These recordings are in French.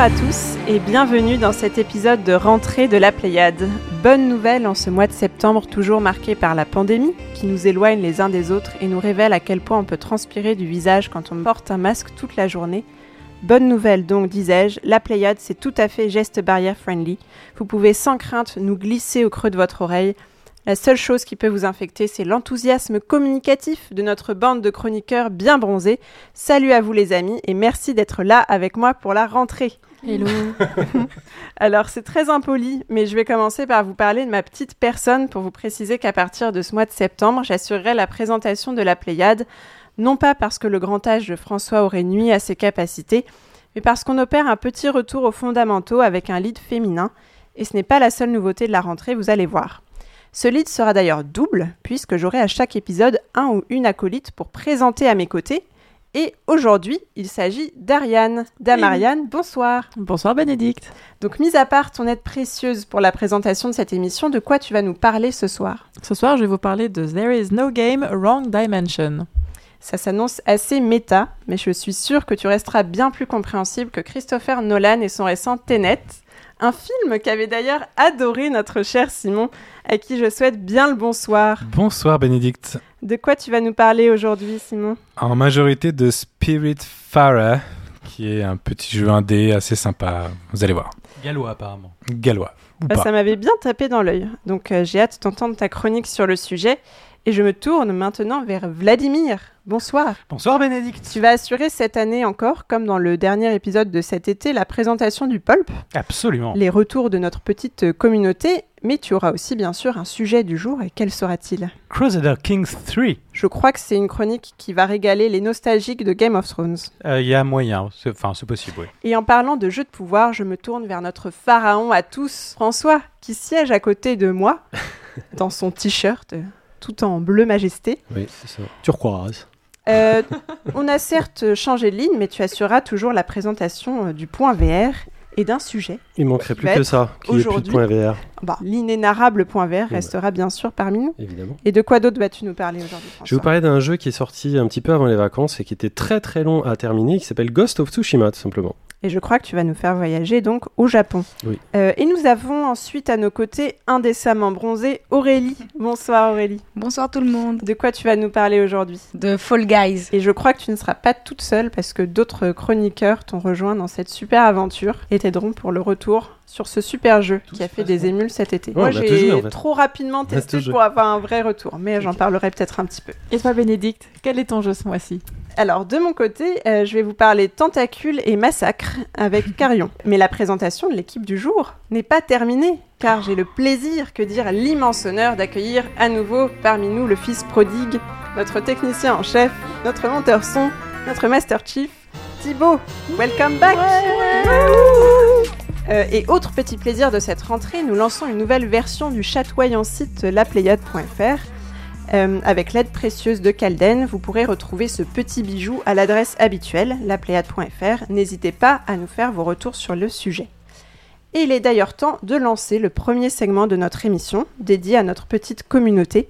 À tous et bienvenue dans cet épisode de rentrée de la Pléiade. Bonne nouvelle en ce mois de septembre toujours marqué par la pandémie qui nous éloigne les uns des autres et nous révèle à quel point on peut transpirer du visage quand on porte un masque toute la journée. Bonne nouvelle donc, disais-je, la Pléiade c'est tout à fait geste barrière friendly. Vous pouvez sans crainte nous glisser au creux de votre oreille. La seule chose qui peut vous infecter, c'est l'enthousiasme communicatif de notre bande de chroniqueurs bien bronzés. Salut à vous les amis et merci d'être là avec moi pour la rentrée. Hello. Alors c'est très impoli, mais je vais commencer par vous parler de ma petite personne pour vous préciser qu'à partir de ce mois de septembre, j'assurerai la présentation de la Pléiade, non pas parce que le grand âge de François aurait nuit à ses capacités, mais parce qu'on opère un petit retour aux fondamentaux avec un lead féminin, et ce n'est pas la seule nouveauté de la rentrée, vous allez voir. Ce lead sera d'ailleurs double, puisque j'aurai à chaque épisode un ou une acolyte pour présenter à mes côtés. Et aujourd'hui, il s'agit d'Ariane. Dame Ariane, bonsoir. Bonsoir Bénédicte. Donc, mis à part ton aide précieuse pour la présentation de cette émission, de quoi tu vas nous parler ce soir? Ce soir, je vais vous parler de There is no game, wrong dimension. Ça s'annonce assez méta, mais je suis sûre que tu resteras bien plus compréhensible que Christopher Nolan et son récent Tenet, un film qu'avait d'ailleurs adoré notre cher Simon, à qui je souhaite bien le bonsoir. Bonsoir Bénédicte. De quoi tu vas nous parler aujourd'hui, Simon? En majorité de Spirit Farah, qui est un petit jeu indé assez sympa. Vous allez voir. Gallois apparemment. Gallois. Ou Bah, pas. Ça m'avait bien tapé dans l'œil, donc euh, j'ai hâte d'entendre ta chronique sur le sujet. Et je me tourne maintenant vers Vladimir. Bonsoir. Bonsoir Bénédicte. Tu vas assurer cette année encore, comme dans le dernier épisode de cet été, la présentation du Pulp, Absolument. les retours de notre petite communauté, mais tu auras aussi bien sûr un sujet du jour, et quel sera-t-il? Crusader Kings 3. Je crois que c'est une chronique qui va régaler les nostalgiques de Game of Thrones. Il y a moyen, c'est- enfin c'est possible, oui. Et en parlant de jeux de pouvoir, je me tourne vers notre pharaon à tous, François, qui siège à côté de moi, dans son t-shirt, euh, tout en bleu majesté. Oui, c'est ça. Turquoise. Euh, on a certes changé de ligne, mais tu assureras toujours la présentation euh, du point VR et d'un sujet. Il manquerait plus que ça. Qu'il n'y ait plus de point VR, Bah, L'inénarrable point VR bah. restera bien sûr parmi nous. évidemment. Et de quoi d'autre vas-tu nous parler aujourd'hui, Je vais vous parler d'un jeu qui est sorti un petit peu avant les vacances et qui était très très long à terminer, qui s'appelle Ghost of Tsushima, tout simplement. Et je crois que tu vas nous faire voyager donc au Japon. Oui. Euh, et nous avons ensuite à nos côtés indécemment bronzé Aurélie. Bonsoir Aurélie. Bonsoir tout le monde. De quoi tu vas nous parler aujourd'hui? De Fall Guys. Et je crois que tu ne seras pas toute seule parce que d'autres chroniqueurs t'ont rejoint dans cette super aventure et t'aideront pour le retour sur ce super jeu qui a fait des émules cet été. Ouais, Moi j'ai joué, en fait. trop rapidement testé pour avoir un vrai retour, mais j'en parlerai peut-être un petit peu. Et toi Bénédicte, quel est ton jeu ce mois-ci? Alors de mon côté, euh, je vais vous parler tentacules et massacre avec Carion. Mais la présentation de l'équipe du jour n'est pas terminée car j'ai le plaisir, que dire l'immense honneur d'accueillir à nouveau parmi nous le fils prodigue, notre technicien en chef, notre monteur son, notre master chief, Thibaut. Welcome back Euh, et autre petit plaisir de cette rentrée, nous lançons une nouvelle version du chatoyant site lapléiade.fr. Euh, avec l'aide précieuse de Calden, vous pourrez retrouver ce petit bijou à l'adresse habituelle, lapléiade.fr. N'hésitez pas à nous faire vos retours sur le sujet. Et il est d'ailleurs temps de lancer le premier segment de notre émission, dédié à notre petite communauté.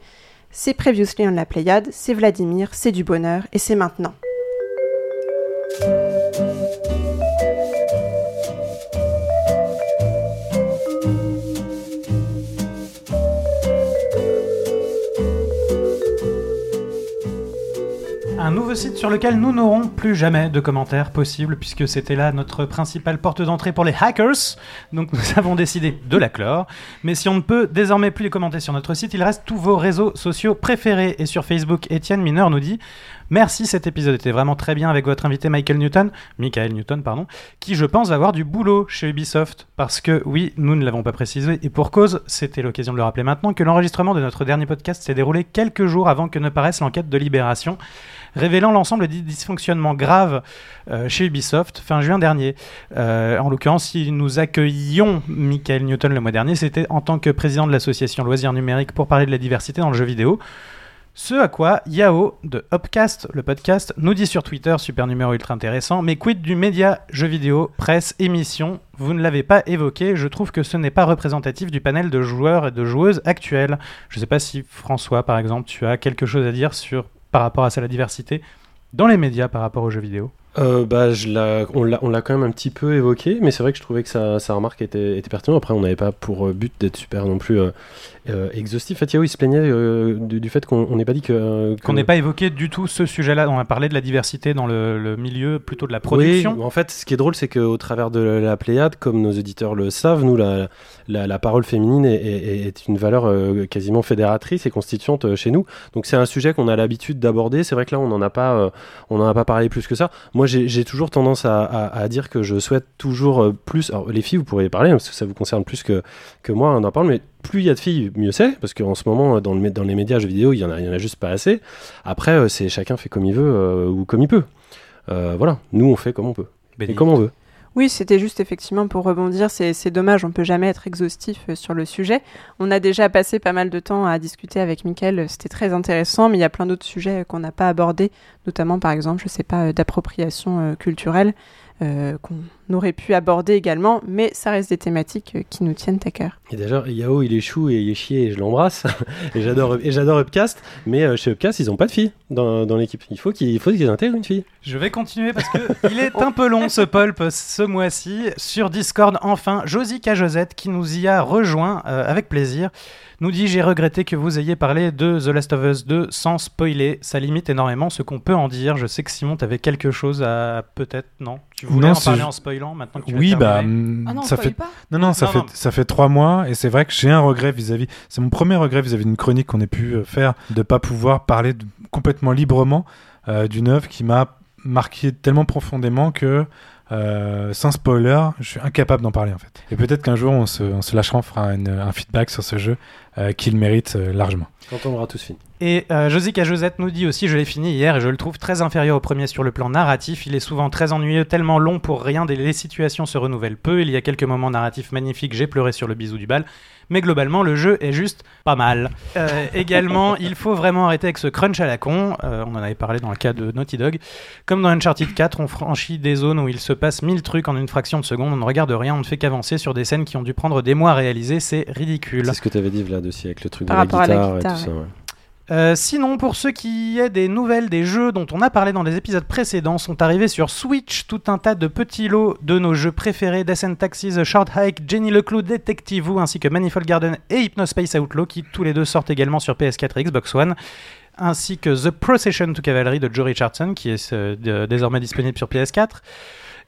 C'est Previously on la Pléiade, c'est Vladimir, c'est du bonheur, et c'est maintenant. Nouveau site sur lequel nous n'aurons plus jamais de commentaires possibles puisque c'était là notre principale porte d'entrée pour les hackers. Donc nous avons décidé de la clore. Mais si on ne peut désormais plus les commenter sur notre site, il reste tous vos réseaux sociaux préférés. Et sur Facebook, Étienne Mineur nous dit Merci, cet épisode était vraiment très bien avec votre invité Michael Newton, Michael Newton, pardon, qui je pense va avoir du boulot chez Ubisoft. Parce que oui, nous ne l'avons pas précisé, et pour cause, c'était l'occasion de le rappeler maintenant, que l'enregistrement de notre dernier podcast s'est déroulé quelques jours avant que ne paraisse l'enquête de Libération, révélant l'ensemble des dysfonctionnements graves euh, chez Ubisoft fin juin dernier. Euh, en l'occurrence, si nous accueillions Michael Newton le mois dernier, c'était en tant que président de l'association Loisirs Numériques pour parler de la diversité dans le jeu vidéo. Ce à quoi Yao de Upcast, le podcast, nous dit sur Twitter, super numéro ultra intéressant, mais quid du média, jeux vidéo, presse, émission Vous ne l'avez pas évoqué, je trouve que ce n'est pas représentatif du panel de joueurs et de joueuses actuels. Je ne sais pas si François, par exemple, tu as quelque chose à dire sur par rapport à ça, la diversité dans les médias par rapport aux jeux vidéo. Euh, bah, je l'a- on l'a quand même un petit peu évoqué, mais c'est vrai que je trouvais que sa, sa remarque était, était pertinente. Après, on n'avait pas pour euh, but d'être super non plus euh, euh, exhaustif. Fatiao, il se plaignait du, du fait qu'on on n'ait pas dit que. Qu'on n'ait pas évoqué du tout ce sujet-là. On a parlé de la diversité dans le, le milieu, plutôt de la production. Oui, en fait, ce qui est drôle, c'est qu'au travers de la Pléiade, comme nos auditeurs le savent, nous, la, la, la parole féminine est, est- est une valeur quasiment fédératrice et constituante chez nous. Donc, c'est un sujet qu'on a l'habitude d'aborder. C'est vrai que là, on n'en a pas, on n'en a pas parlé plus que ça. Moi, j'ai toujours tendance à, à- à dire que je souhaite toujours euh, plus. Alors, les filles, vous pourriez parler, hein, parce que ça vous concerne plus que, que moi, on en parle, mais plus il y a de filles, mieux c'est, parce qu'en ce moment, dans, le, dans les médias jeux vidéo, il y en a, il y en a juste pas assez. Après, euh, c'est chacun fait comme il veut euh, ou comme il peut. Euh, voilà, nous, on fait comme on peut. Et comme on veut. Oui, c'était juste effectivement pour rebondir, c'est dommage, on peut jamais être exhaustif euh, sur le sujet. On a déjà passé pas mal de temps à discuter avec Mickaël, euh, c'était très intéressant, mais il y a plein d'autres sujets euh, qu'on n'a pas abordés, notamment par exemple, je sais pas, d'appropriation culturelle, aurait pu aborder également, mais ça reste des thématiques euh, qui nous tiennent à cœur. Et d'ailleurs, Yao, il est chou et il est chier et je l'embrasse. et j'adore et j'adore Upcast, mais euh, chez Upcast, ils ont pas de filles dans, dans l'équipe. Il faut qu'ils il faut qu'ils intègrent une fille. Je vais continuer parce que il est un peu long ce pulp ce mois-ci. Sur Discord, enfin, Josie Cajosette qui nous y a rejoint euh, avec plaisir nous dit J'ai regretté que vous ayez parlé de The Last of Us 2 sans spoiler. Ça limite énormément ce qu'on peut en dire. Je sais que Simon, t'avais quelque chose à. Peut-être, non? Tu voulais Non, en parler en spoilant maintenant que tu l'as Oui, bah, terminé hum, Ah non, ça fait pas. non non ça Non, fait non. ça fait trois mois et c'est vrai que j'ai un regret vis-à-vis. C'est mon premier regret vis-à-vis d'une chronique qu'on ait pu euh, faire de pas pouvoir parler de- complètement librement euh, d'une œuvre qui m'a marqué tellement profondément que euh, sans spoiler, je suis incapable d'en parler en fait. Et peut-être qu'un jour on se, on se lâchera, on fera une- un feedback sur ce jeu euh, qu'il mérite euh, largement. Quand on aura tous fini. Et euh, Josie Cajosette nous dit aussi, je l'ai fini hier et je le trouve très inférieur au premier sur le plan narratif. Il est souvent très ennuyeux, tellement long pour rien, et les situations se renouvellent peu. Il y a quelques moments narratifs magnifiques, j'ai pleuré sur le bisou du bal. Mais globalement, le jeu est juste pas mal. Euh, également, il faut vraiment arrêter avec ce crunch à la con. Euh, on en avait parlé dans le cas de Naughty Dog. Comme dans Uncharted 4, on franchit des zones où il se passe mille trucs en une fraction de seconde. On ne regarde rien, on ne fait qu'avancer sur des scènes qui ont dû prendre des mois à réaliser. C'est ridicule. C'est ce que tu avais dit Vlad aussi avec le truc Par de la guitare, guitare, et tout ça. ouais. Euh, sinon, pour ceux qui aient des nouvelles des jeux dont on a parlé dans les épisodes précédents, sont arrivés sur Switch tout un tas de petits lots de nos jeux préférés Death and Taxis, Short Hike, Jenny Leclou, Detective Who, ainsi que Manifold Garden et Hypnospace Outlaw, qui tous les deux sortent également sur PS4 et Xbox One, ainsi que The Procession to Cavalry de Joe Richardson, qui est euh, désormais disponible sur PS4.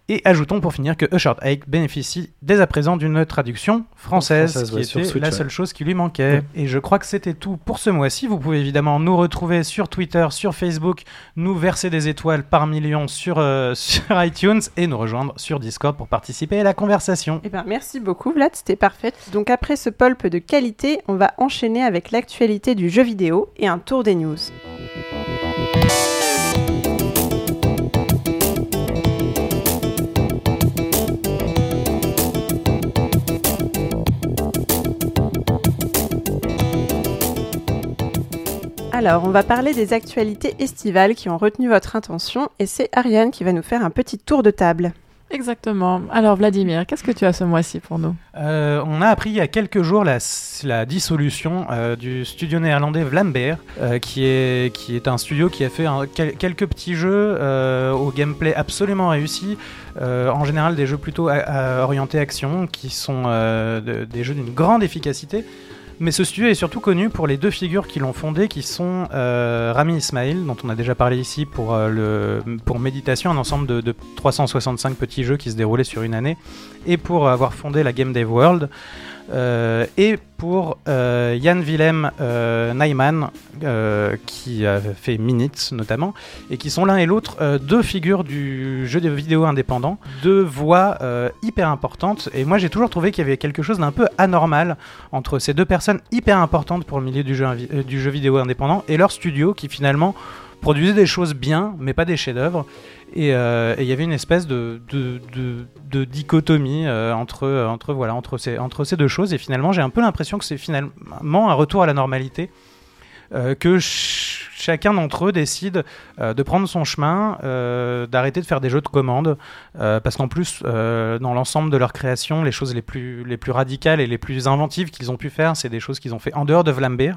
Et ajoutons pour finir que A Short Hike bénéficie dès à présent d'une traduction française, Française, qui ouais, était sur Switch, la ouais. seule chose qui lui manquait. Et je crois que c'était tout pour ce mois-ci. Vous pouvez évidemment nous retrouver sur Twitter, sur Facebook, nous verser des étoiles par million sur, euh, sur iTunes et nous rejoindre sur Discord pour participer à la conversation. Eh ben, merci beaucoup Vlad, c'était parfait. Donc après ce pulp de qualité, on va enchaîner avec l'actualité du jeu vidéo et un tour des news. Alors, on va parler des actualités estivales qui ont retenu votre attention et c'est Ariane qui va nous faire un petit tour de table. Exactement. Alors Vladimir, qu'est-ce que tu as ce mois-ci pour nous? Euh, on a appris il y a quelques jours la, la dissolution euh, du studio néerlandais Vlambeer, euh, qui, est, qui est un studio qui a fait un- quel- quelques petits jeux euh, au gameplay absolument réussi, euh, en général des jeux plutôt a- a- orientés action, qui sont euh, de- des jeux d'une grande efficacité. Mais ce studio est surtout connu pour les deux figures qui l'ont fondé, qui sont euh, Rami Ismail, dont on a déjà parlé ici pour, euh, Méditation, un ensemble de, de 365 petits jeux qui se déroulaient sur une année, et pour avoir fondé la Game Dev World, et pour euh, Jan Willem euh, Nijman, euh, qui a fait Minutes notamment, et qui sont l'un et l'autre euh, deux figures du jeu vidéo indépendant, deux voix euh, hyper importantes, et moi j'ai toujours trouvé qu'il y avait quelque chose d'un peu anormal entre ces deux personnes hyper importantes pour le milieu euh, du jeu vidéo indépendant et leur studio qui finalement produisait des choses bien, mais pas des chefs-d'œuvre. Et euh, il y avait une espèce de, dichotomie euh, entre, entre, voilà, entre, ces, entre ces deux choses. Et finalement, j'ai un peu l'impression que c'est finalement un retour à la normalité. euh, que ch- chacun d'entre eux décide de prendre son chemin, d'arrêter de faire des jeux de commandes, parce qu'en plus, dans l'ensemble de leur création, les choses les plus, les plus radicales et les plus inventives qu'ils ont pu faire, c'est des choses qu'ils ont fait en dehors de Vlambeer.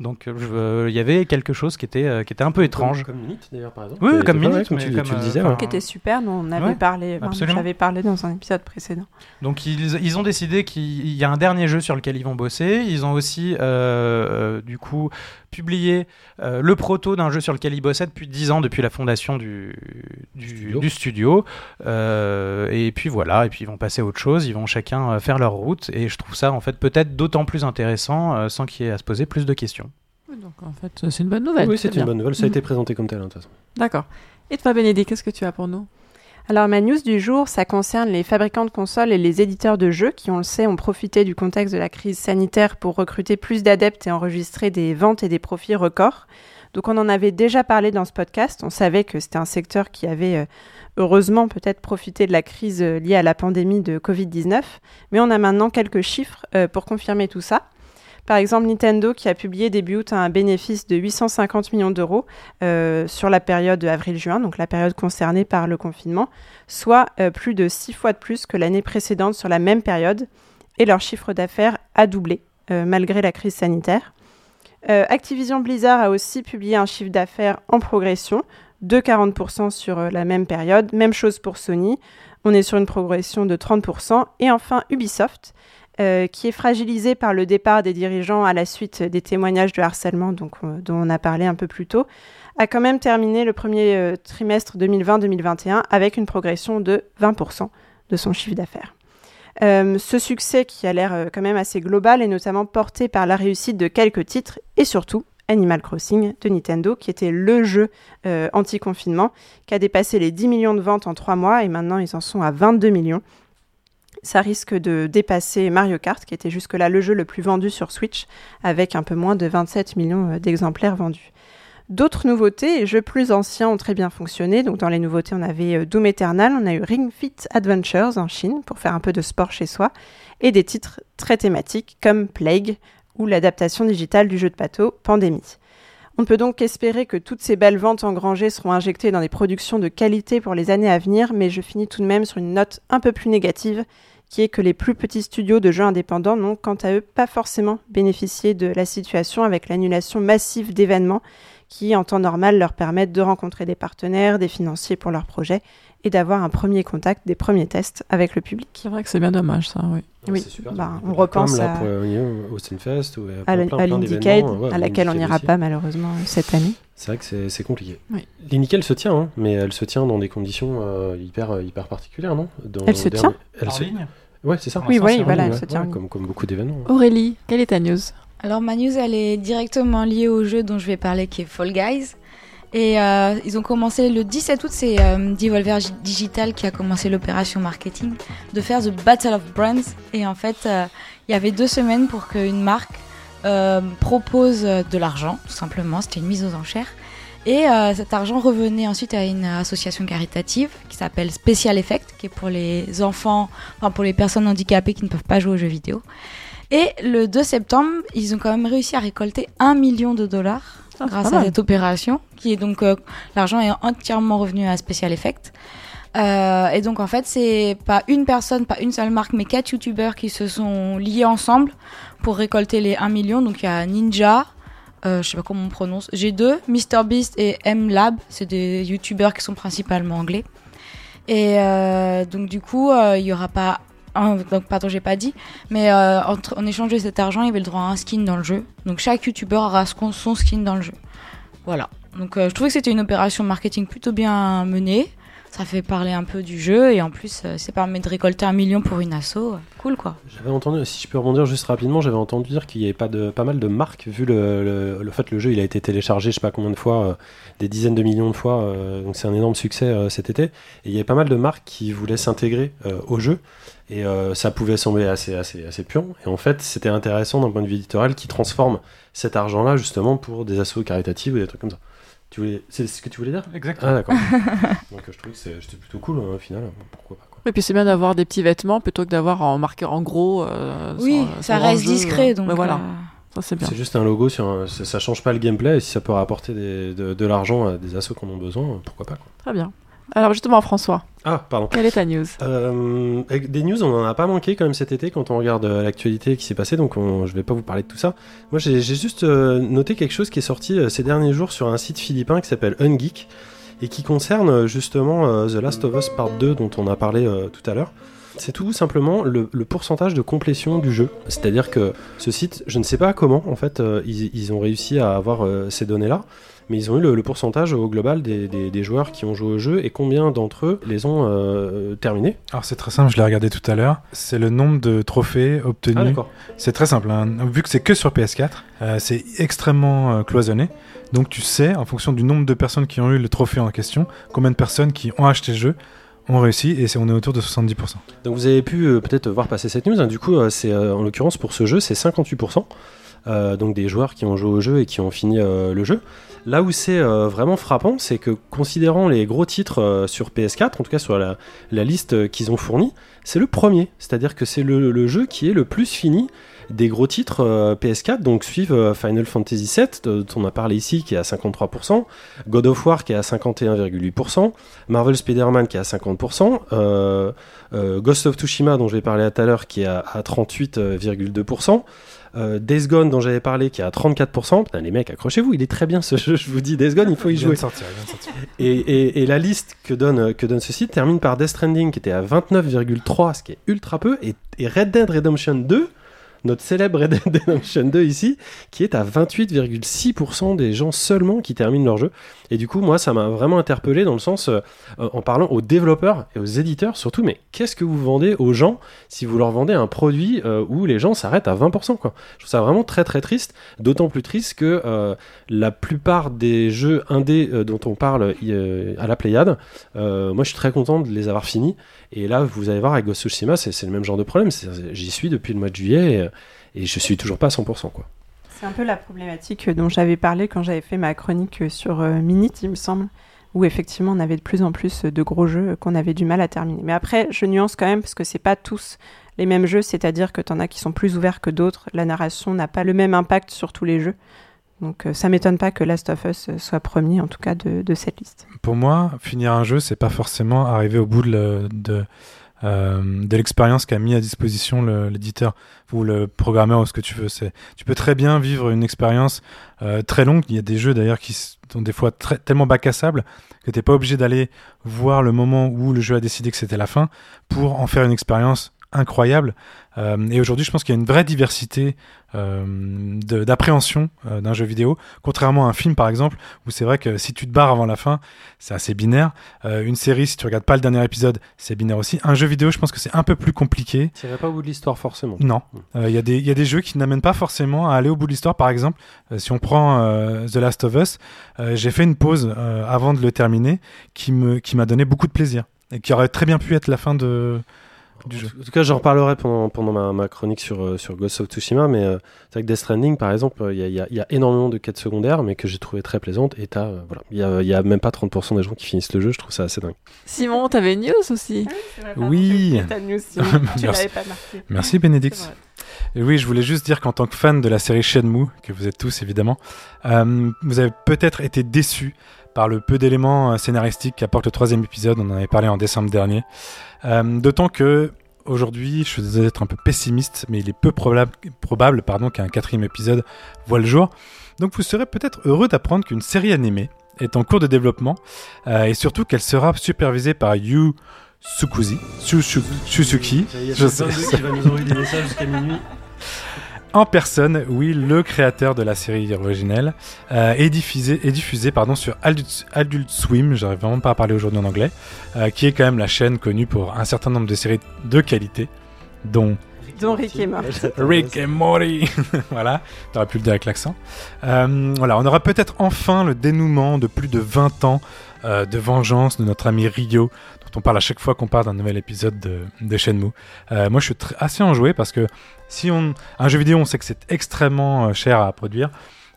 Donc euh, je- il y avait quelque chose qui était, euh, qui était un peu étrange. Comme, comme Minute d'ailleurs par exemple. Oui, comme Minute, comme mais tu, comme, tu le euh, disais. Qui était super, dont on avait Ouais, parlé, j'avais parlé dans un épisode précédent. Donc ils, ils ont décidé qu'il y a un dernier jeu sur lequel ils vont bosser. Ils ont aussi euh, euh, du coup publié euh, le proto d'un jeu sur lequel ils bossaient depuis 10 ans, depuis la fondation du, du, Studio. du studio. Euh, et puis voilà, et puis ils vont passer à autre chose. Ils vont chacun euh, faire leur route. Et je trouve ça en fait peut-être d'autant plus intéressant euh, sans qu'il y ait à se poser plus de questions. Donc en fait, c'est une bonne nouvelle. Oui, c'est bien. une bonne nouvelle. Ça a Mhm. été présenté comme tel, hein, de toute façon. D'accord. Et toi, Bénédicte, qu'est-ce que tu as pour nous? Alors ma news du jour, ça concerne les fabricants de consoles et les éditeurs de jeux qui, on le sait, ont profité du contexte de la crise sanitaire pour recruter plus d'adeptes et enregistrer des ventes et des profits records. Donc on en avait déjà parlé dans ce podcast, on savait que c'était un secteur qui avait euh, heureusement peut-être profité de la crise euh, liée à la pandémie de Covid-19, mais on a maintenant quelques chiffres euh, pour confirmer tout ça. Par exemple, Nintendo qui a publié début août un bénéfice de 850 millions d'euros euh, sur la période avril-juin, donc la période concernée par le confinement, soit euh, plus de six fois de plus que l'année précédente sur la même période, et leur chiffre d'affaires a doublé euh, malgré la crise sanitaire. Activision Blizzard a aussi publié un chiffre d'affaires en progression de 40% sur la même période. Même chose pour Sony, on est sur une progression de 30%. Et enfin Ubisoft, euh, qui est fragilisé par le départ des dirigeants à la suite des témoignages de harcèlement euh, dont on a parlé un peu plus tôt, a quand même terminé le premier euh, trimestre 2020-2021 avec une progression de 20% de son chiffre d'affaires. Ce succès qui a l'air quand même assez global est notamment porté par la réussite de quelques titres et surtout Animal Crossing de Nintendo, qui était le jeu anti-confinement, qui a dépassé les 10 millions de ventes en 3 mois et maintenant ils en sont à 22 millions. Ça risque de dépasser Mario Kart, qui était jusque-là le jeu le plus vendu sur Switch, avec un peu moins de 27 millions euh, d'exemplaires vendus. D'autres nouveautés jeux plus anciens ont très bien fonctionné. Donc dans les nouveautés, on avait euh, Doom Eternal, on a eu Ring Fit Adventures en Chine pour faire un peu de sport chez soi, et des titres très thématiques comme Plague ou l'adaptation digitale du jeu de bateau Pandémie. On peut donc espérer que toutes ces belles ventes engrangées seront injectées dans des productions de qualité pour les années à venir, mais je finis tout de même sur une note un peu plus négative, qui est que les plus petits studios de jeux indépendants n'ont quant à eux pas forcément bénéficié de la situation avec l'annulation massive d'événements qui, en temps normal, leur permettent de rencontrer des partenaires, des financiers pour leurs projets et d'avoir un premier contact, des premiers tests avec le public. C'est vrai que c'est bien dommage, ça, oui. Oui, C'est super, bah, on repense Comme là, à- pour, euh, au Stunfest ou À plein, à l'Indiecade, ouais, à laquelle on n'ira pas malheureusement cette année. C'est vrai que c'est compliqué. Oui. L'Indiecade se tient, hein, mais elle se tient dans des conditions euh, hyper, euh, hyper particulières, non? Dans- Elle se dernier- tient elle en se... ligne? Ouais, c'est ça. Oui, oui, voilà, ligne, elle se tient. ouais, comme beaucoup d'événements. Aurélie, quelle est ta news? Alors ma news, elle est directement liée au jeu dont je vais parler, qui est Fall Guys. Et euh, ils ont commencé le 17 août, c'est euh, Devolver Digital qui a commencé l'opération marketing de faire The Battle of Brands. Et en fait, euh, il y avait deux semaines pour qu'une marque euh, propose euh, de l'argent, tout simplement. C'était une mise aux enchères. Et cet argent revenait ensuite à une association caritative qui s'appelle Special Effect, qui est pour les enfants, enfin pour les personnes handicapées qui ne peuvent pas jouer aux jeux vidéo. Et le 2 septembre, ils ont quand même réussi à récolter 1 million de dollars Ah, grâce à cette opération, qui est donc euh, l'argent est entièrement revenu à Special Effect. Euh, et donc en fait, c'est pas une personne, pas une seule marque, mais quatre youtubeurs qui se sont liés ensemble pour récolter les 1 million. Donc il y a Ninja, euh, je sais pas comment on prononce, G2, MrBeast et M-Lab, c'est des youtubeurs qui sont principalement anglais. Et euh, donc du coup, euh, il y aura pas un- donc pardon, j'ai pas dit, mais euh, en cet argent, il y avait le droit à un skin dans le jeu. Donc chaque youtubeur aura son son skin dans le jeu. Voilà. Donc euh, je trouvais que c'était une opération marketing plutôt bien menée. Ça fait parler un peu du jeu et en plus, euh, ça permet de récolter un million pour une asso. Euh, Cool quoi. J'avais entendu, si je peux rebondir juste rapidement, j'avais entendu dire qu'il y avait pas, de, pas mal de marques, vu le, le, le fait que le jeu il a été téléchargé, je sais pas combien de fois, euh, des dizaines de millions de fois, euh, donc c'est un énorme succès euh, cet été. Et il y avait pas mal de marques qui voulaient s'intégrer euh, au jeu, et euh, ça pouvait sembler assez, assez, assez pion. Et en fait, c'était intéressant d'un point de vue éditorial qui transforme cet argent-là justement pour des assos caritatives ou des trucs comme ça. Tu voulais, c'est ce que tu voulais dire Exactement. Ah d'accord. donc euh, je trouve que c'était plutôt cool hein, au final. Pourquoi pas quoi. Et puis c'est bien d'avoir des petits vêtements plutôt que d'avoir en marqué en gros. euh, oui, son- ça son reste enjeu, discret euh, donc. mais voilà. euh, Ça, c'est bien. C'est juste un logo sur un- ça, ça change pas le gameplay et si ça peut rapporter des- de, de l'argent à des assos qui en ont besoin, pourquoi pas quoi. Très bien. Alors, justement, François, Ah, pardon. quelle est ta news? Euh, des news, on en a pas manqué quand même cet été quand on regarde euh, l'actualité qui s'est passée, donc on- je vais pas vous parler de tout ça. Moi, j'ai juste euh, noté quelque chose qui est sorti euh, ces derniers jours sur un site philippin qui s'appelle Ungeek et qui concerne justement The Last of Us Part 2 dont on a parlé tout à l'heure. C'est tout simplement le, le pourcentage de complétion du jeu. C'est-à-dire que ce site, je ne sais pas comment en fait ils, ils ont réussi à avoir ces données-là, mais ils ont eu le, le pourcentage au global des, des- des joueurs qui ont joué au jeu et combien d'entre eux les ont euh, terminés. Alors c'est très simple, je l'ai regardé tout à l'heure. C'est le nombre de trophées Ah obtenus. d'accord. c'est très simple. hein. Vu que c'est que sur PS4, euh, c'est extrêmement euh, cloisonné. Donc tu sais, en fonction du nombre de personnes qui ont eu le trophée en question, combien de personnes qui ont acheté le jeu ont réussi, et on est autour de 70%. Donc vous avez pu euh, peut-être voir passer cette news. hein. Du coup, euh, c'est euh, en l'occurrence pour ce jeu, c'est 58%. Euh, donc des joueurs qui ont joué au jeu et qui ont fini euh, le jeu. Là où c'est euh, vraiment frappant, c'est que considérant les gros titres sur PS4, en tout cas sur la, liste qu'ils ont fournie, c'est le premier. C'est-à-dire que c'est le, jeu qui est le plus fini des gros titres euh, PS4. Donc suivent Final Fantasy VII, dont on a parlé ici, qui est à 53%, God of War qui est à 51,8%, Marvel Spider-Man qui est à 50%, euh, euh, Ghost of Tsushima dont je vais parler tout à l'heure qui est à, à 38,2%. Euh, Days Gone dont j'avais parlé qui est à 34%. Putain, les mecs, accrochez-vous, il est très bien ce jeu, je vous dis. Days Gone, il faut y jouer. sortir. Et la liste que donne, que donne ce site termine par Death Stranding qui était à 29,3, ce qui est ultra peu, et, et Red Dead Redemption 2, notre célèbre Red Dead Redemption 2 ici, qui est à 28,6% des gens seulement qui terminent leur jeu. Et du coup, moi, ça m'a vraiment interpellé dans le sens, euh, en parlant aux développeurs et aux éditeurs surtout, mais qu'est-ce que vous vendez aux gens si vous leur vendez un produit euh, où les gens s'arrêtent à 20% quoi Je trouve ça vraiment très très triste, d'autant plus triste que euh, la plupart des jeux indés dont on parle à la Pléiade, moi je suis très content de les avoir finis. Et là, vous allez voir, avec Ghost Tsushima, c'est le même genre de problème. J'y suis depuis le mois de juillet et, et je suis toujours pas à 100%. Quoi. C'est un peu la problématique dont j'avais parlé quand j'avais fait ma chronique sur euh, Minute, il me semble, où effectivement on avait de plus en plus de gros jeux qu'on avait du mal à terminer. Mais après, je nuance quand même parce que c'est pas tous les mêmes jeux, c'est-à-dire que t'en as qui sont plus ouverts que d'autres. La narration n'a pas le même impact sur tous les jeux. Donc euh, ça m'étonne pas que Last of Us soit premier, en tout cas, de, de cette liste. Pour moi, finir un jeu, c'est pas forcément arriver au bout de, le- de, euh, de l'expérience qu'a mis à disposition l'éditeur ou le programmeur ou ce que tu veux. Tu peux très bien vivre une expérience euh, très longue. Il y a des jeux d'ailleurs qui sont des fois très, tellement bac à sable que t'es pas obligé d'aller voir le moment où le jeu a décidé que c'était la fin pour en faire une expérience incroyable. Euh, et aujourd'hui, je pense qu'il y a une vraie diversité euh, d'appréhension euh, d'un jeu vidéo, contrairement à un film par exemple, où c'est vrai que si tu te barres avant la fin, c'est assez binaire. Une série, si tu regardes pas le dernier épisode, c'est binaire aussi. Un jeu vidéo, je pense que c'est un peu plus compliqué. T'irais pas au bout de l'histoire forcément. Non, il y, a des- il y a des jeux qui n'amènent pas forcément à aller au bout de l'histoire. Par exemple, si on prend The Last of Us, j'ai fait une pause avant de le terminer qui me qui m'a donné beaucoup de plaisir et qui aurait très bien pu être la fin de du jeu. En tout cas, j'en reparlerai pendant, pendant ma, ma chronique sur, euh, sur Ghost of Tsushima, mais euh, c'est vrai que Death Stranding, par exemple, il y, a- il y a- il y a énormément de quêtes secondaires, mais que j'ai trouvé très plaisantes, et t'as, euh, voilà, il y a, il y a même pas 30% des gens qui finissent le jeu, je trouve ça assez dingue. Simon, t'avais une news aussi. Oui. Ta news, tu Merci. l'avais pas marqué. Merci Bénédicte. Et oui, je voulais juste dire qu'en tant que fan de la série Shenmue, que vous êtes tous évidemment, euh, vous avez peut-être été déçus par le peu d'éléments euh, scénaristiques qu'apporte le troisième épisode. On en avait parlé en décembre dernier. Euh, D'autant que aujourd'hui, je suis désolé d'être un peu pessimiste, mais il est peu probable, probable pardon, qu'un quatrième épisode voit le jour. Donc vous serez peut-être heureux d'apprendre qu'une série animée est en cours de développement euh, et surtout qu'elle sera supervisée par Yu Sukuzi, Su- Su- Suzuki, Je sais. qui va nous envoyer des messages jusqu'à minuit. En personne, oui, le créateur de la série originelle, euh, est diffusé, est diffusé pardon, sur Adult, Adult Swim, j'arrive vraiment pas à parler aujourd'hui en anglais, euh, qui est quand même la chaîne connue pour un certain nombre de séries de qualité, dont Dont Rick et Morty. Rick et Morty. voilà, t'aurais pu le dire avec l'accent. Euh, voilà, on aura peut-être enfin le dénouement de plus de 20 ans euh, de vengeance de notre ami Rio, on parle à chaque fois qu'on parle d'un nouvel épisode de, de Shenmue. Euh, moi, je suis assez enjoué parce que si on un jeu vidéo, on sait que c'est extrêmement euh, cher à produire.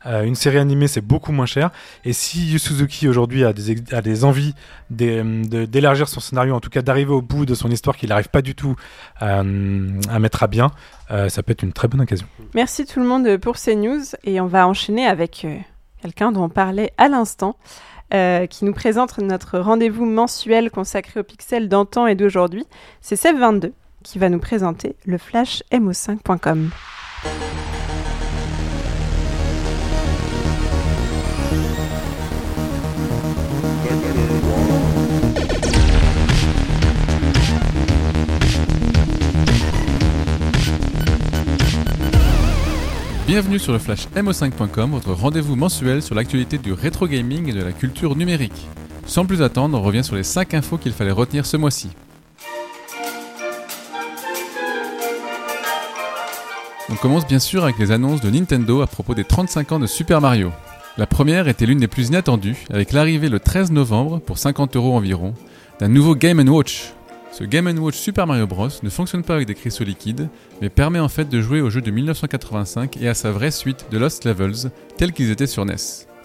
Euh, une série animée, c'est beaucoup moins cher. Et si Yu Suzuki aujourd'hui a des, envies d'élargir son scénario, en tout cas d'arriver au bout de son histoire qu'il n'arrive pas du tout à mettre à bien, ça peut être une très bonne occasion. Merci tout le monde pour ces news et on va enchaîner avec quelqu'un dont on parlait à l'instant, euh, qui nous présente notre rendez-vous mensuel consacré aux pixels d'antan et d'aujourd'hui. C'est Seb22 qui va nous présenter le flashmo5.com. Bienvenue sur le Flash MO5.com, votre rendez-vous mensuel sur l'actualité du rétro gaming et de la culture numérique. Sans plus attendre, on revient sur les 5 infos qu'il fallait retenir ce mois-ci. On commence bien sûr avec les annonces de Nintendo à propos des 35 ans de Super Mario. La première était l'une des plus inattendues, avec l'arrivée le 13 novembre, pour 50 euros environ, d'un nouveau Game Watch. Ce Game Watch Super Mario Bros. ne fonctionne pas avec des cristaux liquides, mais permet en fait de jouer au jeu de 1985 et à sa vraie suite de Lost Levels, tels qu'ils étaient sur NES.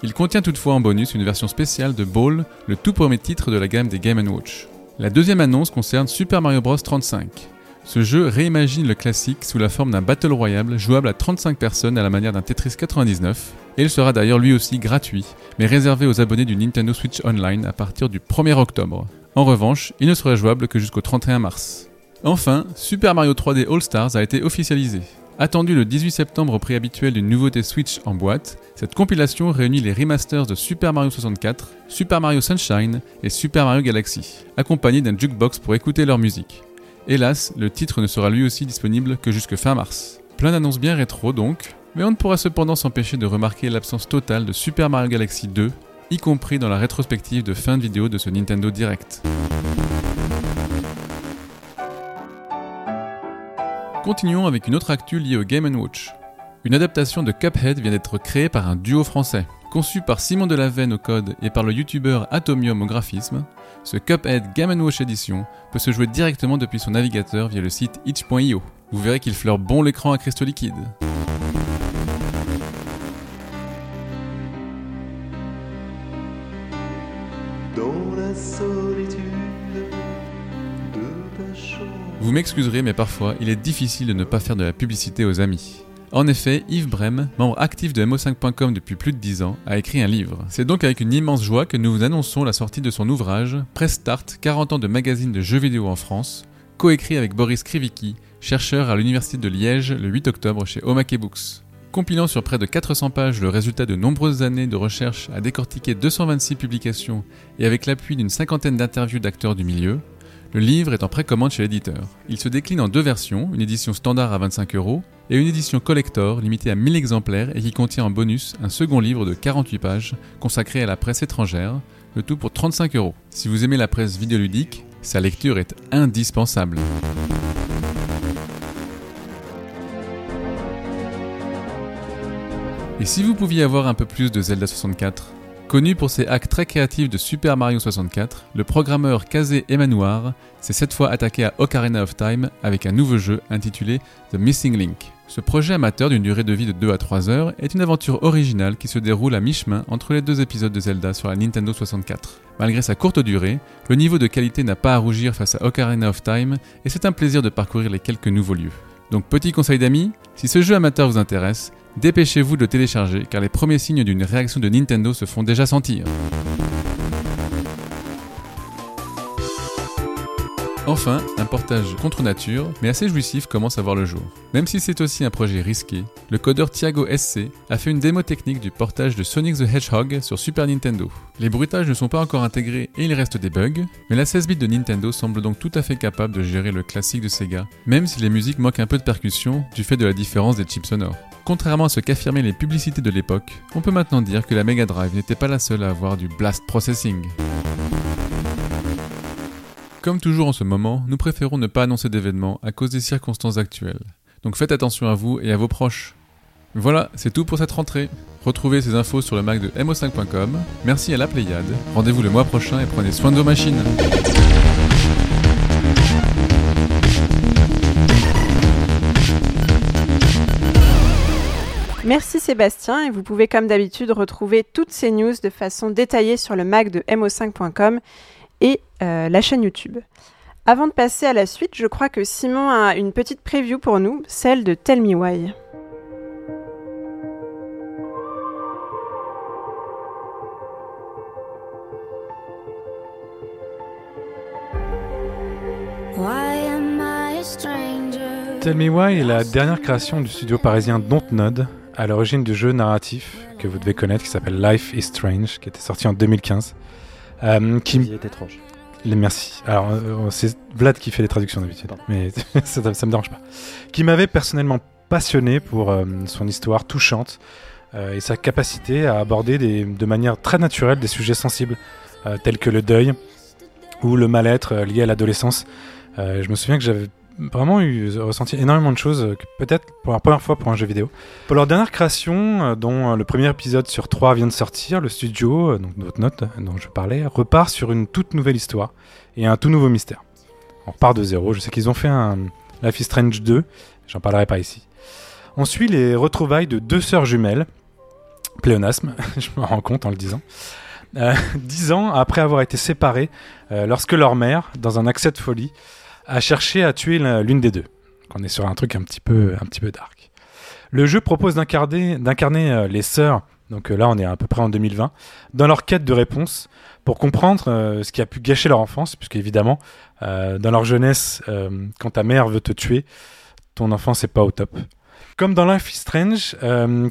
Il contient toutefois en bonus une version spéciale de Ball, le tout premier titre de la gamme des Game Watch. La deuxième annonce concerne Super Mario Bros 35. Ce jeu réimagine le classique sous la forme d'un Battle Royale jouable à 35 personnes à la manière d'un Tetris 99, et il sera d'ailleurs lui aussi gratuit, mais réservé aux abonnés du Nintendo Switch Online à partir du 1er octobre. En revanche, il ne sera jouable que jusqu'au 31 mars. Enfin, Super Mario 3D All Stars a été officialisé. Attendu le 18 septembre au prix habituel d'une nouveauté Switch en boîte, cette compilation réunit les remasters de Super Mario 64, Super Mario Sunshine et Super Mario Galaxy, accompagnés d'un jukebox pour écouter leur musique. Hélas, le titre ne sera lui aussi disponible que jusque fin mars. Plein d'annonces bien rétro donc, mais on ne pourra cependant s'empêcher de remarquer l'absence totale de Super Mario Galaxy 2, y compris dans la rétrospective de fin de vidéo de ce Nintendo Direct. Continuons avec une autre actu liée au Game Watch. Une adaptation de Cuphead vient d'être créée par un duo français. Conçu par Simon Delaveine au code et par le youtubeur Atomium au graphisme, ce Cuphead Game Watch Edition peut se jouer directement depuis son navigateur via le site itch.io. Vous verrez qu'il fleure bon l'écran à cristaux liquides. Vous m'excuserez, mais parfois, il est difficile de ne pas faire de la publicité aux amis. En effet, Yves Brem, membre actif de mo5.com depuis plus de 10 ans, a écrit un livre. C'est donc avec une immense joie que nous vous annonçons la sortie de son ouvrage Press Start 40 ans de magazine de jeux vidéo en France, coécrit avec Boris Krivicki, chercheur à l'Université de Liège le 8 octobre chez Omake Books. Compilant sur près de 400 pages le résultat de nombreuses années de recherche à décortiquer 226 publications et avec l'appui d'une cinquantaine d'interviews d'acteurs du milieu, le livre est en précommande chez l'éditeur. Il se décline en deux versions, une édition standard à 25 euros et une édition collector limitée à 1000 exemplaires et qui contient en bonus un second livre de 48 pages consacré à la presse étrangère, le tout pour 35 euros. Si vous aimez la presse vidéoludique, sa lecture est indispensable. Et si vous pouviez avoir un peu plus de Zelda 64 Connu pour ses hacks très créatifs de Super Mario 64, le programmeur Kaze Emmanuar s'est cette fois attaqué à Ocarina of Time avec un nouveau jeu intitulé The Missing Link. Ce projet amateur d'une durée de vie de 2 à 3 heures est une aventure originale qui se déroule à mi-chemin entre les deux épisodes de Zelda sur la Nintendo 64. Malgré sa courte durée, le niveau de qualité n'a pas à rougir face à Ocarina of Time et c'est un plaisir de parcourir les quelques nouveaux lieux. Donc petit conseil d'amis, si ce jeu amateur vous intéresse, dépêchez-vous de le télécharger car les premiers signes d'une réaction de Nintendo se font déjà sentir. Enfin, un portage contre nature, mais assez jouissif, commence à voir le jour. Même si c'est aussi un projet risqué, le codeur Thiago SC a fait une démo technique du portage de Sonic the Hedgehog sur Super Nintendo. Les bruitages ne sont pas encore intégrés et il reste des bugs, mais la 16 bits de Nintendo semble donc tout à fait capable de gérer le classique de Sega, même si les musiques manquent un peu de percussion du fait de la différence des chips sonores. Contrairement à ce qu'affirmaient les publicités de l'époque, on peut maintenant dire que la Mega Drive n'était pas la seule à avoir du blast processing. Comme toujours en ce moment, nous préférons ne pas annoncer d'événements à cause des circonstances actuelles. Donc faites attention à vous et à vos proches. Voilà, c'est tout pour cette rentrée. Retrouvez ces infos sur le Mac de mo5.com. Merci à la Pléiade. Rendez-vous le mois prochain et prenez soin de vos machines. Merci Sébastien et vous pouvez comme d'habitude retrouver toutes ces news de façon détaillée sur le mag de mo5.com et euh, la chaîne YouTube. Avant de passer à la suite, je crois que Simon a une petite preview pour nous, celle de Tell Me Why. Tell Me Why est la dernière création du studio parisien Dontnod, à l'origine du jeu narratif que vous devez connaître qui s'appelle Life is Strange, qui était sorti en 2015. Euh, qui, Il est étrange. Les- Merci. Alors, euh, c'est Vlad qui fait les traductions d'habitude, mais ça, ça me dérange pas. Qui m'avait personnellement passionné pour euh, son histoire touchante euh, et sa capacité à aborder des- de manière très naturelle des sujets sensibles, euh, tels que le deuil ou le mal-être euh, lié à l'adolescence. Euh, je me souviens que j'avais vraiment eu ressenti énormément de choses, euh, peut-être pour la première fois pour un jeu vidéo. Pour leur dernière création, euh, dont euh, le premier épisode sur trois vient de sortir, le studio, donc notre note dont je parlais, repart sur une toute nouvelle histoire et un tout nouveau mystère. On repart de zéro. Je sais qu'ils ont fait un Life is Strange 2, j'en parlerai pas ici. On suit les retrouvailles de deux sœurs jumelles, pléonasme, je me rends compte en le disant, dix ans après avoir été séparées lorsque leur mère, dans un accès de folie, a cherché à tuer l'un- l'une des deux. On est sur un truc un petit peu, un petit peu dark. Le jeu propose d'incarner, euh, les sœurs, donc euh, là on est à peu près en 2020, dans leur quête de réponse pour comprendre euh, ce qui a pu gâcher leur enfance, puisque évidemment, dans leur jeunesse, quand ta mère veut te tuer, ton enfance n'est pas au top. Comme dans Life is Strange,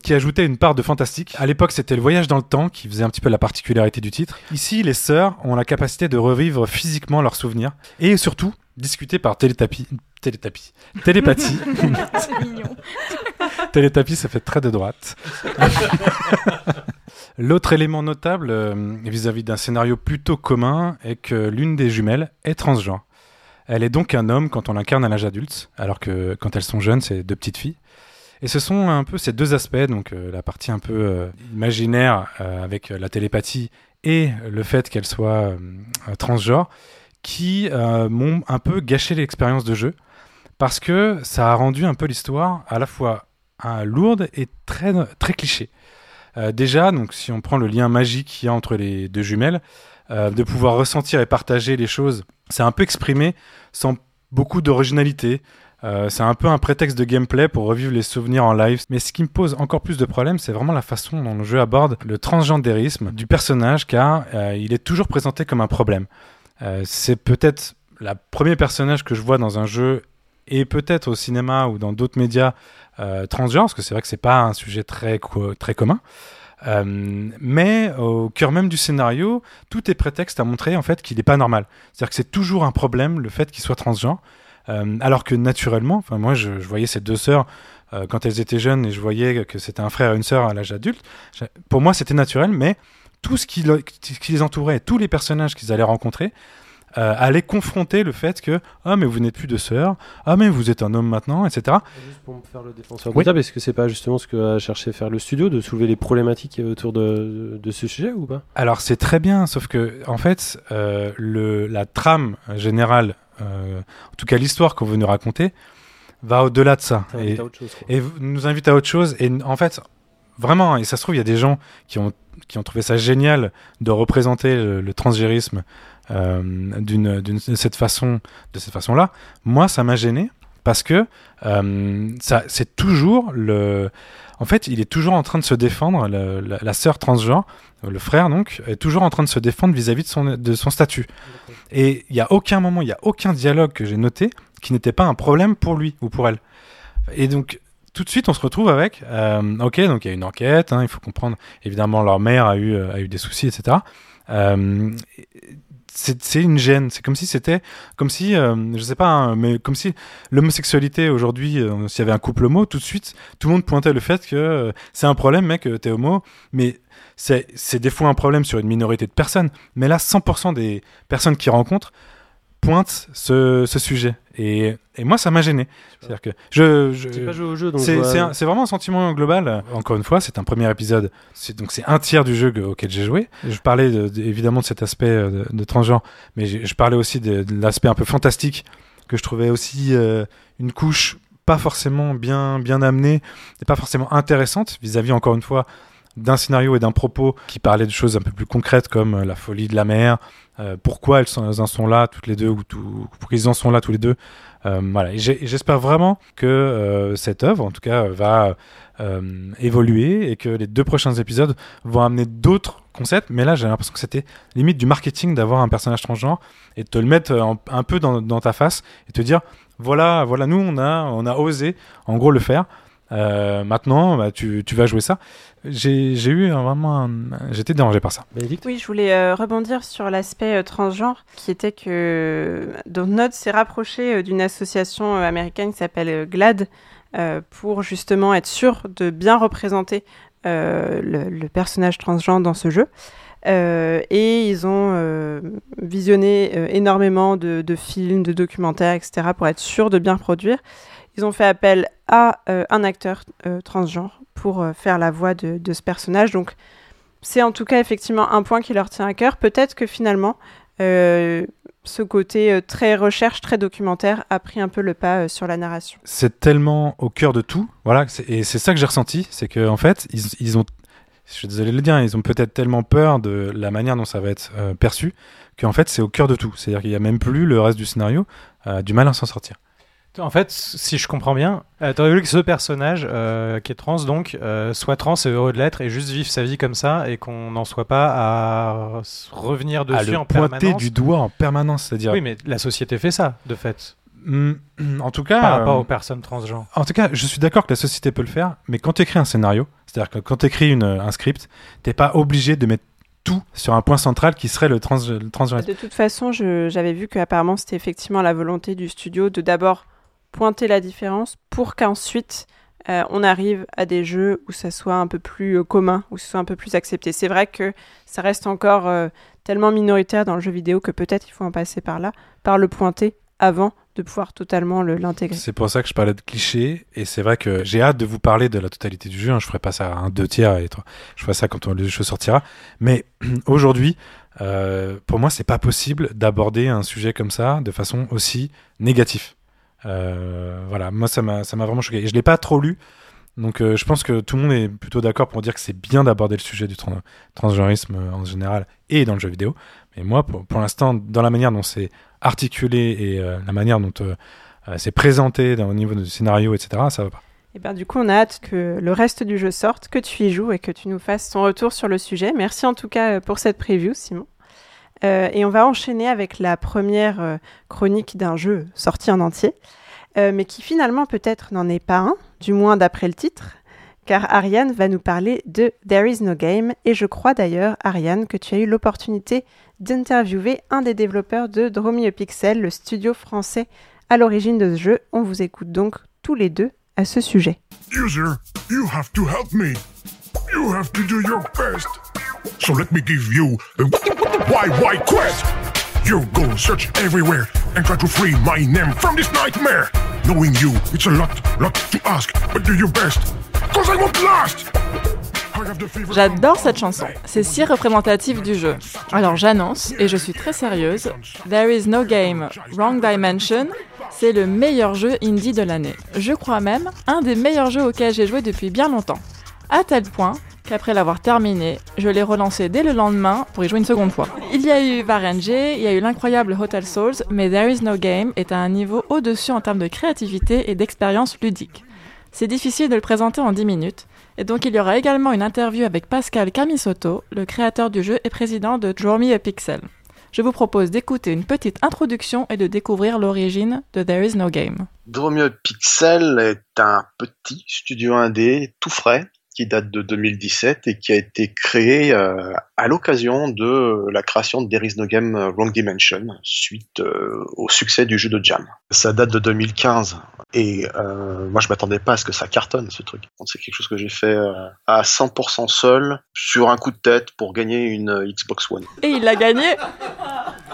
qui ajoutait une part de fantastique. À l'époque, c'était le voyage dans le temps qui faisait un petit peu la particularité du titre. Ici, les sœurs ont la capacité de revivre physiquement leurs souvenirs et surtout discuter par télétapie, télétapie, télépathie. C'est mignon. Télétapie, ça fait très de droite. L'autre élément notable euh, vis-à-vis d'un scénario plutôt commun est que l'une des jumelles est transgenre. Elle est donc un homme quand on l'incarne à l'âge adulte, alors que quand elles sont jeunes, c'est deux petites filles. Et ce sont un peu ces deux aspects, donc euh, la partie un peu euh, imaginaire euh, avec la télépathie et le fait qu'elle soit transgenre, qui euh, m'ont un peu gâché l'expérience de jeu, parce que ça a rendu un peu l'histoire à la fois hein, lourde et très, très cliché. Euh, déjà, donc, si on prend le lien magique qu'il y a entre les deux jumelles, euh, de pouvoir ressentir et partager les choses, c'est un peu exprimé sans beaucoup d'originalité. C'est un peu un prétexte de gameplay pour revivre les souvenirs en live. Mais ce qui me pose encore plus de problèmes, c'est vraiment la façon dont le jeu aborde le transgendérisme du personnage, car il est toujours présenté comme un problème. Euh, c'est peut-être le premier personnage que je vois dans un jeu et peut-être au cinéma ou dans d'autres médias euh, transgenres, parce que c'est vrai que c'est pas un sujet très, très commun. Euh, mais au cœur même du scénario, tout est prétexte à montrer en fait qu'il n'est pas normal. C'est-à-dire que c'est toujours un problème le fait qu'il soit transgenre, euh, alors que naturellement, enfin moi je, voyais ces deux sœurs quand elles étaient jeunes et je voyais que c'était un frère et une sœur à l'âge adulte. Pour moi c'était naturel, mais tout ce qui, le- qui les entourait, tous les personnages qu'ils allaient rencontrer, euh, allaient confronter le fait que ah mais vous n'êtes plus de sœurs, ah mais vous êtes un homme maintenant, etc. Juste pour me faire le défenseur Oui. est-ce que c'est pas justement ce que a cherché à faire le studio, de soulever les problématiques autour de, de ce sujet ou pas? Alors c'est très bien, sauf que en fait, euh, le, la trame générale, euh, en tout cas l'histoire qu'on veut nous raconter, va au-delà de ça et, chose, et nous invite à autre chose. Et en fait, vraiment, et ça se trouve, il y a des gens qui ont, qui ont trouvé ça génial de représenter le, le transgérisme euh, d'une, d'une- de cette façon, de cette façon-là. Moi, ça m'a gêné parce que euh, ça, c'est toujours le. En fait, il est toujours en train de se défendre, le- la, la sœur transgenre, le frère donc, est toujours en train de se défendre vis-à-vis de son, de son statut. Et il n'y a aucun moment, il n'y a aucun dialogue que j'ai noté qui n'était pas un problème pour lui ou pour elle. Et donc, tout de suite, on se retrouve avec, euh, ok, donc il y a une enquête, hein, il faut comprendre, évidemment, leur mère a eu, euh, a eu des soucis, etc. Euh, c'est une gêne, c'est comme si c'était, comme si, euh, je sais pas, hein, mais comme si l'homosexualité aujourd'hui, s'il y avait un couple homo, tout de suite, tout le monde pointait le fait que c'est un problème, mec, t'es homo, mais c'est des fois un problème sur une minorité de personnes, mais là, 100% des personnes qui rencontrent pointent ce, ce sujet. Et, et moi, ça m'a gêné. C'est-à-dire que je, je- J'ai pas joué au jeu, donc c'est vois- vraiment un sentiment global. Encore une fois, c'est un premier épisode. C'est donc c'est un tiers du jeu que- auquel j'ai joué. Je parlais de- de- évidemment de cet aspect euh, de, de transgenre, mais je parlais aussi de, de l'aspect un peu fantastique que je trouvais aussi euh, une couche pas forcément bien, bien amenée, et pas forcément intéressante vis-à-vis, encore une fois, d'un scénario et d'un propos qui parlait de choses un peu plus concrètes comme euh, la folie de la mer, euh, pourquoi elles, en sont là toutes les deux, ou tout, pourquoi ils en sont là tous les deux. Euh, voilà. J'espère vraiment que euh, cette œuvre, en tout cas, va évoluer et que les deux prochains épisodes vont amener d'autres concepts. Mais là, j'ai l'impression que c'était limite du marketing d'avoir un personnage transgenre et de te le mettre un peu dans, ta face et te dire voilà, voilà, nous on a, on a osé en gros le faire. Maintenant, bah, tu, tu vas jouer ça. J'ai eu un- vraiment, un- j'étais dérangé par ça. Bénédicte? Oui, je voulais euh, rebondir sur l'aspect euh, transgenre, qui était que Dontnod s'est rapproché euh, d'une association euh, américaine qui s'appelle euh, GLAD euh, pour justement être sûr de bien représenter euh, le, le personnage transgenre dans ce jeu. Euh, et ils ont euh, visionné euh, énormément de, de films, de documentaires, etc., pour être sûr de bien produire. Ils ont fait appel à euh, un acteur euh, transgenre pour euh, faire la voix de, ce personnage. Donc, c'est en tout cas effectivement un point qui leur tient à cœur. Peut-être que finalement, ce côté très recherche, très documentaire a pris un peu le pas sur la narration. c'est tellement au cœur de tout. Voilà, et c'est ça que j'ai ressenti, c'est qu'en en fait, ils, ont, je suis désolé de le dire, ils ont peut-être tellement peur de la manière dont ça va être perçu qu'en fait, c'est au cœur de tout. C'est-à-dire qu'il n'y a même plus le reste du scénario du mal à s'en sortir. En fait, si je comprends bien, euh, t'aurais voulu que ce personnage, euh, qui est trans donc, euh, soit trans et heureux de l'être et juste vivre sa vie comme ça et qu'on n'en soit pas à revenir à dessus le en pointer permanence. du doigt en permanence, c'est-à-dire. Oui, mais la société fait ça, de fait, Mm, en tout cas, par rapport euh, aux personnes transgenres. En tout cas, je suis d'accord que la société peut le faire, mais quand tu écris un scénario, c'est-à-dire que quand tu écris une, un script, t'es pas obligé de mettre tout sur un point central qui serait le, trans, le transgenrisme. De toute façon, j'avais vu qu'apparemment c'était effectivement la volonté du studio de d'abord pointer la différence pour qu'ensuite euh, on arrive à des jeux où ça soit un peu plus euh, commun, où ce soit un peu plus accepté. C'est vrai que ça reste encore euh, tellement minoritaire dans le jeu vidéo que peut-être il faut en passer par là, par le pointer avant de pouvoir totalement le- l'intégrer. C'est pour ça que je parlais de clichés, et c'est vrai que j'ai hâte de vous parler de la totalité du jeu. hein. Je ferai pas ça à un deux tiers, et trois. je ferai ça quand on- le jeu sortira. Mais aujourd'hui, pour moi, c'est pas possible d'aborder un sujet comme ça de façon aussi négative. Euh, voilà, moi ça m'a vraiment choqué. Et je l'ai pas trop lu, donc euh, je pense que tout le monde est plutôt d'accord pour dire que c'est bien d'aborder le sujet du tran- transgenrisme euh, en général et dans le jeu vidéo. Mais moi, pour, l'instant, dans la manière dont c'est articulé et la manière dont c'est présenté dans- au niveau du scénario, etc., ça va pas. Et bien du coup, on a hâte que le reste du jeu sorte, que tu y joues et que tu nous fasses ton retour sur le sujet. Merci en tout cas pour cette preview, Simon. Euh, et on va enchaîner avec la première euh, chronique d'un jeu sorti en entier, euh, mais qui finalement peut-être n'en est pas un, du moins d'après le titre, car Ariane va nous parler de There is no game, et je crois d'ailleurs, Ariane, que tu as eu l'opportunité d'interviewer un des développeurs de Dromio Pixel, le studio français à l'origine de ce jeu. On vous écoute donc tous les deux à ce sujet. User, you have to help me. You have to. So let me give you the why why quest. You go search everywhere and try to free my name from this nightmare. Knowing you, it's a lot, lot to ask, but do your best. Cause I won't last. J'adore cette chanson, c'est si représentatif du jeu. Alors j'annonce, et je suis très sérieuse, There is no game, Wrong Dimension, c'est le meilleur jeu indie de l'année. Je crois même un des meilleurs jeux auxquels j'ai joué depuis bien longtemps. À tel point qu'après l'avoir terminé, je l'ai relancé dès le lendemain pour y jouer une seconde fois. Il y a eu Varenge, il y a eu l'incroyable Hotel Souls, mais There is no game est à un niveau au-dessus en termes de créativité et d'expérience ludique. C'est difficile de le présenter en 10 minutes, et donc il y aura également une interview avec Pascal Camisotto, le créateur du jeu et président de Draw a Pixel. Je vous propose d'écouter une petite introduction et de découvrir l'origine de There Is No Game. Dromio Pixel est un petit studio indé tout frais qui date de 2017 et qui a été créé euh, à l'occasion de la création de There Is No Game euh, Wrong Dimension suite euh, au succès du jeu de Jam. Ça date de 2015 et euh, moi je m'attendais pas à ce que ça cartonne ce truc. C'est quelque chose que j'ai fait euh, à 100% seul sur un coup de tête pour gagner une euh, Xbox One. Et il a gagné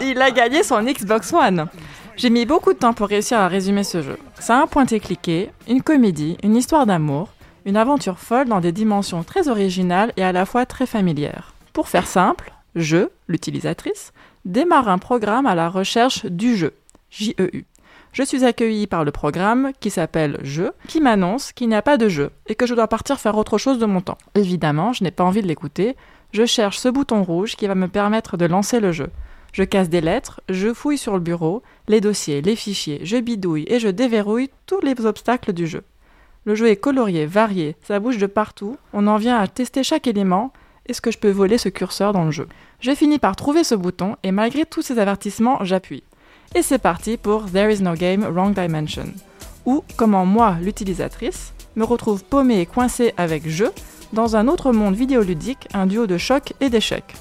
Il a gagné son Xbox One J'ai mis beaucoup de temps pour réussir à résumer ce jeu. A un pointé-cliqué, une comédie, une histoire d'amour, une aventure folle dans des dimensions très originales et à la fois très familières. Pour faire simple, je, l'utilisatrice, démarre un programme à la recherche du jeu, JEU. Je suis accueillie par le programme qui s'appelle Jeu, qui m'annonce qu'il n'y a pas de jeu et que je dois partir faire autre chose de mon temps. Évidemment, je n'ai pas envie de l'écouter. Je cherche ce bouton rouge qui va me permettre de lancer le jeu. Je casse des lettres, je fouille sur le bureau, les dossiers, les fichiers, je bidouille et je déverrouille tous les obstacles du jeu. Le jeu est colorié, varié, ça bouge de partout, on en vient à tester chaque élément. Est-ce que je peux voler ce curseur dans le jeu? Je finis par trouver ce bouton et malgré tous ces avertissements, j'appuie. Et c'est parti pour There is no game, wrong dimension. Ou comment moi, l'utilisatrice, me retrouve paumée et coincée avec jeu dans un autre monde vidéoludique, un duo de choc et d'échecs.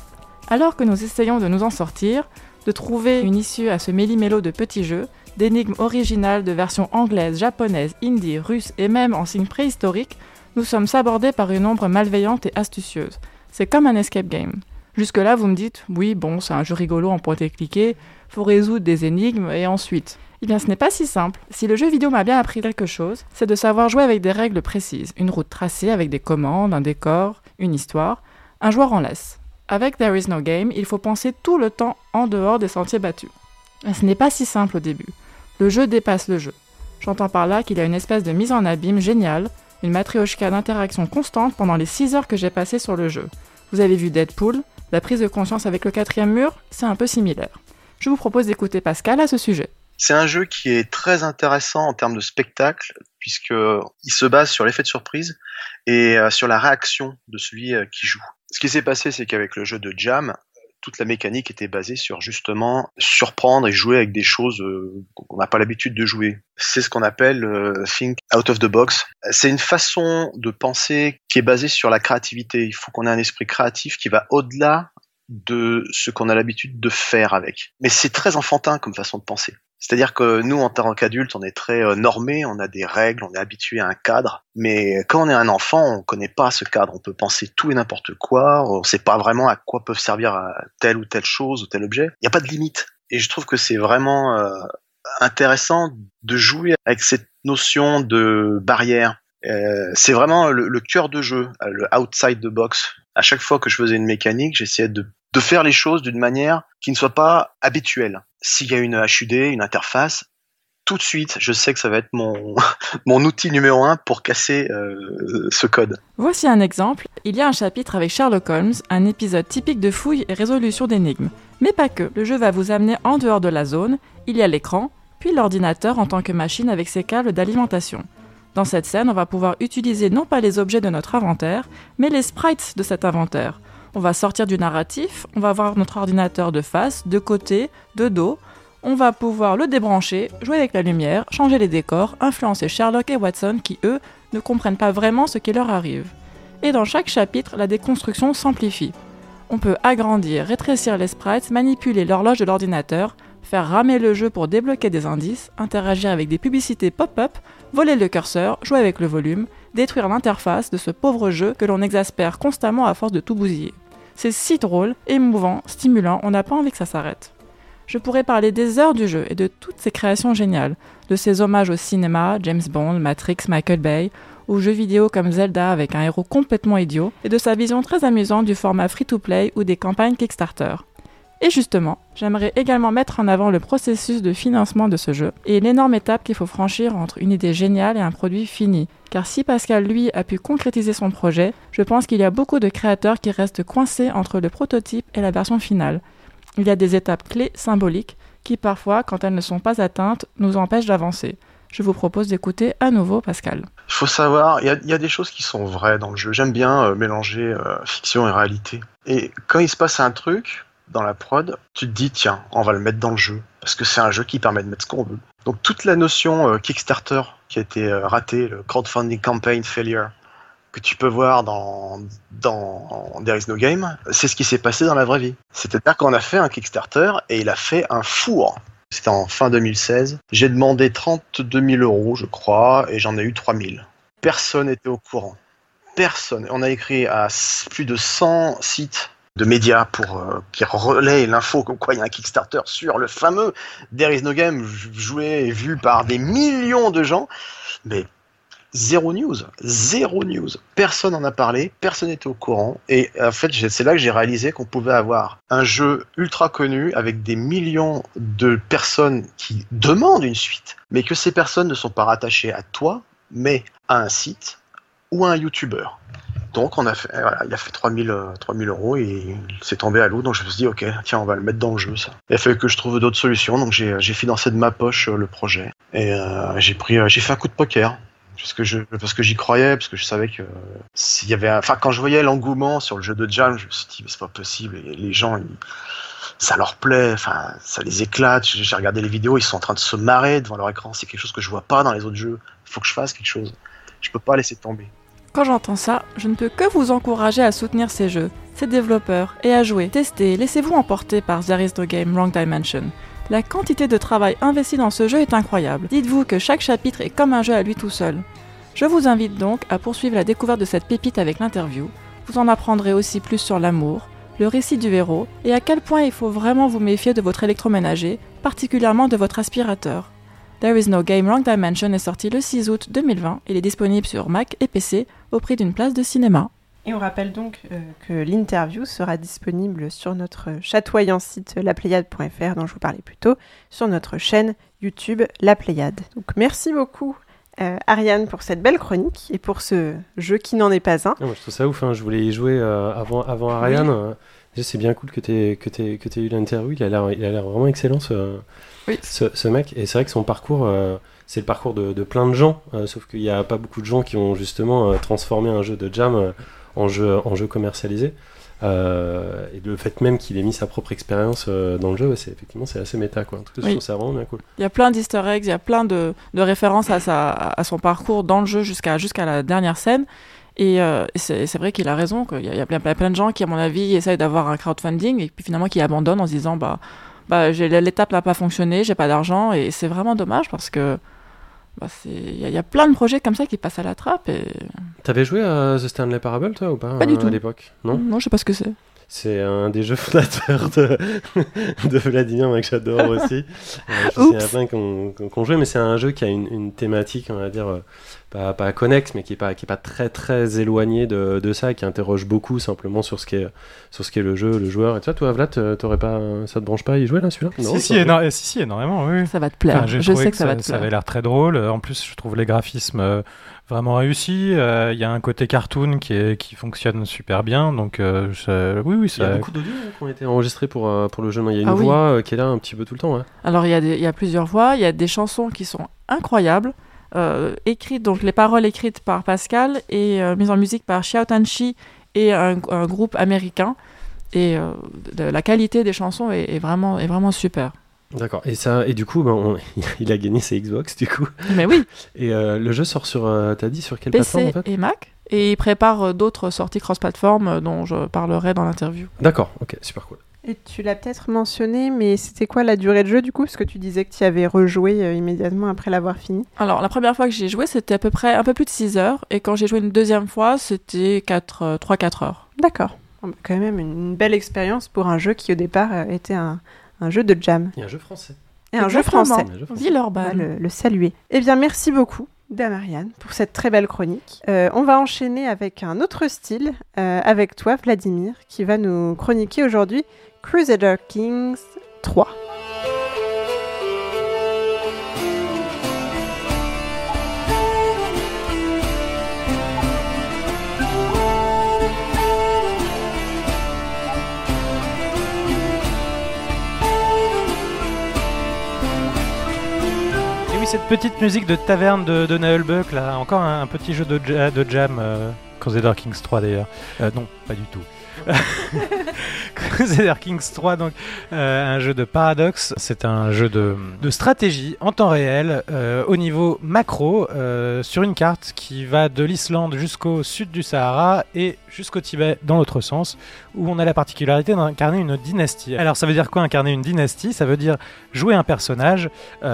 Alors que nous essayons de nous en sortir, de trouver une issue à ce méli-mélo de petits jeux, d'énigmes originales de versions anglaises, japonaises, hindi, russes et même en signe préhistorique, nous sommes sabordés par une ombre malveillante et astucieuse. C'est comme un escape game. Jusque-là, vous me dites, oui, bon, c'est un jeu rigolo en point et cliquer, faut résoudre des énigmes et ensuite. Eh bien, ce n'est pas si simple. Si le jeu vidéo m'a bien appris quelque chose, c'est de savoir jouer avec des règles précises, une route tracée avec des commandes, un décor, une histoire. Un joueur en laisse. Avec There is no game, il faut penser tout le temps en dehors des sentiers battus. Ce n'est pas si simple au début. Le jeu dépasse le jeu. J'entends par là qu'il y a une espèce de mise en abîme géniale, une matrioshka d'interaction constante pendant les 6 heures que j'ai passées sur le jeu. Vous avez vu Deadpool, la prise de conscience avec le quatrième mur, c'est un peu similaire. Je vous propose d'écouter Pascal à ce sujet. C'est un jeu qui est très intéressant en termes de spectacle, puisque il se base sur l'effet de surprise et euh, sur la réaction de celui euh, qui joue. Ce qui s'est passé, c'est qu'avec le jeu de Jam, toute la mécanique était basée sur justement surprendre et jouer avec des choses euh, qu'on n'a pas l'habitude de jouer. C'est ce qu'on appelle euh, think out of the box. C'est une façon de penser qui est basée sur la créativité. Il faut qu'on ait un esprit créatif qui va au-delà de ce qu'on a l'habitude de faire avec. Mais c'est très enfantin comme façon de penser. C'est-à-dire que nous, en tant qu'adultes, on est très euh, normés, on a des règles, on est habitué à un cadre. Mais quand on est un enfant, on connaît pas ce cadre. On peut penser tout et n'importe quoi. On sait pas vraiment à quoi peuvent servir euh, telle ou telle chose ou tel objet. Il n'y a pas de limite. Et je trouve que c'est vraiment euh, intéressant de jouer avec cette notion de barrière. Euh, c'est vraiment le, le cœur de jeu, le outside the box. À chaque fois que je faisais une mécanique, j'essayais de, de faire les choses d'une manière qui ne soit pas habituelle. S'il y a une HUD, une interface, tout de suite, je sais que ça va être mon, outil numéro un pour casser euh, ce code. Voici un exemple. Il y a un chapitre avec Sherlock Holmes, un épisode typique de fouille et résolution d'énigmes. Mais pas que, le jeu va vous amener en dehors de la zone, il y a l'écran, puis l'ordinateur en tant que machine avec ses câbles d'alimentation. Dans cette scène, on va pouvoir utiliser non pas les objets de notre inventaire, mais les sprites de cet inventaire. On va sortir du narratif, on va voir notre ordinateur de face, de côté, de dos. On va pouvoir le débrancher, jouer avec la lumière, changer les décors, influencer Sherlock et Watson qui, eux, ne comprennent pas vraiment ce qui leur arrive. Et dans chaque chapitre, la déconstruction s'amplifie. On peut agrandir, rétrécir les sprites, manipuler l'horloge de l'ordinateur, faire ramer le jeu pour débloquer des indices, interagir avec des publicités pop-up, voler le curseur, jouer avec le volume, détruire l'interface de ce pauvre jeu que l'on exaspère constamment à force de tout bousiller. C'est si drôle, émouvant, stimulant, on n'a pas envie que ça s'arrête. Je pourrais parler des heures du jeu et de toutes ses créations géniales, de ses hommages au cinéma, James Bond, Matrix, Michael Bay, aux jeux vidéo comme Zelda avec un héros complètement idiot, et de sa vision très amusante du format free-to-play ou des campagnes Kickstarter. Et justement, j'aimerais également mettre en avant le processus de financement de ce jeu et l'énorme étape qu'il faut franchir entre une idée géniale et un produit fini. Car si Pascal, lui, a pu concrétiser son projet, je pense qu'il y a beaucoup de créateurs qui restent coincés entre le prototype et la version finale. Il y a des étapes clés symboliques qui parfois, quand elles ne sont pas atteintes, nous empêchent d'avancer. Je vous propose d'écouter à nouveau Pascal. Il faut savoir, il y a, des choses qui sont vraies dans le jeu. J'aime bien euh, mélanger euh, fiction et réalité. Et quand il se passe un truc dans la prod, tu te dis tiens, on va le mettre dans le jeu parce que c'est un jeu qui permet de mettre ce qu'on veut. Donc toute la notion euh, Kickstarter qui a été euh, ratée, le crowdfunding campaign failure que tu peux voir dans dans There is no game, c'est ce qui s'est passé dans la vraie vie. C'est-à-dire qu'on a fait un Kickstarter et il a fait un four. C'était en fin 2016. J'ai demandé 32 000 euros, je crois, et j'en ai eu 3 000. Personne n'était au courant. Personne. On a écrit à plus de 100 sites de médias pour euh, qui relaient l'info comme quoi il y a un Kickstarter sur le fameux There is no game joué et vu par des millions de gens, mais zéro news, zéro news. Personne n'en a parlé, personne n'était au courant. Et en fait, c'est là que j'ai réalisé qu'on pouvait avoir un jeu ultra connu avec des millions de personnes qui demandent une suite, mais que ces personnes ne sont pas rattachées à toi, mais à un site ou à un YouTuber. Donc on a fait, voilà, il a fait 3000, euh, 3000 euros et il s'est tombé à l'eau. Donc je me suis dit, ok, tiens, on va le mettre dans le jeu, ça. Il a fallu que je trouve d'autres solutions. Donc j'ai financé de ma poche euh, le projet. Et euh, j'ai pris, euh, j'ai fait un coup de poker. Parce que je, parce que j'y croyais, parce que je savais que s'il y avait, enfin quand je voyais l'engouement sur le jeu de Jam, je me suis dit mais c'est pas possible. Et les gens, ils- ça leur plaît, enfin ça les éclate. J'ai regardé les vidéos, ils sont en train de se marrer devant leur écran. C'est quelque chose que je vois pas dans les autres jeux. Il faut que je fasse quelque chose. Je peux pas laisser tomber. Quand j'entends ça, je ne peux que vous encourager à soutenir ces jeux, ces développeurs, et à jouer, tester, laissez-vous emporter par There is game Wrong Dimension. La quantité de travail investi dans ce jeu est incroyable. Dites-vous que chaque chapitre est comme un jeu à lui tout seul. Je vous invite donc à poursuivre la découverte de cette pépite avec l'interview. Vous en apprendrez aussi plus sur l'amour, le récit du héros, et à quel point il faut vraiment vous méfier de votre électroménager, particulièrement de votre aspirateur. There is no game Wrong Dimension est sorti le 6 août 2020. Il est disponible sur Mac et PC au prix d'une place de cinéma. Et on rappelle donc euh, que l'interview sera disponible sur notre chatoyant site lapléiade.fr dont je vous parlais plus tôt, sur notre chaîne YouTube La Pléiade. Donc merci beaucoup euh, Ariane pour cette belle chronique et pour ce jeu qui n'en est pas un. Ah, moi, je trouve ça ouf, hein. je voulais y jouer euh, avant, avant Ariane. Déjà, c'est bien cool que tu aies, que t'aies- que t'aies eu l'interview, il a l'air il a l'air vraiment excellent ce, ce, ce mec. Et c'est vrai que son parcours, euh, c'est le parcours de, de plein de gens, euh, sauf qu'il n'y a pas beaucoup de gens qui ont justement euh, transformé un jeu de jam en, jeu, en jeu commercialisé. Et le fait même qu'il ait mis sa propre expérience dans le jeu, ouais, c'est effectivement c'est assez méta quoi. En tout cas, je Oui. trouve ça vraiment bien cool. Il y a plein d'easter eggs, il y a plein de, de références à, sa, à son parcours dans le jeu jusqu'à jusqu'à la dernière scène. Et euh, c'est vrai qu'il a raison, qu'il y a, y plein, plein de gens qui, à mon avis, essayent d'avoir un crowdfunding et puis finalement qui abandonnent en se disant bah, bah l'étape n'a pas fonctionné, j'ai pas d'argent. Et c'est vraiment dommage parce que bah, il y, a- il y a plein de projets comme ça qui passent à la trappe. Et... T'avais joué à The Stanley Parable toi ou pas Pas du euh, tout. à l'époque? Non? Non, je sais pas ce que c'est. C'est un des jeux fondateurs de, de Vladimir, moi, que j'adore aussi. Euh, je sais qu'il y en a plein qui ont, qui ont joué, mais c'est un jeu qui a une, une thématique, on va dire, euh, pas, pas connexe, mais qui est pas, qui est pas très très éloigné de, de ça, et qui interroge beaucoup simplement sur ce qui est, sur ce qui est le jeu, le joueur. Et toi, toi, Vlad, euh, t'aurais pas, ça te branche pas à y jouer là, celui-là? Si, si, ça- éno- euh, si, si, énormément, oui. Ça va te plaire. Enfin, je sais que ça va te Ça plaire. avait l'air très drôle. Euh, En plus, je trouve les graphismes euh, vraiment réussis. Euh, Il y a un côté cartoon qui, est, qui fonctionne super bien. Donc, euh, je- oui, oui, Il y a beaucoup d'audio hein, qui ont été enregistrés pour, euh, pour le jeu. Il y a une Ah oui. voix euh, qui est là un petit peu tout le temps. ouais. Alors il y, a des- y a plusieurs voix, il y a des chansons qui sont incroyables, euh, écrites, donc les paroles écrites par Pascal et euh, mises en musique par Xiao Tanchi et un, un groupe américain. Et euh, de- la qualité des chansons est, est vraiment, est vraiment super. D'accord. Et ça, et du coup, ben, on- il a gagné ses Xbox, du coup. Mais oui, Et euh, le jeu sort sur, euh, t'as dit sur quelle PC plateforme en fait? et Mac. Et il prépare euh, d'autres sorties cross-platform euh, dont je parlerai dans l'interview. D'accord, ok, super cool. Et tu l'as peut-être mentionné, mais c'était quoi la durée de jeu du coup? Parce que tu disais que tu y avais rejoué euh, immédiatement après l'avoir fini. Alors la première fois que j'ai joué, c'était à peu près un peu plus de 6 heures. Et quand j'ai joué une deuxième fois, c'était 4, euh, 3-4 heures. D'accord. Bah, quand même une belle expérience pour un jeu qui au départ était un, un jeu de jam. A un jeu français. Et un jeu Exactement. français. Un jeu français. On va Villeurbanne. le, le saluer. Eh bien, merci beaucoup, Damariane, pour cette très belle chronique. Euh, on va enchaîner avec un autre style, euh, avec toi, Vladimir, qui va nous chroniquer aujourd'hui Crusader Kings 3. Cette petite musique de taverne de, de Buck, là, encore un, un petit jeu de, ja- de jam, euh, Crusader Kings 3 d'ailleurs. Euh, non, pas du tout. Crusader Kings 3, donc euh, un jeu de paradoxe. C'est un jeu de, stratégie en temps réel euh, au niveau macro euh, sur une carte qui va de l'Islande jusqu'au sud du Sahara et jusqu'au Tibet dans l'autre sens, où on a la particularité d'incarner une dynastie. Alors ça veut dire quoi incarner une dynastie? Ça veut dire jouer un personnage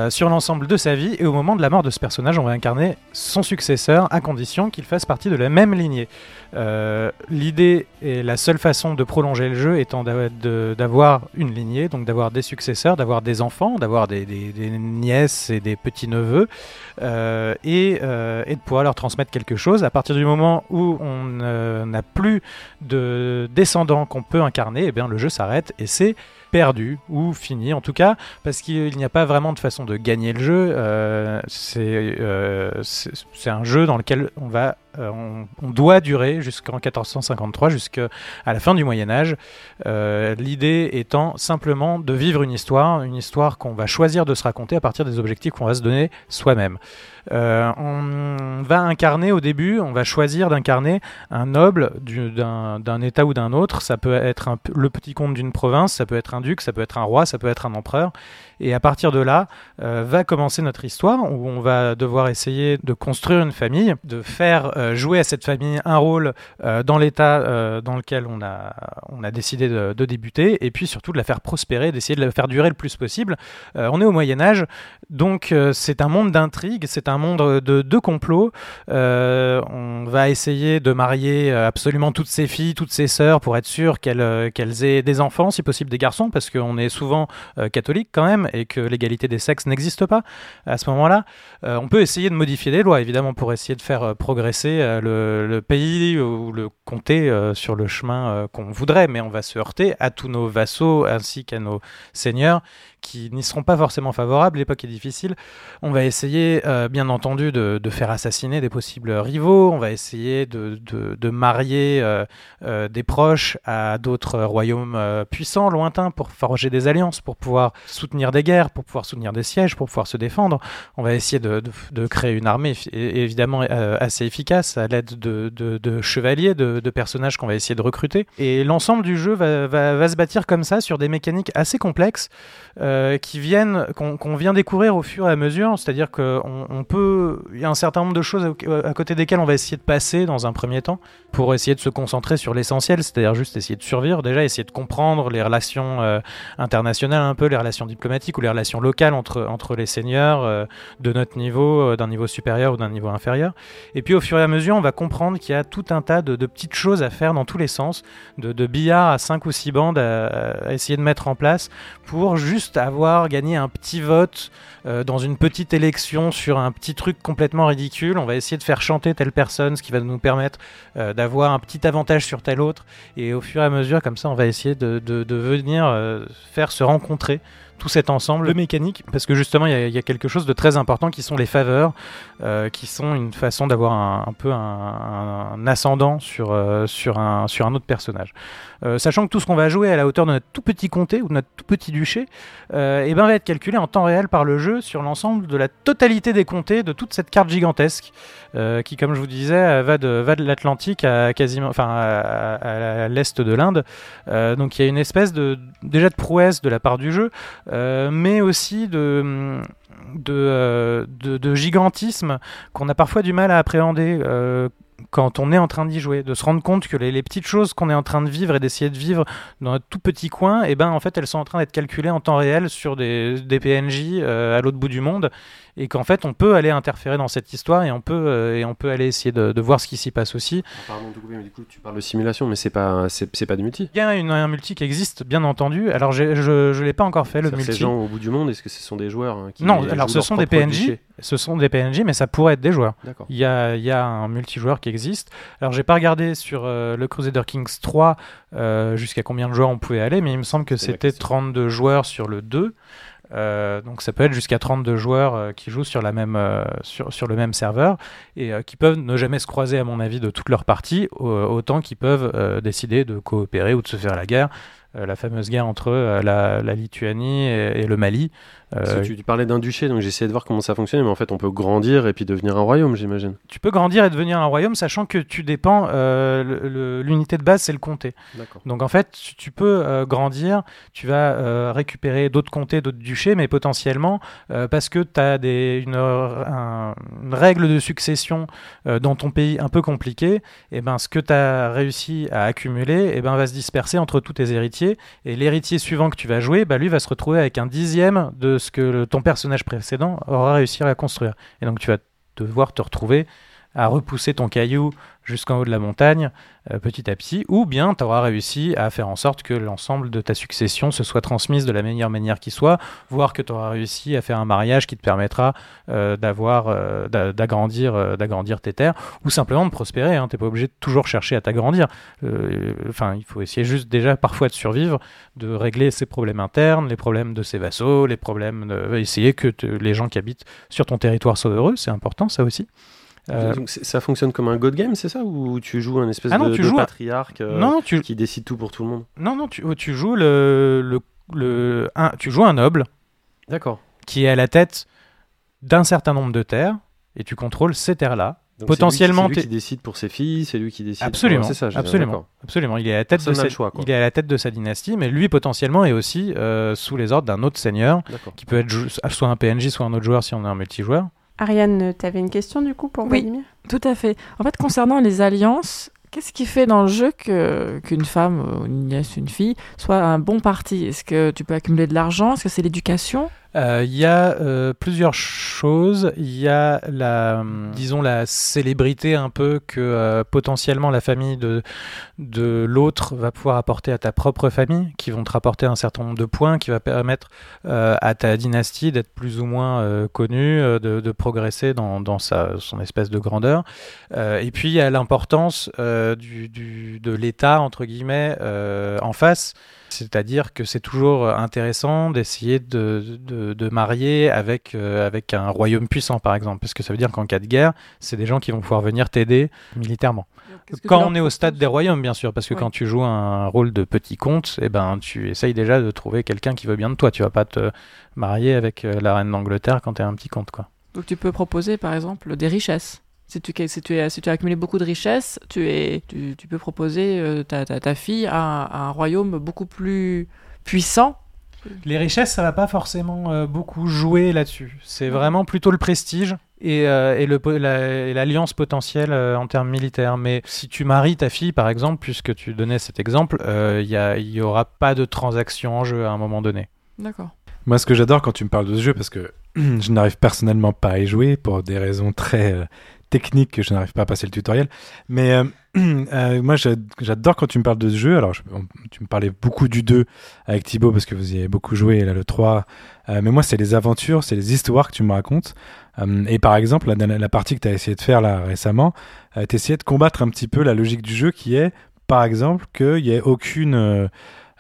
sur l'ensemble de sa vie et au moment de la mort de ce personnage, on va incarner son successeur à condition qu'il fasse partie de la même lignée. Euh, L'idée est la seule façon de prolonger le jeu étant d'avoir une lignée, donc d'avoir des successeurs, d'avoir des enfants, d'avoir des, nièces et des petits-neveux, euh, et, euh, et de pouvoir leur transmettre quelque chose. À partir du moment où on n'a plus de descendants qu'on peut incarner, eh bien, le jeu s'arrête et c'est perdu ou fini en tout cas parce qu'il n'y a pas vraiment de façon de gagner le jeu c'est un jeu dans lequel on va euh, on, doit durer jusqu'en 1453 jusqu'à la fin du Moyen Âge Euh, l'idée étant simplement de vivre une histoire une histoire qu'on va choisir de se raconter à partir des objectifs qu'on va se donner soi-même euh, on va incarner au début, on va choisir d'incarner un noble du- d'un état ou d'un autre. Ça peut être le petit comte d'une province, ça peut être un duc, ça peut être un roi, ça peut être un empereur. Et à partir de là, va commencer notre histoire où on va devoir essayer de construire une famille, de faire jouer à cette famille un rôle euh, dans l'état euh, dans lequel on a, on a décidé de, débuter, et puis surtout de la faire prospérer, d'essayer de la faire durer le plus possible. Euh, on est au Moyen Âge, donc euh, c'est un monde d'intrigue, c'est un monde de, de complots. Euh, on va essayer de marier euh, absolument toutes ses filles, toutes ses sœurs, pour être sûr qu'elles euh, qu'elles aient des enfants, si possible des garçons, parce qu'on est souvent euh, catholique quand même, et que l'égalité des sexes n'existe pas à ce moment-là. Euh, on peut essayer de modifier les lois, évidemment, pour essayer de faire euh, progresser euh, le, le pays ou le comté euh, sur le chemin euh, qu'on voudrait, mais on va se heurter à tous nos vassaux ainsi qu'à nos seigneurs qui n'y seront pas forcément favorables. L'époque est difficile. On va essayer, euh, bien entendu, de, faire assassiner des possibles rivaux. On va essayer de, marier euh, euh, des proches à d'autres royaumes puissants, lointains, pour forger des alliances, pour pouvoir soutenir des guerres, pour pouvoir soutenir des sièges, pour pouvoir se défendre. On va essayer de, créer une armée, évidemment, assez efficace à l'aide de, chevaliers, de, personnages qu'on va essayer de recruter. Et l'ensemble du jeu va, se bâtir comme ça sur des mécaniques assez complexes qui viennent, qu'on vient découvrir au fur et à mesure. C'est-à-dire qu'on on peut, il y a un certain nombre de choses à, à côté desquelles on va essayer de passer dans un premier temps pour essayer de se concentrer sur l'essentiel, c'est-à-dire juste essayer de survivre, déjà essayer de comprendre les relations euh, internationales un peu, les relations diplomatiques ou les relations locales entre, entre les seigneurs euh, de notre niveau, euh, d'un niveau supérieur ou d'un niveau inférieur. Et puis au fur et à mesure, on va comprendre qu'il y a tout un tas de, petites choses à faire dans tous les sens, de, de billard à 5 ou 6 bandes à essayer de mettre en place pour juste avoir gagné un petit vote euh, dans une petite élection sur un petit truc complètement ridicule. On va essayer de faire chanter telle personne, ce qui va nous permettre euh, d'avoir un petit avantage sur tel autre. Et au fur et à mesure, comme ça, on va essayer de venir euh, faire se rencontrer tout cet ensemble de mécanique, parce que justement, il y, a- quelque chose de très important qui sont les faveurs, euh, qui sont une façon d'avoir un, peu un, ascendant sur, euh, sur, un, autre personnage. Euh, sachant que tout ce qu'on va jouer à la hauteur de notre tout petit comté ou de notre tout petit duché, euh, eh ben, va être calculé en temps réel par le jeu sur l'ensemble de la totalité des comtés de toute cette carte gigantesque qui, comme je vous disais, va de, l'Atlantique à quasiment, enfin, l'est de l'Inde. Donc il y a une espèce de déjà de prouesse de la part du jeu, euh, mais aussi de euh, de, de gigantisme qu'on a parfois du mal à appréhender. euh, quand on est en train d'y jouer, de se rendre compte que les, les petites choses qu'on est en train de vivre et d'essayer de vivre dans notre tout petit coin, et ben en fait elles sont en train d'être calculées en temps réel sur des, des PNJ à l'autre bout du monde, et qu'en fait on peut aller interférer dans cette histoire et on peut euh, et on peut aller essayer de, de voir ce qui s'y passe aussi. Pardon de couper, mais du coup, tu parles de simulation, mais c'est pas, c'est, pas du multi. Il y a une- un multi qui existe, bien entendu. Alors je je l'ai pas encore fait le C'est-à-dire Ces multi. gens au bout du monde, est-ce que ce sont des joueurs hein, qui Non, alors ce sont des PNJ, ce sont des PNJ, mais ça pourrait être des joueurs. D'accord. Il y a, il y a un multijoueur qui existe. Alors j'ai pas regardé sur euh, le Crusader Kings 3 euh, jusqu'à combien de joueurs on pouvait aller, mais il me semble que c'était question. 32 joueurs sur le 2. Euh, donc ça peut être jusqu'à 32 joueurs euh, qui jouent sur, la même, euh, le même serveur et qui peuvent ne jamais se croiser à mon avis de toutes leurs parties, au- autant qu'ils peuvent décider de coopérer ou de se faire la guerre. La fameuse guerre entre la, Lituanie et le Mali. Euh, tu, tu parlais d'un duché, donc j'essayais de voir comment ça fonctionne, mais en fait, on peut grandir et puis devenir un royaume, j'imagine. tu peux grandir et devenir un royaume, sachant que tu dépends. euh, L'unité de base, c'est le comté. Donc en fait, tu, peux euh, grandir, tu vas récupérer d'autres comtés, d'autres duchés, mais potentiellement, parce que tu as des, une, un- une règle de succession dans ton pays un peu compliquée, et ben, ce que tu as réussi à accumuler et ben, va se disperser entre tous tes héritiers. Et l'héritier suivant que tu vas jouer, bah, lui va se retrouver avec un dixième de que ton personnage précédent aura réussi à construire. Et donc tu vas devoir te retrouver à repousser ton caillou jusqu'en haut de la montagne euh, petit à petit, ou bien tu auras réussi à faire en sorte que l'ensemble de ta succession se soit transmise de la meilleure manière qui soit, voire que tu auras réussi à faire un mariage qui te permettra euh, d'avoir, euh, d'a- d'agrandir, d'agrandir tes terres, ou simplement de prospérer. Hein. Tu n'es pas obligé de toujours chercher à t'agrandir. Enfin, il faut essayer juste déjà parfois de survivre, de régler ses problèmes internes, les problèmes de ses vassaux, les problèmes de... essayer que les gens qui habitent sur ton territoire soient heureux, c'est important ça aussi. Euh, Donc, ça fonctionne comme un God Game, c'est ça Ou tu joues un espèce Ah non, de, tu de joues un- patriarche euh, non, tu, qui décide tout pour tout le monde? Non, non, tu, tu joues le, le, le- un, tu joues un noble D'accord. qui est à la tête d'un certain nombre de terres et tu contrôles ces terres-là. Donc, Potentiellement, c'est lui, qui- décide pour ses filles, c'est lui qui décide. Absolument, c'est ça, absolument, absolument. Il est à la tête Personne de sa, choix, il est à la tête de sa dynastie, mais lui potentiellement est aussi euh, sous les ordres d'un autre seigneur qui peut être jou- soit un PNJ, soit un autre joueur si on est un multijoueur. Ariane, tu avais une question du coup pour Oui. Vladimir? Tout à fait. En fait, concernant les alliances, qu'est-ce qui fait dans le jeu que qu'une femme, une nièce, une fille, soit un bon parti? Est-ce que tu peux accumuler de l'argent? Est-ce que c'est l'éducation? Il y a euh, plusieurs choses. Il y a la, disons, la célébrité un peu que euh, potentiellement la famille de, de l'autre va pouvoir apporter à ta propre famille, qui vont te rapporter un certain nombre de points, qui va permettre euh, à ta dynastie d'être plus ou moins euh, connue, euh, de, progresser dans, dans sa, son espèce de grandeur. Euh, et puis il y a l'importance euh, du, du- de l'État, entre guillemets, euh, en face. C'est-à-dire que c'est toujours intéressant d'essayer de, de, de marier avec, euh, avec un royaume puissant, par exemple, parce que ça veut dire qu'en cas de guerre, c'est des gens qui vont pouvoir venir t'aider militairement. Quand on est au stade des royaumes, bien sûr, parce que quand tu joues un rôle de petit comte, eh ben, tu essayes déjà de trouver quelqu'un qui veut bien de toi. Tu vas pas te marier avec euh, la reine d'Angleterre quand tu es un petit comte. Quoi. Donc tu peux proposer par exemple des richesses. Si tu, si tu, as, si tu as accumulé beaucoup de richesses, tu, es, tu, tu peux proposer euh, ta, ta, ta fille à, un- à un royaume beaucoup plus puissant. Les richesses, ça va pas forcément euh, beaucoup jouer là-dessus. C'est vraiment plutôt le prestige et, euh, et la- l'alliance potentielle euh, en termes militaires. Mais si tu maries ta fille, par exemple, puisque tu donnais cet exemple, il y a- il y aura pas de transaction en jeu à un moment donné. D'accord. Moi, ce que j'adore quand tu me parles de ce jeu, parce que je n'arrive personnellement pas à y jouer pour des raisons très techniques que je n'arrive pas à passer le tutoriel. Mais euh, euh, moi, j'a- j'adore quand tu me parles de ce jeu. Alors, je- tu me parlais beaucoup du 2 avec Thibaut parce que vous y avez beaucoup joué, et là, le 3. Euh, mais moi, c'est les aventures, c'est les histoires que tu me racontes. Et par exemple, la, partie que tu as essayé de faire là récemment, tu essayé de combattre un petit peu la logique du jeu qui est, par exemple, qu'il n'y ait aucune.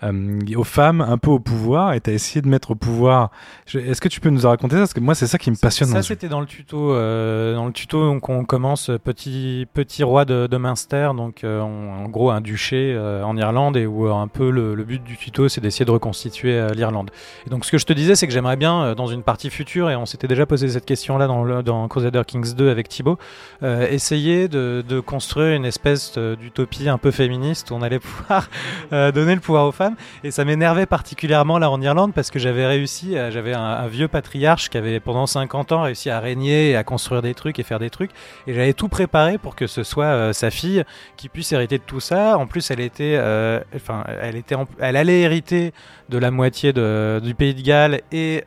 Euh, aux femmes un peu au pouvoir et tu as essayé de mettre au pouvoir. Est-ce que tu peux nous raconter ça? Parce que moi, c'est ça qui me passionne Ça, c'était dans le tuto. euh, dans le tuto, donc on commence euh, petit petit roi de, de Munster, donc euh, on- en gros un duché en Irlande et où un peu le, le but du tuto, c'est d'essayer de reconstituer l'Irlande. Et donc ce que je te disais, c'est que j'aimerais bien dans une partie future, et on s'était déjà posé cette question-là dans, le- dans Crusader Kings 2 avec Thibaut, essayer de, de construire une espèce d'utopie un peu féministe où on allait pouvoir donner le pouvoir aux femmes. Et ça m'énervait particulièrement là en Irlande parce que j'avais réussi, à- j'avais un, vieux patriarche qui avait pendant 50 ans réussi à régner et à construire des trucs et faire des trucs. Et j'avais tout préparé pour que ce soit euh, sa fille qui puisse hériter de tout ça. En plus, elle était, euh, elle était, elle allait hériter de la moitié du pays de Galles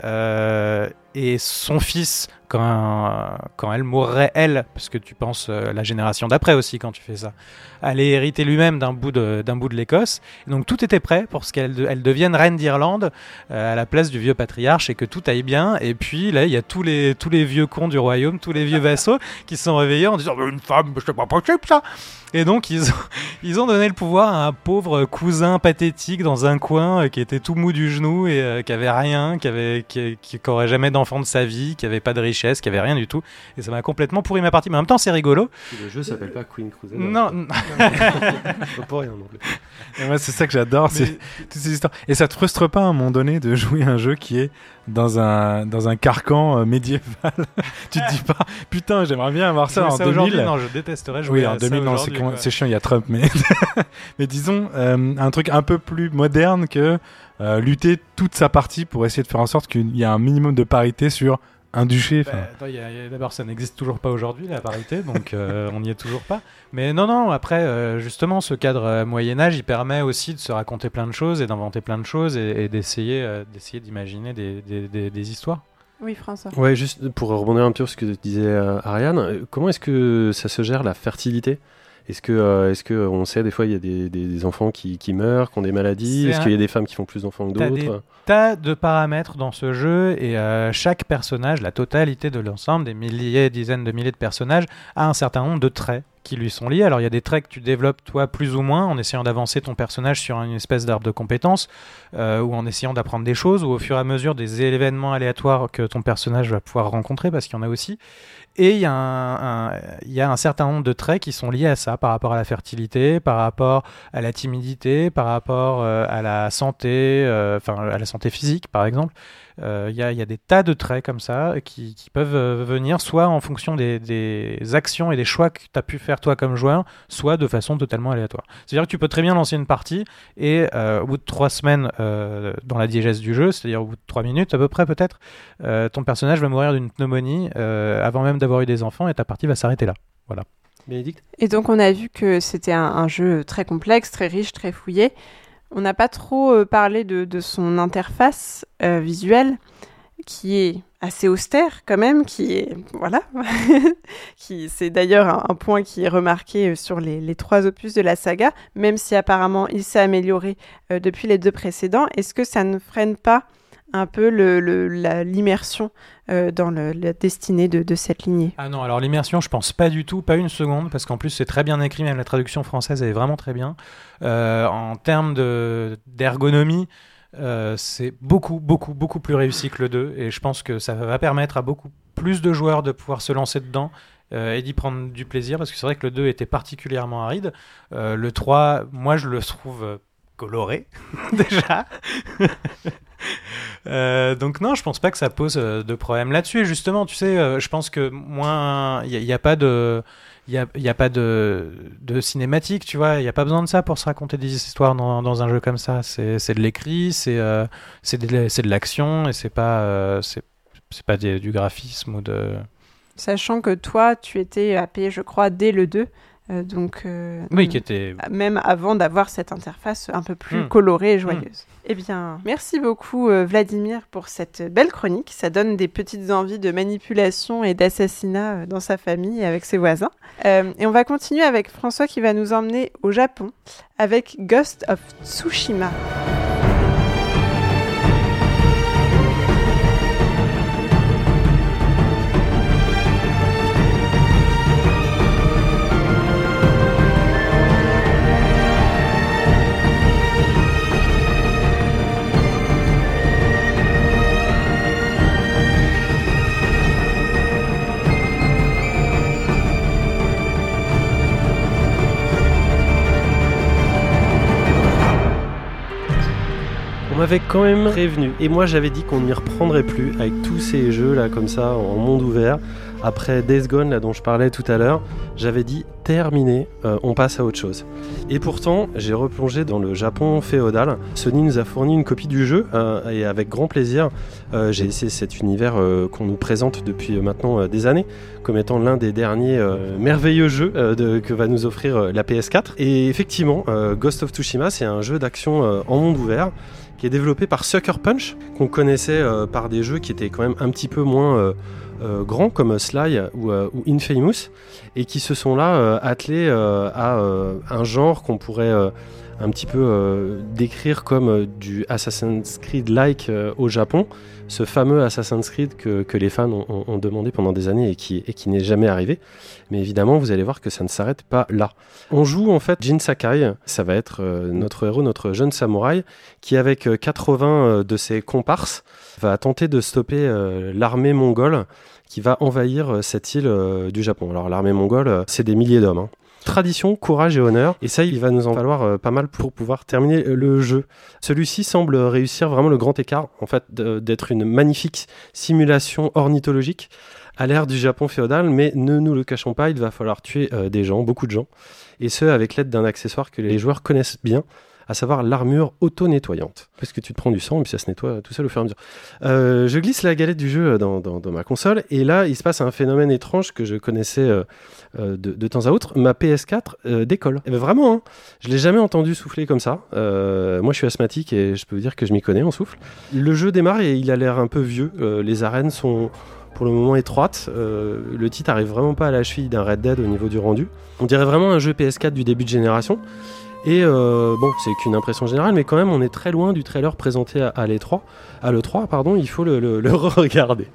euh, et son fils quand elle mourrait elle, parce que tu penses euh, la génération d'après aussi quand tu fais ça, allait hériter lui-même d'un bout de l'Écosse. Donc tout était prêt pour ce qu'elle de- elle devienne reine d'Irlande euh, à la place du vieux patriarche et que tout aille bien. Et puis là, il y a tous les vieux cons du royaume, tous les vieux vassaux qui se sont réveillés en disant une femme, c'est pas possible ça. Et donc ils ont donné le pouvoir à un pauvre cousin pathétique dans un coin euh, qui était tout mou du genou et qui avait rien, qui avait qui, qui, qui jamais d'enfant de sa vie, qui avait pas de richesse, qui avait rien du tout. Et ça m'a complètement pourri ma partie. Mais en même temps, c'est rigolo. Le jeu s'appelle pas Queen Crusader. Non, non. Pour rien non plus. Et moi, c'est ça que j'adore, c'est toutes ces histoires. Et ça te frustre pas à un moment donné de jouer un jeu qui est dans un, dans un carcan euh, médiéval? Tu te dis pas, putain, j'aimerais bien avoir ça en ça 2000. aujourd'hui, non, je détesterais jouer Oui, à en ça 2000, non, c'est aujourd'hui, con- quoi. c'est chiant, il y a Trump, mais, mais disons, euh, un truc un peu plus moderne que euh, lutter toute sa partie pour essayer de faire en sorte qu'il y ait un minimum de parité sur un duché. Bah, D'abord, ça n'existe toujours pas aujourd'hui, la parité, donc euh, on n'y est toujours pas. Mais non, non, après, euh, justement, ce cadre euh, Moyen-Âge, il permet aussi de se raconter plein de choses et d'inventer plein de choses et, et d'essayer euh, d'essayer d'imaginer des, des, des- des histoires. Oui, François. Ouais, juste pour rebondir un peu sur ce que disait euh, Ariane, comment est-ce que ça se gère la fertilité? Est-ce que, euh, est-ce que on sait des fois il y a des, des- des enfants qui, qui meurent, qui ont des maladies? Est-ce un- qu'il y a des femmes qui font plus d'enfants que d'autres? des tas de paramètres dans ce jeu et euh, chaque personnage, la totalité de l'ensemble, des milliers, dizaines de milliers de personnages, a un certain nombre de traits qui lui sont liés. Alors il y a des traits que tu développes toi plus ou moins en essayant d'avancer ton personnage sur une espèce d'arbre de compétences euh, ou en essayant d'apprendre des choses ou au fur et à mesure des événements aléatoires que ton personnage va pouvoir rencontrer parce qu'il y en a aussi. Et il y, a un, certain nombre de traits qui sont liés à ça, par rapport à la fertilité, par rapport à la timidité, par rapport euh, à la santé, euh, enfin à la santé physique, par exemple. Euh, Il y, a, il y a des tas de traits comme ça qui, qui peuvent euh, venir soit en fonction des, des actions et des choix que tu as pu faire toi comme joueur, soit de façon totalement aléatoire. C'est-à-dire que tu peux très bien lancer une partie et euh, au bout de trois semaines euh, dans la diégèse du jeu, c'est-à-dire au bout de trois minutes à peu près peut-être, euh, ton personnage va mourir d'une pneumonie euh, avant même d'avoir eu des enfants et ta partie va s'arrêter là. Voilà. Bénédicte? Et donc on a vu que c'était un, un jeu très complexe, très riche, très fouillé. On n'a pas trop euh, parlé de, son interface euh, visuelle, qui est assez austère quand même, qui est voilà, c'est d'ailleurs un, point qui est remarqué euh, sur les, trois opus de la saga, même si apparemment il s'est amélioré depuis les deux précédents. Est-ce que ça ne freine pas un peu l'immersion euh, dans le- la destinée de, de cette lignée Ah non, alors l'immersion, je pense pas du tout, pas une seconde, parce qu'en plus c'est très bien écrit, même la traduction française est vraiment très bien. Euh, en termes de- d'ergonomie, euh, c'est beaucoup, beaucoup, beaucoup plus réussi que le 2, et je pense que ça va permettre à beaucoup plus de joueurs de pouvoir se lancer dedans. et d'y prendre du plaisir parce que c'est vrai que le 2 était particulièrement aride. Le 3, moi je le trouve coloré déjà. Euh, donc non, je pense pas que ça pose euh, de problème là-dessus. Justement, tu sais, euh, je pense que moins, il n'y a, pas de, il y a, pas de, cinématique, tu vois. Il n'y a pas besoin de ça pour se raconter des histoires dans, un jeu comme ça. C'est de l'écrit, c'est de, de l'action et c'est pas, pas du graphisme ou de. Sachant que toi, tu étais happé, je crois, dès le 2. Euh, donc, euh, Oui, qui était. même avant d'avoir cette interface un peu plus Hmm. colorée et joyeuse. Eh bien, merci beaucoup euh, Vladimir pour cette belle chronique. Ça donne des petites envies de manipulation et d'assassinat dans sa famille et avec ses voisins. Et on va continuer avec François qui va nous emmener au Japon avec Ghost of Tsushima. Quand même prévenu. Et moi, j'avais dit qu'on n'y reprendrait plus avec tous ces jeux là, comme ça, en monde ouvert. Après Days Gone, là dont je parlais tout à l'heure, j'avais dit terminé, euh, on passe à autre chose. Et pourtant, j'ai replongé dans le Japon féodal. Sony nous a fourni une copie du jeu euh, et avec grand plaisir, euh, j'ai essayé cet univers qu'on nous présente depuis maintenant des années comme étant l'un des derniers merveilleux jeux que va nous offrir la PS4. Et effectivement, Ghost of Tsushima, c'est un jeu d'action en monde ouvert qui est développé par Sucker Punch, qu'on connaissait euh, par des jeux qui étaient quand même un petit peu moins euh, euh, grands, comme Sly ou, ou Infamous, et qui se sont là attelés à un genre qu'on pourrait un petit peu euh, décrire comme euh, du Assassin's Creed-like euh, au Japon, ce fameux Assassin's Creed que, les fans ont, demandé pendant des années et qui, n'est jamais arrivé. Mais évidemment, vous allez voir que ça ne s'arrête pas là. On joue en fait Jin Sakai, ça va être notre héros, notre jeune samouraï, qui avec euh, 80 euh, de ses comparses va tenter de stopper l'armée mongole qui va envahir cette île du Japon. Alors l'armée mongole, c'est des milliers d'hommes. hein. Tradition, courage et honneur, et ça il va nous en falloir euh, pas mal pour pouvoir terminer euh, le jeu. Celui-ci semble réussir vraiment le grand écart, en fait, d'être une magnifique simulation ornithologique à l'ère du Japon féodal, mais ne nous le cachons pas, il va falloir tuer euh, des gens, beaucoup de gens, et ce avec l'aide d'un accessoire que les joueurs connaissent bien, à savoir l'armure auto-nettoyante. Parce que tu te prends du sang et puis ça se nettoie tout seul au fur et à mesure. Euh, je glisse la galette du jeu dans, dans- ma console et là, il se passe un phénomène étrange que je connaissais euh, euh, de, temps à autre. Ma PS4 euh, décolle. Et ben vraiment, hein, je l'ai jamais entendu souffler comme ça. Euh, moi, je suis asthmatique et je peux vous dire que je m'y connais en souffle. Le jeu démarre et il a l'air un peu vieux. Euh, les arènes sont pour le moment étroites. Euh, le titre arrive vraiment pas à la cheville d'un Red Dead au niveau du rendu. On dirait vraiment un jeu PS4 du début de génération. Et euh, bon, c'est qu'une impression générale, mais quand même, on est très loin du trailer présenté à, à l'E3. À l'E3, pardon, il faut le regarder.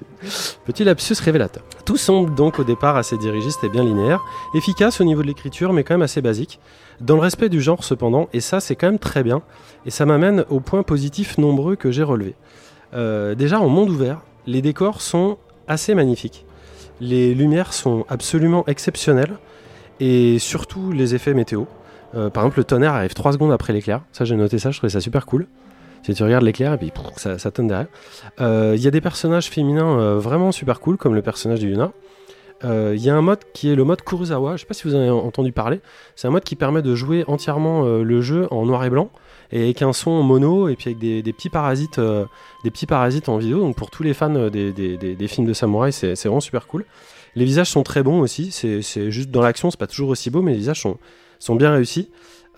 Petit lapsus révélateur. Tout semble donc au départ assez dirigiste et bien linéaire, efficace au niveau de l'écriture, mais quand même assez basique. Dans le respect du genre, cependant, et ça, c'est quand même très bien. Et ça m'amène aux points positifs nombreux que j'ai relevés. Euh, déjà, en monde ouvert, les décors sont assez magnifiques. Les lumières sont absolument exceptionnelles, et surtout les effets météo. Euh, par exemple, le tonnerre arrive 3 secondes après l'éclair. Ça, j'ai noté ça, je trouvais ça super cool. Si tu regardes l'éclair et puis ça, tonne derrière. Euh, Il y a des personnages féminins euh, vraiment super cool, comme le personnage de Yuna. Euh, Il y a un mode qui est le mode Kurosawa. Je sais pas si vous en avez entendu parler. C'est un mode qui permet de jouer entièrement euh, le jeu en noir et blanc et avec un son mono et puis avec des, petits parasites, euh, des petits parasites en vidéo. Donc pour tous les fans euh, des, films de samouraï, c'est vraiment super cool. Les visages sont très bons aussi. C'est juste dans l'action, c'est pas toujours aussi beau, mais les visages sont, sont bien réussis.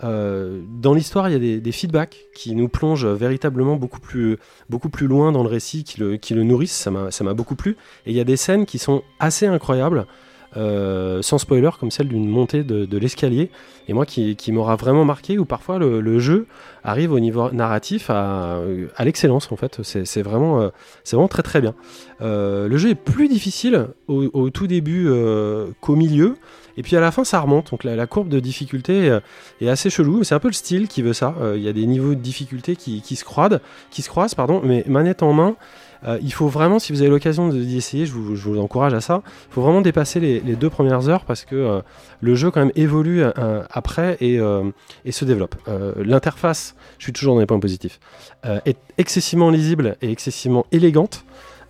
Euh, dans l'histoire, il y a des, feedbacks qui nous plongent véritablement beaucoup plus, beaucoup plus loin dans le récit, qui le, nourrissent. Ça m'a beaucoup plu. Et il y a des scènes qui sont assez incroyables, euh, sans spoiler, comme celle d'une montée de, l'escalier. Et moi, qui, m'aura vraiment marqué, où parfois le, jeu arrive au niveau narratif à, l'excellence, en fait. C'est c'est vraiment, euh, c'est vraiment très très bien. Le jeu est plus difficile au, tout début qu'au milieu. Et puis à la fin, ça remonte. Donc la, la courbe de difficulté euh, est assez chelou. C'est un peu le style qui veut ça. Euh, Il y a des niveaux de difficulté qui, se croisent, qui se croisent, pardon. Mais manette en main, euh, il faut vraiment, si vous avez l'occasion d'y essayer, je vous, encourage à ça. Il faut vraiment dépasser les, deux premières heures parce que le jeu quand même évolue après et, et se développe. L'interface, je suis toujours dans les points positifs, est excessivement lisible et excessivement élégante.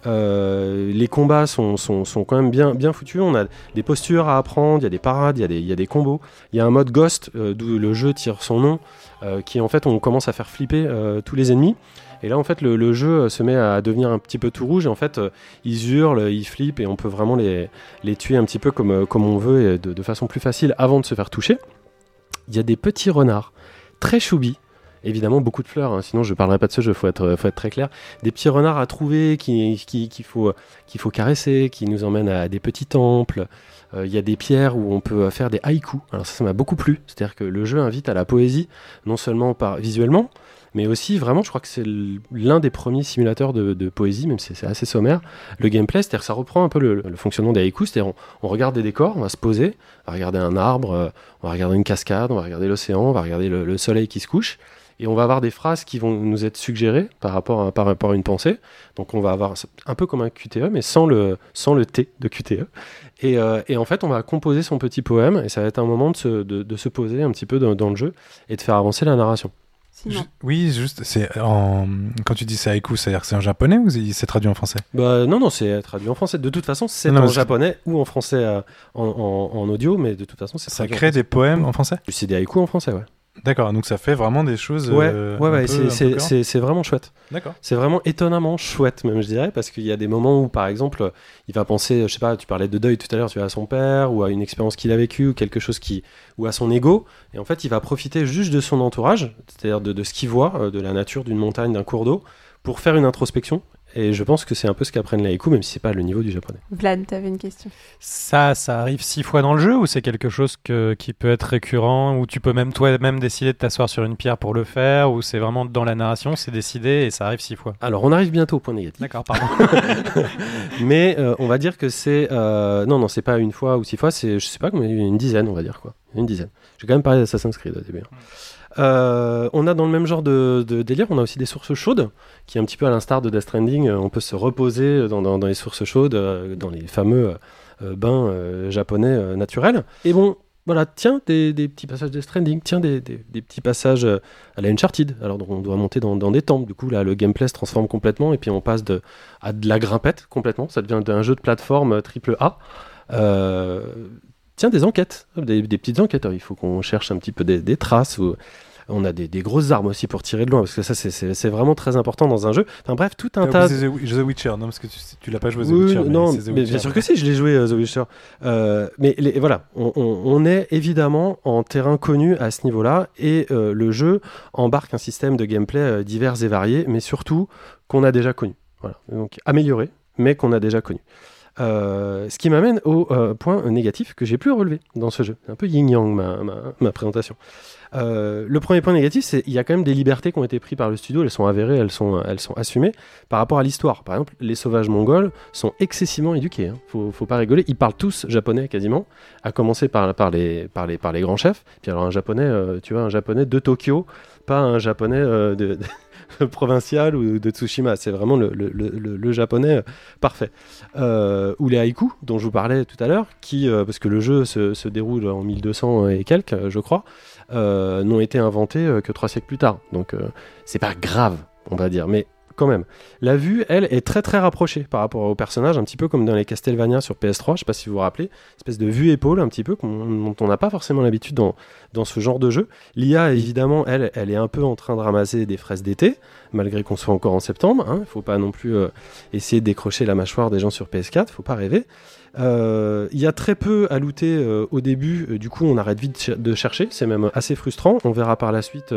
Euh, les combats sont, sont, quand même bien, bien foutus. On a des postures à apprendre, il y a des parades, il y a des, combos. Il y a un mode Ghost, euh, d'où le jeu tire son nom, euh, qui en fait on commence à faire flipper tous les ennemis. Et là en fait le, jeu se met à devenir un petit peu tout rouge et en fait ils hurlent, ils flippent et on peut vraiment les, tuer un petit peu comme, on veut et de, de façon plus facile avant de se faire toucher. Il y a des petits renards très choubis. Évidemment, beaucoup de fleurs, hein, sinon je parlerai pas de ce jeu, faut être, faut être très clair. Des petits renards à trouver qui- qui- qu'il faut, qu'il faut caresser, qui nous emmènent à des petits temples. Euh, Il y a des pierres où on peut faire des haïkus. Alors ça, ça m'a beaucoup plu. C'est-à-dire que le jeu invite à la poésie, non seulement par, visuellement, mais aussi vraiment, je crois que c'est l'un des premiers simulateurs de, poésie, même si c'est assez sommaire. Le gameplay, c'est-à-dire que ça reprend un peu le, fonctionnement des haïkus, c'est-à-dire on, regarde des décors, on va se poser, on va regarder un arbre, euh, on va regarder une cascade, on va regarder l'océan, on va regarder le soleil qui se couche, et on va avoir des phrases qui vont nous être suggérées par rapport à, par rapport à une pensée. Donc on va avoir un peu comme un QTE, mais sans le, sans le T de QTE. Et, euh, et en fait, on va composer son petit poème, et ça va être un moment de se, de, de se poser un petit peu dans, dans le jeu et de faire avancer la narration. Oui, juste, c'est en... quand tu dis c'est haïku, c'est-à-dire que c'est en japonais ou c'est traduit en français? Bah non, non, c'est traduit en français. De toute façon, c'est Non, en japonais ou en français euh, en, en- en audio, mais de toute façon, c'est Ça en crée des poèmes en français? C'est des haïkus en français, ouais. D'accord, donc ça fait vraiment des choses. Ouais, euh, ouais, ouais, c'est vraiment chouette. D'accord. C'est vraiment étonnamment chouette, même, je dirais, parce qu'il y a des moments où, par exemple, il va penser, je sais pas, tu parlais de deuil tout à l'heure, tu vois, à son père, ou à une expérience qu'il a vécue, ou quelque chose qui. ou à son ego, et en fait, il va profiter juste de son entourage, c'est-à-dire de, de ce qu'il voit, euh, de la nature, d'une montagne, d'un cours d'eau, pour faire une introspection. Et je pense que c'est un peu ce qu'apprennent les haïkus, même si c'est pas le niveau du japonais. Vlad, t'avais une question. Ça, ça arrive six fois dans le jeu ou c'est quelque chose que, qui peut être récurrent ou tu peux même toi-même décider de t'asseoir sur une pierre pour le faire ou c'est vraiment dans la narration, c'est décidé et ça arrive six fois Alors, on arrive bientôt au point négatif. D'accord, pardon. Mais euh, on va dire que c'est. euh, non, non, c'est pas une fois ou six fois, c'est, je sais pas, une dizaine, on va dire, quoi. Une dizaine. J'ai quand même parlé d'Assassin's Creed au début. hein. Euh, on a dans le même genre de, délire, on a aussi des sources chaudes, qui est un petit peu à l'instar de Death Stranding, euh, on peut se reposer dans, les sources chaudes, euh, dans les fameux bains japonais naturels. Et bon, voilà, tiens, des, petits passages de Death Stranding, tiens, des, petits passages à la Uncharted. Alors on doit monter dans, des temples, du coup là le gameplay se transforme complètement, et puis on passe à de la grimpette complètement, ça devient un jeu de plateforme triple A. Tiens, des enquêtes, des, petites enquêtes. Il faut qu'on cherche un petit peu des, traces. On a des, des grosses armes aussi pour tirer de loin, parce que ça, c'est- vraiment très important dans un jeu. Enfin bref, tout un T'as tas. The, The Witcher, non Parce que tu, tu l'as pas joué The Oui, Witcher. non, c'est The mais Witcher. bien sûr que si, je l'ai joué euh, The Witcher. Euh, mais les- voilà, on, on- on est évidemment en terrain connu à ce niveau-là, et euh, le jeu embarque un système de gameplay euh, divers et variés, mais surtout qu'on a déjà connu. Voilà, donc amélioré, mais qu'on a déjà connu. Euh, ce qui m'amène au euh, point négatif que j'ai plus relevé dans ce jeu. C'est un peu yin-yang ma, ma, présentation. Euh, le premier point négatif, c'est qu'il y a quand même des libertés qui ont été prises par le studio, elles sont avérées, elles sont, elles sont assumées par rapport à l'histoire. Par exemple, les sauvages mongols sont excessivement éduqués. Hein. Faut, faut pas rigoler. Ils parlent tous japonais quasiment, à commencer par, les, par, les, par les grands chefs. Puis alors un japonais, tu vois, un japonais de Tokyo, pas un japonais de provincial ou de Tsushima. C'est vraiment le, japonais euh, parfait. Euh, ou les haïkus dont je vous parlais tout à l'heure, qui, euh, parce que le jeu se, se déroule en 1200 et quelques, euh, je crois, euh, n'ont été inventés euh, que trois siècles plus tard. Donc euh, c'est pas grave, on va dire, mais quand même. La vue, elle, est très très rapprochée par rapport au personnage, un petit peu comme dans les Castlevania sur PS3, je sais pas si vous vous rappelez, espèce de vue épaule un petit peu dont on n'a pas forcément l'habitude dans, ce genre de jeu. L'IA, évidemment, elle, elle est un peu en train de ramasser des fraises d'été, malgré qu'on soit encore en septembre. Il ne faut pas non plus euh, essayer de décrocher la mâchoire des gens sur PS4, faut pas rêver. Euh, Il y a très peu à looter euh, au début, euh, du coup on arrête vite de chercher, c'est même assez frustrant. On verra par la suite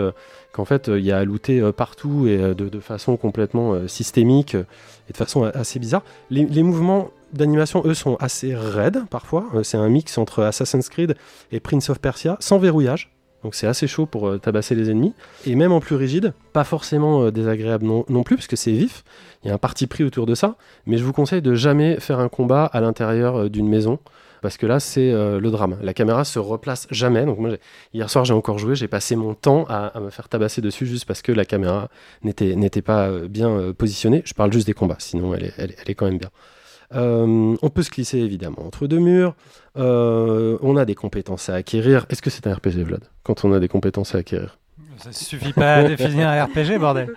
qu'en fait il y a à looter partout et de, façon complètement systémique et de façon assez bizarre. Les, mouvements d'animation, eux, sont assez raides parfois. C'est un mix entre Assassin's Creed et Prince of Persia, sans verrouillage. Donc c'est assez chaud pour euh, tabasser les ennemis. Et même en plus rigide, pas forcément euh, désagréable non, plus, parce que c'est vif. Il y a un parti pris autour de ça. Mais je vous conseille de jamais faire un combat à l'intérieur euh, d'une maison. Parce que là, c'est le drame. La caméra se replace jamais. Hier soir, j'ai encore joué. J'ai passé mon temps à, me faire tabasser dessus juste parce que la caméra n'était pas bien positionnée. Je parle juste des combats. Sinon, elle est, elle est quand même bien. Euh, on peut se glisser évidemment entre deux murs. Euh, on a des compétences à acquérir. Est-ce que c'est un RPG, Vlad? Quand on a des compétences à acquérir? Ça suffit pas à définir un RPG, bordel.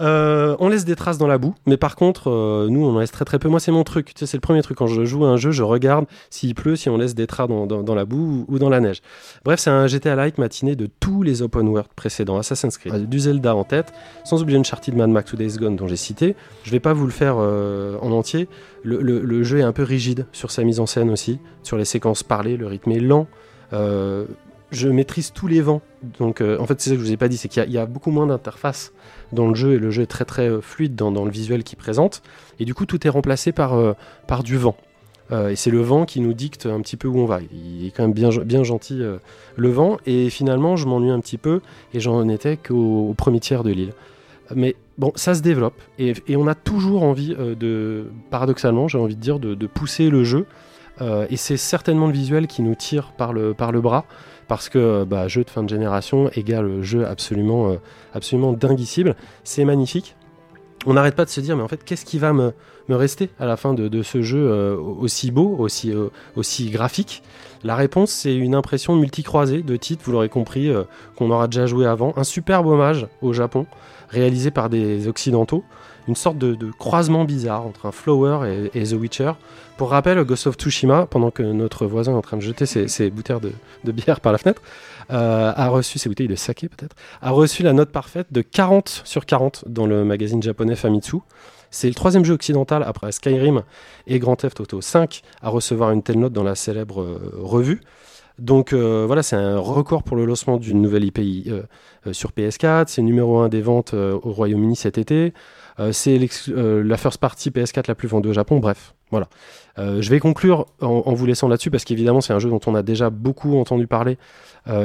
Euh, on laisse des traces dans la boue, mais par contre, euh, nous, on en laisse très très peu. Moi, c'est mon truc. Tu sais, c'est le premier truc. Quand je joue à un jeu, je regarde s'il pleut, si on laisse des traces dans, dans- dans la boue ou, ou dans la neige. Bref, c'est un GTA-like matiné de tous les open world précédents. Assassin's Creed, du Zelda en tête, sans oublier Uncharted, Mad Max ou Days Gone dont j'ai cité. Je vais pas vous le faire euh, en entier. Le, le- le jeu est un peu rigide sur sa mise en scène aussi, sur les séquences parlées. Le rythme est lent. Euh, je maîtrise tous les vents. Donc, euh, en fait, c'est ça que je vous ai pas dit, c'est qu'il y a- il y, a beaucoup moins d'interface dans le jeu et le jeu est très très euh, fluide dans, dans le visuel qu'il présente. Et du coup, tout est remplacé par, euh, par du vent. Euh, et c'est le vent qui nous dicte un petit peu où on va. Il est quand même bien, bien gentil, le vent. Et finalement, je m'ennuie un petit peu et j'en étais qu'au au premier tiers de l'île. Mais bon, ça se développe et, et on a toujours envie de, paradoxalement, j'ai envie de dire, de, de pousser le jeu. Et c'est certainement le visuel qui nous tire par le, par le bras parce que bah, jeu de fin de génération égale jeu absolument, euh, absolument dinguissime. C'est magnifique. On n'arrête pas de se dire, mais en fait, qu'est-ce qui va me, rester à la fin de, ce jeu euh, aussi beau, aussi, euh, graphique? La réponse, c'est une impression multicroisée de titres, vous l'aurez compris, euh, qu'on aura déjà joué avant. Un superbe hommage au Japon, réalisé par des Occidentaux. Une sorte de, croisement bizarre entre un Flower et, The Witcher. Pour rappel, Ghost of Tsushima, pendant que notre voisin est en train de jeter ses, bouteilles de, bière par la fenêtre, euh, a reçu, ses bouteilles de saké peut-être, a reçu la note parfaite de 40 sur 40 dans le magazine japonais Famitsu. C'est le troisième jeu occidental après Skyrim et Grand Theft Auto 5 à recevoir une telle note dans la célèbre euh, revue. Donc euh, voilà, c'est un record pour le lancement d'une nouvelle IP euh, sur PS4. C'est numéro 1 des ventes au Royaume-Uni cet été. Euh, c'est euh, la first party PS4 la plus vendue au Japon. Bref, voilà. Euh, je vais conclure en, vous laissant là-dessus parce qu'évidemment c'est un jeu dont on a déjà beaucoup entendu parler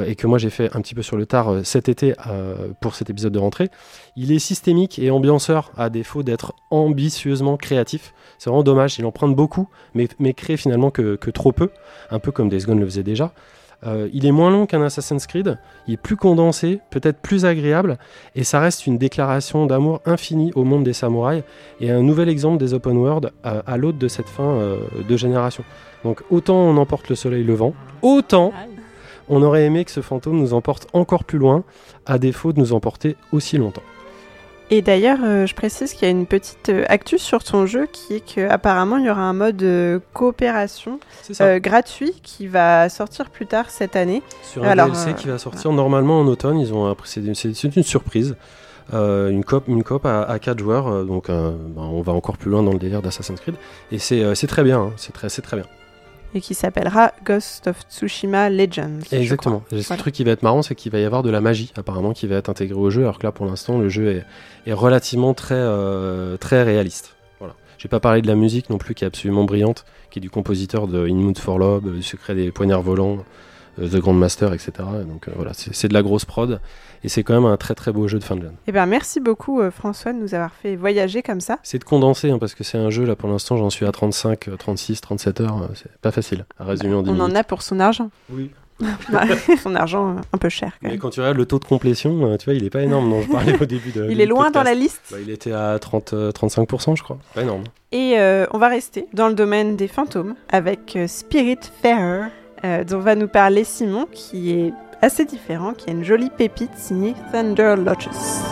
et que moi j'ai fait un petit peu sur le tard cet été pour cet épisode de rentrée. Il est systémique et ambianceur à défaut d'être ambitieusement créatif. C'est vraiment dommage, il emprunte beaucoup mais, mais crée finalement que, que trop peu, un peu comme Days Gone le faisait déjà. Euh, il est moins long qu'un Assassin's Creed, il est plus condensé, peut-être plus agréable, et ça reste une déclaration d'amour infini au monde des samouraïs, et un nouvel exemple des open world à, à l'autre de cette fin euh, de génération. Donc autant on emporte le soleil levant, autant on aurait aimé que ce fantôme nous emporte encore plus loin, à défaut de nous emporter aussi longtemps. Et d'ailleurs, euh, je précise qu'il y a une petite euh, actus sur ton jeu qui est qu'apparemment il y aura un mode euh, coopération gratuit qui va sortir plus tard cette année. Sur un Alors, DLC qui va sortir normalement en automne, ils ont c'est une, surprise. Une coop, une coop à, à 4 joueurs, donc ben, on va encore plus loin dans le délire d'Assassin's Creed. Et c'est très bien, hein, c'est très, c'est très bien. Et qui s'appellera Ghost of Tsushima Legends. Exactement. crois. Et Ce Voilà. truc qui va être marrant, c'est qu'il va y avoir de la magie apparemment qui va être intégrée au jeu, alors que là pour l'instant le jeu est, est relativement très, euh, très réaliste. Voilà. J'ai pas parlé de la musique non plus qui est absolument brillante, qui est du compositeur de In Mood for Love, Le Secret des Poignards Volants, euh, The Grandmaster, etc. Donc euh, voilà, c'est de la grosse prod et c'est quand même un très très beau jeu de fin de gen. Eh ben, merci beaucoup euh, François de nous avoir fait voyager comme ça. C'est de condenser hein, parce que c'est un jeu là pour l'instant j'en suis à 35, euh, 36, 37 heures, euh, c'est pas facile à résumer en 10 On minutes. en a pour son argent. Oui. Bah, son argent euh, un peu cher quand Mais quand tu regardes le taux de complétion, euh, tu vois, il est pas énorme. Non, je parlais au début de. Il est loin dans la liste. Bah, il était à 30, euh, 35%, je crois. Pas énorme. Et euh, on va rester dans le domaine des fantômes avec euh, Spirit Farer, euh, dont va nous parler Simon, qui est assez différent, qui a une jolie pépite signée Thunder Lotus.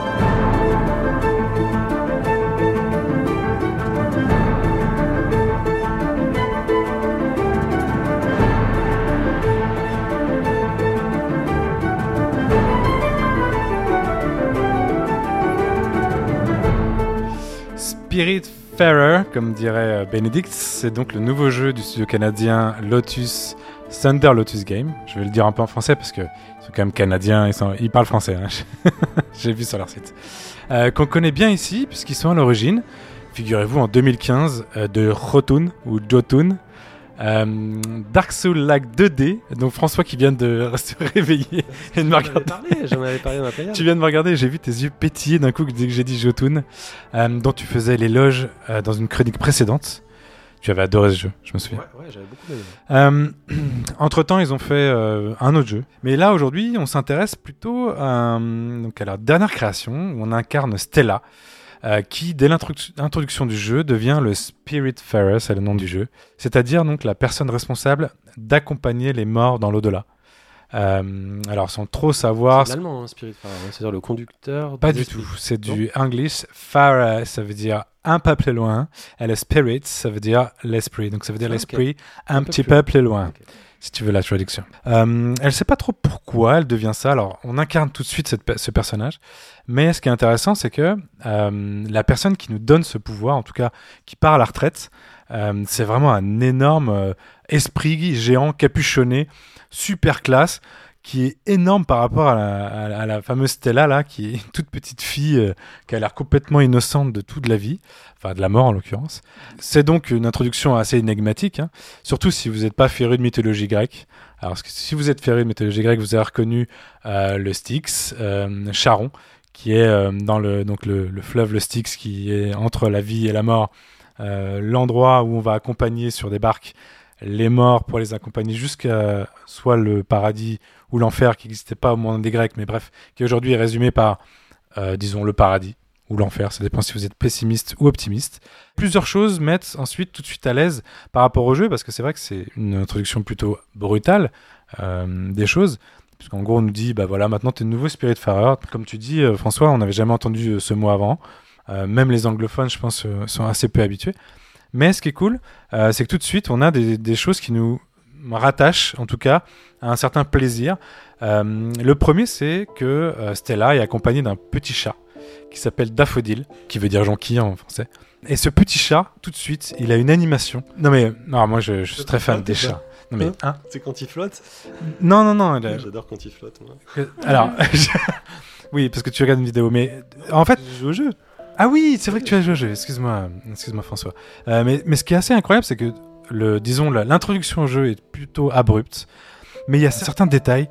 Spiritfarer, comme dirait euh, Benedict, c'est donc le nouveau jeu du studio canadien Lotus Thunder Lotus Game. Je vais le dire un peu en français parce que ils sont quand même canadiens, ils, sont- ils parlent français. hein. J'ai vu sur leur site. Euh, Qu'on connaît bien ici puisqu'ils sont à l'origine, figurez-vous en 2015, euh, de Rotun ou Jotun. Euh, Dark Souls Like 2D, donc François qui vient de se réveiller et de me regarder. J'en avais parlé dans la période. Tu viens de me regarder, j'ai vu tes yeux pétiller d'un coup dès que j'ai dit Jotun, euh, dont tu faisais l'éloge dans une chronique précédente. Tu avais adoré ce jeu, je me souviens. Ouais, ouais, j'avais beaucoup aimé. Euh, entre-temps, ils ont fait euh, un autre jeu. Mais là, aujourd'hui, on s'intéresse plutôt à, euh, donc à leur dernière création, où on incarne Stella, euh, qui, dès l'introduc- l'introduction du jeu, devient le Spirit Farer, c'est le nom du jeu, c'est-à-dire donc la personne responsable d'accompagner les morts dans l'au-delà. Euh, alors, sans trop savoir... C'est l'allemand, hein, Spiritfarer, hein, c'est-à-dire le conducteur. Pas du esprits. tout, c'est du English. Farer, ça veut dire un peu plus loin, et le spirit, ça veut dire l'esprit. Donc ça veut dire l'esprit un, Un peu petit plus peu loin. plus loin, si tu veux la traduction. Euh, elle sait pas trop pourquoi elle devient ça. Alors on incarne tout de suite cette ce personnage, mais ce qui est intéressant, c'est que euh, la personne qui nous donne ce pouvoir, en tout cas qui part à la retraite, euh, c'est vraiment un énorme esprit géant capuchonné, super classe qui est énorme par rapport à la, fameuse Stella là, qui est une toute petite fille euh, qui a l'air complètement innocente de toute la vie, enfin de la mort en l'occurrence. C'est donc une introduction assez énigmatique, hein, surtout si vous n'êtes pas féru de mythologie grecque. Alors si vous êtes féru de mythologie grecque, vous avez reconnu euh, le Styx, euh, Charon, qui est dans le, donc le, le fleuve le Styx, qui est entre la vie et la mort, l'endroit où on va accompagner sur des barques les morts pour les accompagner jusqu'à soit le paradis ou l'enfer qui n'existait pas au moment des Grecs, mais bref, qui aujourd'hui est résumé par, euh, disons, le paradis ou l'enfer, ça dépend si vous êtes pessimiste ou optimiste. Plusieurs choses mettent ensuite tout de suite à l'aise par rapport au jeu, parce que c'est vrai que c'est une introduction plutôt brutale euh, des choses. Puisqu'en gros, on nous dit, bah voilà, maintenant t'es le nouveau Spiritfarer. Comme tu dis, euh, François, on n'avait jamais entendu ce mot avant. Même les anglophones, je pense, sont assez peu habitués. Mais ce qui est cool, c'est que tout de suite, on a des choses qui nous rattachent, en tout cas, à un certain plaisir. Euh, le premier, c'est que euh, Stella est accompagnée d'un petit chat qui s'appelle Daffodil, qui veut dire jonquille en français. Et ce petit chat, tout de suite, il a une animation. Non mais, non, moi je, je suis très fan des chats. Non mais, hein? C'est quand il flotte? Non, non, non. a- J'adore quand il flotte. moi. Alors, oui, parce que tu regardes une vidéo, mais en fait, Je joue au jeu. ah oui, c'est vrai que tu as joué au jeu. Excuse-moi, excuse-moi François. Euh, mais, mais ce qui est assez incroyable, c'est que le, disons, l'introduction au jeu est plutôt abrupte, mais il y a certains détails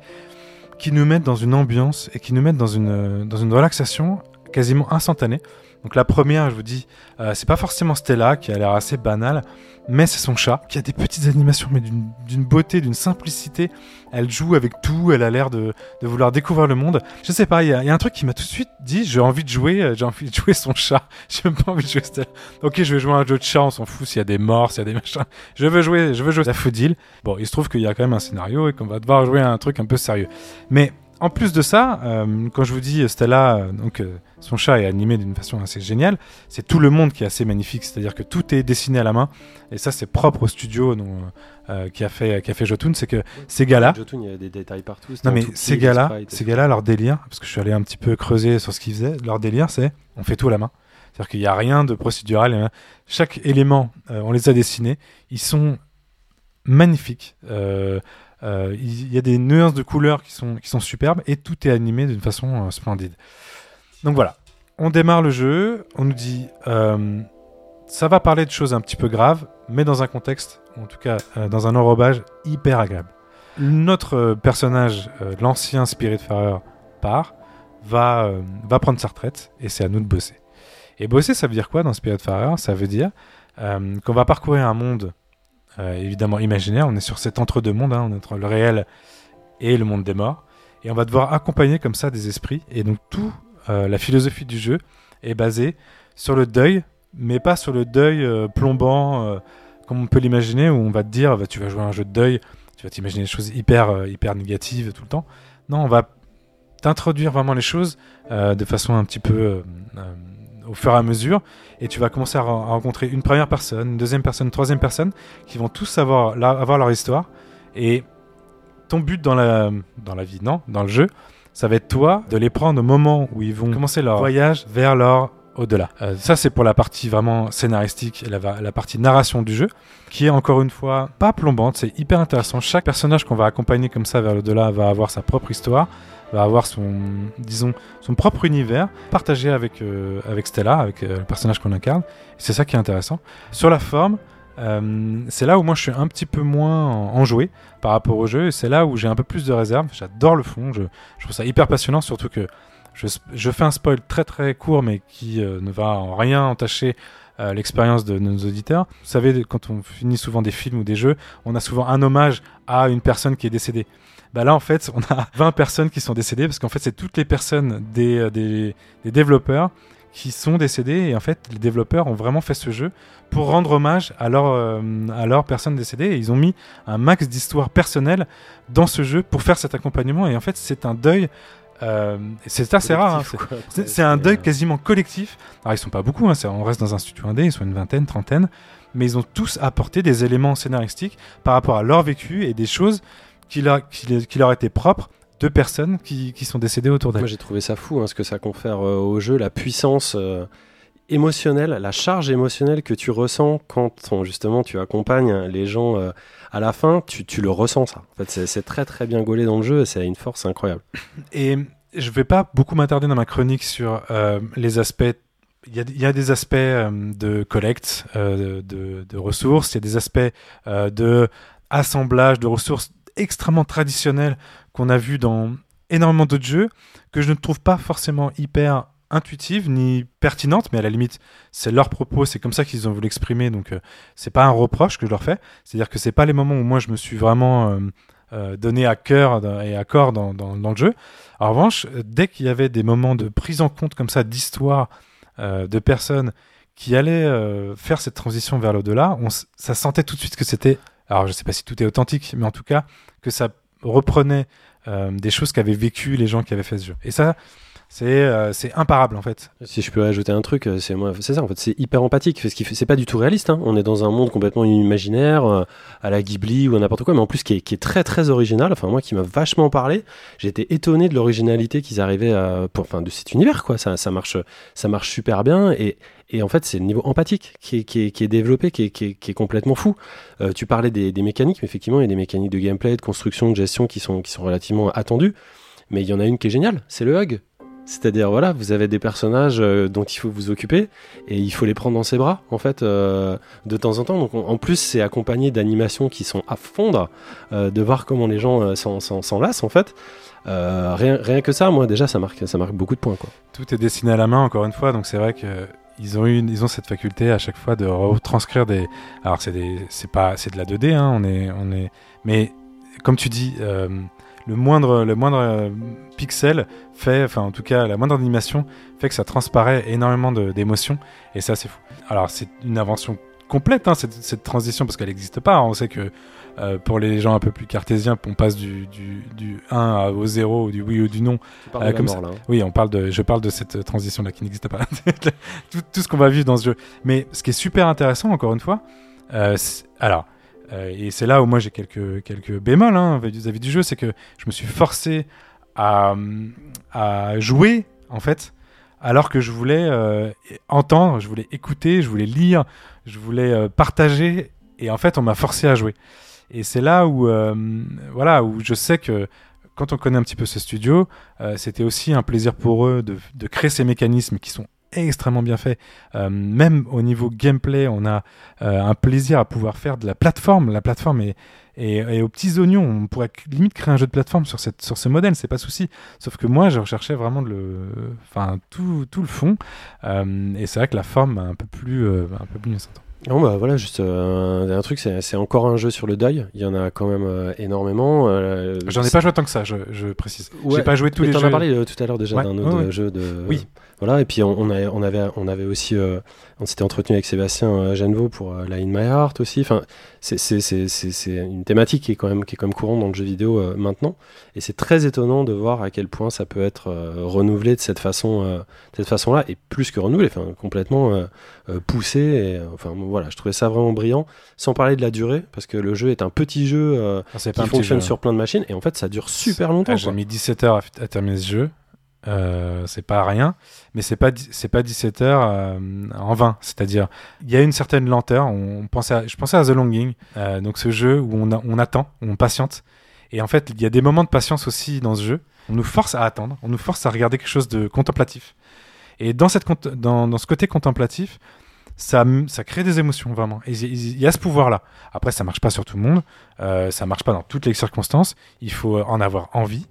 qui nous mettent dans une ambiance et qui nous mettent dans une, euh, dans une relaxation quasiment instantanée. Donc la première, je vous dis, euh, c'est pas forcément Stella qui a l'air assez banale, mais c'est son chat qui a des petites animations, mais d'une beauté, d'une simplicité. Elle joue avec tout, elle a l'air de, vouloir découvrir le monde. Je sais pas, il y, a un truc qui m'a tout de suite dit, j'ai envie de jouer, euh, j'ai envie de jouer son chat. J'ai même pas envie de jouer Stella. Ok, je vais jouer un jeu de chat, on s'en fout s'il y a des morts, s'il y a des machins. Je veux jouer, je veux jouer Daffodil. Bon, il se trouve qu'il y a quand même un scénario et qu'on va devoir jouer un truc un peu sérieux. Mais en plus de ça, euh, quand je vous dis Stella, donc son chat est animé d'une façon assez géniale, c'est tout le monde qui est assez magnifique, c'est-à-dire que tout est dessiné à la main, et ça c'est propre au studio dont, euh, qui a fait qui a fait Jotun, c'est que ces gars-là, Jotun, il y a des détails partout. non mais tout ces gars-là, ces gars-là, leur délire, parce que je suis allé un petit peu creuser sur ce qu'ils faisaient, leur délire c'est on fait tout à la main. C'est-à-dire qu'il n'y a rien de procédural. Chaque élément, euh, on les a dessinés. Ils sont magnifiques. Euh, il y a des nuances de couleurs qui sont, qui sont superbes et tout est animé d'une façon splendide. Donc voilà, on démarre le jeu. On nous dit euh, ça va parler de choses un petit peu graves, mais dans un contexte, en tout cas euh, dans un enrobage hyper agréable. Notre personnage, euh, l'ancien Spiritfarer, part, va, va prendre sa retraite et c'est à nous de bosser. Et bosser, ça veut dire quoi dans Spiritfarer Ça veut dire qu'on va parcourir un monde évidemment imaginaire. On est sur cet entre-deux mondes, hein, on est entre le réel et le monde des morts. Et on va devoir accompagner comme ça des esprits. Et donc, tout euh, la philosophie du jeu est basée sur le deuil, mais pas sur le deuil euh, plombant, euh, comme on peut l'imaginer, où on va te dire bah, tu vas jouer à un jeu de deuil, tu vas t'imaginer des choses hyper, hyper négatives tout le temps. Non, on va t'introduire vraiment les choses de façon un petit peu au fur et à mesure et tu vas commencer à, ren- à rencontrer une première personne, une deuxième personne, une troisième personne qui vont tous avoir, avoir leur histoire et ton but dans la, dans la vie, non, dans le jeu, ça va être toi de les prendre au moment où ils vont commencer leur voyage vers leur au-delà. Euh, ça, c'est pour la partie vraiment scénaristique et la, la partie narration du jeu, qui est encore une fois pas plombante, c'est hyper intéressant. Chaque personnage qu'on va accompagner comme ça vers l'au-delà va avoir sa propre histoire, va avoir son, disons, son propre univers partagé avec, euh, avec Stella, avec euh, le personnage qu'on incarne. C'est ça qui est intéressant. Sur la forme, euh, c'est là où moi je suis un petit peu moins en- enjoué par rapport au jeu, et c'est là où j'ai un peu plus de réserve. J'adore le fond, je, trouve ça hyper passionnant, surtout que je, fais un spoil très très court, mais qui euh, ne va en rien entacher euh, l'expérience de nos auditeurs. Vous savez, quand on finit souvent des films ou des jeux, on a souvent un hommage à une personne qui est décédée. Bah là, en fait, on a 20 personnes qui sont décédées parce qu'en fait, c'est toutes les personnes des développeurs qui sont décédés. Et en fait les développeurs ont vraiment fait ce jeu pour rendre hommage à leur euh, à leurs personnes décédées et ils ont mis un max d'histoire personnelle dans ce jeu pour faire cet accompagnement. Et en fait c'est un deuil euh, c'est assez rare hein, c'est- un deuil euh, quasiment collectif. Alors ils sont pas beaucoup hein, on reste dans un studio indé ils sont une vingtaine trentaine. Mais ils ont tous apporté des éléments scénaristiques par rapport à leur vécu et des choses qui leur, qui, les- qui leur étaient propres de personnes qui, qui sont décédées autour d'elles Moi j'ai trouvé ça fou, hein, ce que ça confère euh, au jeu, la puissance euh, émotionnelle, la charge émotionnelle que tu ressens quand on- justement tu accompagnes les gens euh, à la fin, tu, tu le ressens ça. En fait, c'est- très très bien gaulé dans le jeu et c'est une force incroyable. Et je vais pas beaucoup m'attarder dans ma chronique sur les aspects. Il y, a, il y a des aspects euh, de collecte euh, de, de ressources, il y a des aspects euh, de assemblage de ressources extrêmement traditionnels qu'on a vu dans énormément d'autres jeux que je ne trouve pas forcément hyper intuitives ni pertinentes, mais à la limite c'est leur propos, c'est comme ça qu'ils ont voulu l'exprimer, donc euh, c'est pas un reproche que je leur fais. C'est-à-dire que c'est pas les moments où moi je me suis vraiment euh, euh, donné à cœur et à corps dans, dans, le jeu. En revanche, euh, dès qu'il y avait des moments de prise en compte comme ça d'histoire de personnes qui allaient faire cette transition vers l'au-delà, ça sentait tout de suite que c'était, alors je sais pas si tout est authentique, mais en tout cas que ça reprenait euh, des choses qu'avaient vécu les gens qui avaient fait ce jeu. Et ça, c'est euh, imparable en fait. Si je peux ajouter un truc, euh, c'est ça en fait, c'est hyper empathique. Qu'il fait- c'est pas du tout réaliste. hein. On est dans un monde complètement imaginaire, euh, à la Ghibli ou à n'importe quoi, mais en plus qui est, qui très très original. Enfin moi, qui m'a vachement parlé. Été étonné de l'originalité qu'ils arrivaient à, enfin de cet univers quoi. Ça, marche, ça marche super bien et et en fait, c'est le niveau empathique qui est, qui est, qui développé, qui est, qui est, qui complètement fou. Euh, tu parlais des, des mécaniques, mais effectivement, il y a des mécaniques de gameplay, de construction, de gestion qui sont, qui sont relativement attendues. Mais il y en a une qui est géniale, c'est le hug. C'est-à-dire, voilà, vous avez des personnages euh, dont il faut vous occuper et il faut les prendre dans ses bras, en fait, euh, de temps en temps. Donc, on- en plus, c'est accompagné d'animations qui sont à fondre, euh, de voir comment les gens s'en- s'en s'en lassent, en fait. Rien, que ça, moi, déjà, ça marque, ça marque beaucoup de points, quoi. Tout est dessiné à la main, encore une fois, donc c'est vrai que ils ont une- ils ont cette faculté à chaque fois de retranscrire des. Alors c'est de la 2D, hein, on est, on est, mais comme tu dis, le moindre, le moindre euh, pixel fait, enfin en tout cas la moindre animation fait que ça transparaît énormément d'émotions et ça c'est fou. Alors c'est une invention complète hein, cette, cette transition parce qu'elle n'existe pas. On sait que euh, pour les gens un peu plus cartésiens, on passe du, du, du 1 à- au 0, ou du oui ou du non. Euh, de la comme mort, ça. là, hein. Oui, on parle de, je parle de cette transition-là qui n'existe pas. tout, tout ce qu'on va vivre dans ce jeu. Mais ce qui est super intéressant, encore une fois, euh, alors, et c'est là où moi j'ai quelques, quelques bémols hein, vis-à-vis du jeu, c'est que je me suis forcé à, jouer, en fait, alors que je voulais euh, entendre, je voulais écouter, je voulais lire, je voulais euh, partager, et en fait, on m'a forcé à jouer. Et c'est là où, euh, voilà, où je sais que quand on connaît un petit peu ce studio, euh, c'était aussi un plaisir pour eux de créer ces mécanismes qui sont extrêmement bien faits. Euh, même au niveau gameplay, on a euh, un plaisir à pouvoir faire de la plateforme. La plateforme est, et, et aux petits oignons, on pourrait limite créer un jeu de plateforme sur, cette, sur ce modèle, c'est pas souci. Sauf que moi, je recherchais vraiment de le, enfin, tout, tout le fond. Euh, et c'est vrai que la forme est un peu plus, euh, un peu plus. Non, bah voilà, juste euh, un, un truc, c'est c'est encore un jeu sur le deuil. Il y en a quand même euh, énormément. euh, J'en ai pas joué tant que ça, je, je précise. Ouais, J'ai pas joué tous les jeux. as parlé tout à l'heure déjà Ouais, d'un autre ouais. jeu de. Oui. Voilà, et puis on, on, a- on avait, on avait aussi. euh, on s'était entretenu avec Sébastien euh, Genevaux pour euh, la In My Heart aussi. Enfin, c'est- une thématique qui est quand même, qui est quand même courante dans le jeu vidéo maintenant. Et c'est très étonnant de voir à quel point ça peut être renouvelé de cette façon, de cette façon-là, et plus que renouvelé, enfin complètement poussé. Et, enfin voilà, je trouvais ça vraiment brillant. Sans parler de la durée, parce que le jeu est un petit jeu Ah, qui pas fonctionne jeu. sur plein de machines, et en fait ça dure super longtemps. Ah, J'ai mis 17 heures à terminer ce jeu. Euh, c'est pas rien, mais c'est pas pas 17 heures euh, en vain. C'est-à-dire, il y a une certaine lenteur. On pensait, je pensais à The Longing, euh, donc ce jeu où on, on attend, on patiente. Et en fait, il y a des moments de patience aussi dans ce jeu. On nous force à attendre, on nous force à regarder quelque chose de contemplatif. Et dans cette dans, dans ce côté contemplatif, ça, ça crée des émotions vraiment. Il y- a ce pouvoir-là. Après, ça marche pas sur tout le monde, euh, ça marche pas dans toutes les circonstances. Il faut en avoir envie.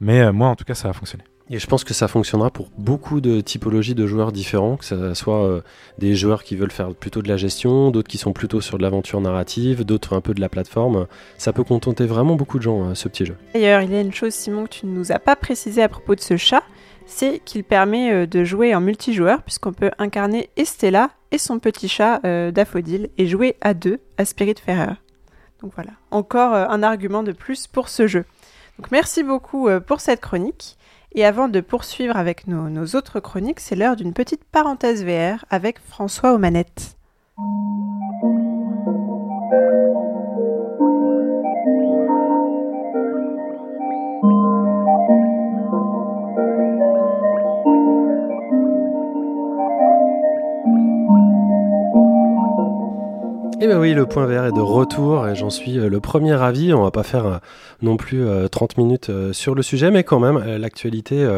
Mais moi, en tout cas, ça a fonctionné. Et je pense que ça fonctionnera pour beaucoup de typologies de joueurs différents, que ce soit euh, des joueurs qui veulent faire plutôt de la gestion, d'autres qui sont plutôt sur de l'aventure narrative, d'autres un peu de la plateforme. Ça peut contenter vraiment beaucoup de gens, euh, ce petit jeu. D'ailleurs, il y a une chose, Simon, que tu ne nous as pas précisé à propos de ce chat, c'est qu'il permet euh, de jouer en multijoueur, puisqu'on peut incarner Estella et son petit chat euh, et jouer à deux à Spirit Ferrer. Donc voilà, encore un argument de plus pour ce jeu. Donc merci beaucoup pour cette chronique. Et avant de poursuivre avec nos, autres chroniques, c'est l'heure d'une petite parenthèse VR avec François aux manettes. Et ben oui, le point vert est de retour et j'en suis euh, le premier ravi. On va pas faire euh, non plus euh, 30 minutes euh, sur le sujet, mais quand même, l'actualité,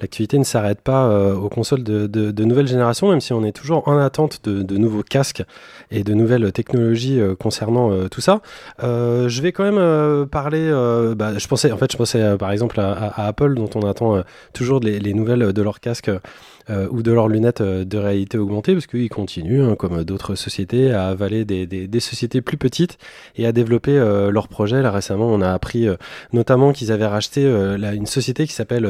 l'actualité ne s'arrête pas aux consoles de, nouvelle génération, même si on est toujours en attente de, nouveaux casques et de nouvelles technologies concernant tout ça. Je vais quand même parler. bah, je pensais, en fait, je pensais par exemple à, Apple, dont on attend toujours les nouvelles de leurs casques. Euh, ou de leurs lunettes euh, de réalité augmentée, parce qu'ils continuent, hein, comme d'autres sociétés, à avaler des, des- des sociétés plus petites et à développer euh, leurs projets. Là récemment, on a appris notamment qu'ils avaient racheté une société qui s'appelle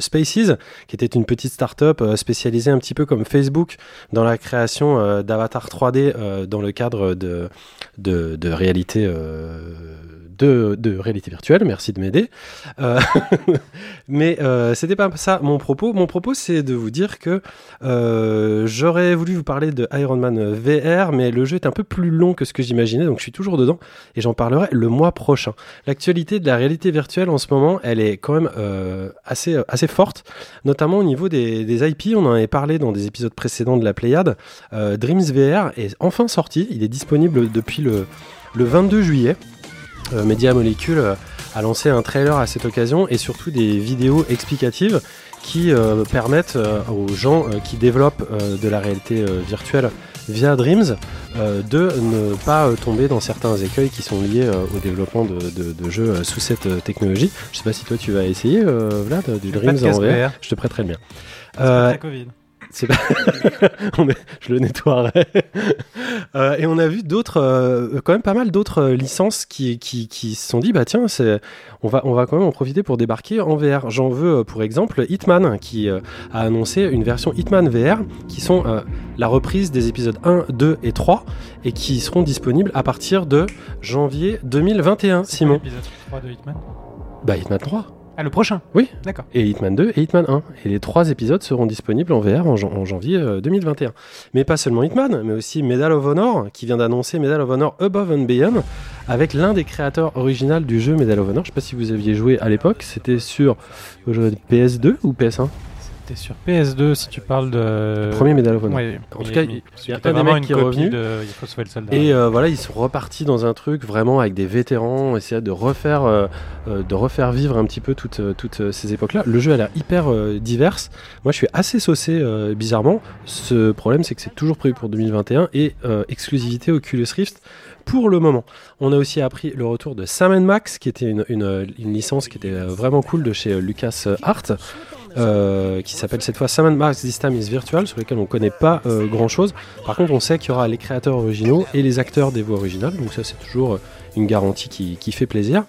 Spaces, qui était une petite start-up spécialisée un petit peu comme Facebook dans la création d'avatars 3D euh, dans le cadre de, de, de réalité. De, réalité virtuelle, merci de m'aider. Euh, mais euh, c'était pas ça mon propos. Mon propos, c'est de vous dire que euh, j'aurais voulu vous parler de Iron Man VR, mais le jeu est un peu plus long que ce que j'imaginais, donc je suis toujours dedans et j'en parlerai le mois prochain. L'actualité de la réalité virtuelle en ce moment, elle est quand même euh, assez, assez forte, notamment au niveau des, IP. On en avait parlé dans des épisodes précédents de la Pléiade. Dreams VR est enfin sorti. Il est disponible depuis le, le 22 juillet. Euh, Media Molecule euh, a lancé un trailer à cette occasion et surtout des vidéos explicatives qui euh, permettent euh, aux gens qui développent de la réalité virtuelle via Dreams de ne pas tomber dans certains écueils qui sont liés au développement de, de- de jeux sous cette technologie. Je sais pas si toi tu vas essayer, Vlad, du Dreams en VR. VR. Je te prêterai le mien. Pas On est- Je le nettoierai. Euh, et on a vu d'autres, euh, quand même pas mal d'autres euh, licences qui, qui, qui se sont dit, bah tiens, on, va, on va quand même en profiter pour débarquer en VR. J'en veux pour exemple Hitman, qui euh, a annoncé une version Hitman VR, qui sont la reprise des épisodes 1, 2 et 3, et qui seront disponibles à partir de janvier 2021. Simon? L'épisode 3 de Hitman? Bah Hitman 3. Ah, le prochain? Oui. D'accord. Et Hitman 2 et Hitman 1. Et les trois épisodes seront disponibles en VR en, jan- en janvier euh, 2021. Mais pas seulement Hitman, mais aussi Medal of Honor, qui vient d'annoncer Medal of Honor Above and Beyond, avec l'un des créateurs originaux du jeu Medal of Honor. Je sais pas si vous aviez joué à l'époque, c'était sur euh, PS2 ou PS1 Sur PS2 si tu parles de. Le premier Medal of Honor. Ouais, En tout cas, il y a un des mecs qui est revenu. de Il faut sauver le soldat. Et euh, voilà, ils sont repartis dans un truc vraiment avec des vétérans, essayer de refaire, euh, euh, de refaire vivre un petit peu toutes, toutes ces époques-là. Le jeu a l'air hyper euh, diverse. Moi, je suis assez saucé euh, bizarrement. Ce problème, c'est que c'est toujours prévu pour 2021 et euh, exclusivité Oculus Rift pour le moment. On a aussi appris le retour de Sam Max, qui était une, une- une licence qui était vraiment cool de chez Lucas Art. Euh, qui s'appelle cette fois Sam Max This Time is Virtual, sur lequel on connaît pas euh, grand chose. Par contre, on sait qu'il y aura les créateurs originaux et les acteurs des voix originales, donc ça, c'est toujours euh, une garantie qui, fait plaisir.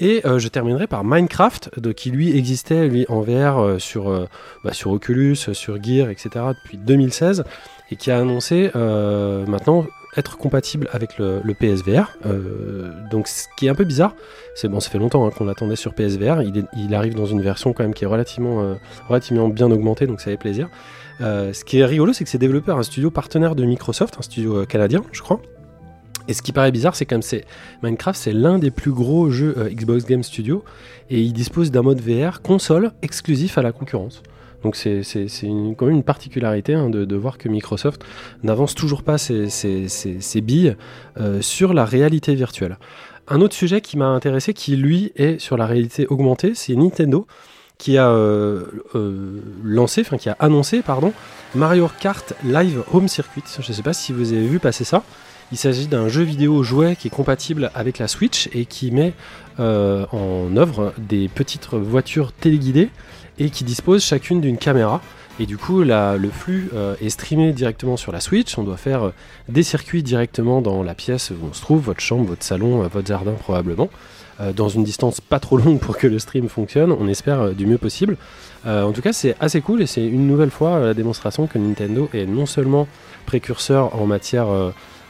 Et je terminerai par Minecraft, qui lui existait lui en VR sur, bah, sur Oculus, sur Gear, etc. depuis 2016, et qui a annoncé maintenant être compatible avec le, PSVR. Euh, donc ce qui est un peu bizarre, c'est bon, ça fait longtemps hein, qu'on l'attendait sur PSVR. Il, arrive dans une version quand même qui est relativement, euh, relativement bien augmentée, donc ça fait plaisir. Euh, ce qui est rigolo, c'est que c'est développé un studio partenaire de Microsoft, un studio canadien, je crois. Et ce qui paraît bizarre, c'est comme c'est Minecraft, c'est l'un des plus gros jeux Xbox Game Studio, et il dispose d'un mode VR console exclusif à la concurrence. Donc c'est quand même une particularité hein, de, voir que Microsoft n'avance toujours pas ses, billes euh, sur la réalité virtuelle. Un autre sujet qui m'a intéressé, qui lui est sur la réalité augmentée, c'est Nintendo qui a euh, euh, lancé, enfin qui a annoncé, Mario Kart Live Home Circuit. Je ne sais pas si vous avez vu passer ça. Il s'agit d'un jeu vidéo jouet qui est compatible avec la Switch et qui met en œuvre des petites voitures téléguidées et qui disposent chacune d'une caméra. Et du coup, le flux euh, est streamé directement sur la Switch. On doit faire euh, des circuits directement dans la pièce où on se trouve, votre chambre, votre salon, euh, votre jardin probablement, dans une distance pas trop longue pour que le stream fonctionne. On espère du mieux possible. En tout cas, c'est assez cool et c'est une nouvelle fois la démonstration que Nintendo est non seulement précurseur en matière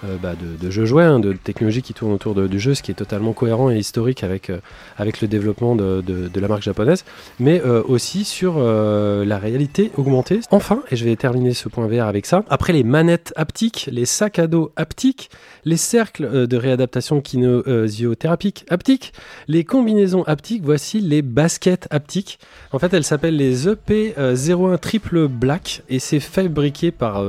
euh, bah, de, jeux jouets, hein, de technologie qui tourne autour du jeu, ce qui est totalement cohérent et historique avec, euh, avec le développement de, la marque japonaise, mais euh, aussi sur la réalité augmentée. Enfin, et je vais terminer ce point VR avec ça, après les manettes haptiques, les sacs à dos haptiques, les cercles de réadaptation kinésiothérapique haptique, les combinaisons haptiques, voici les baskets haptiques. En fait, elles s'appellent les E EP01 Triple Black et c'est fabriqué par,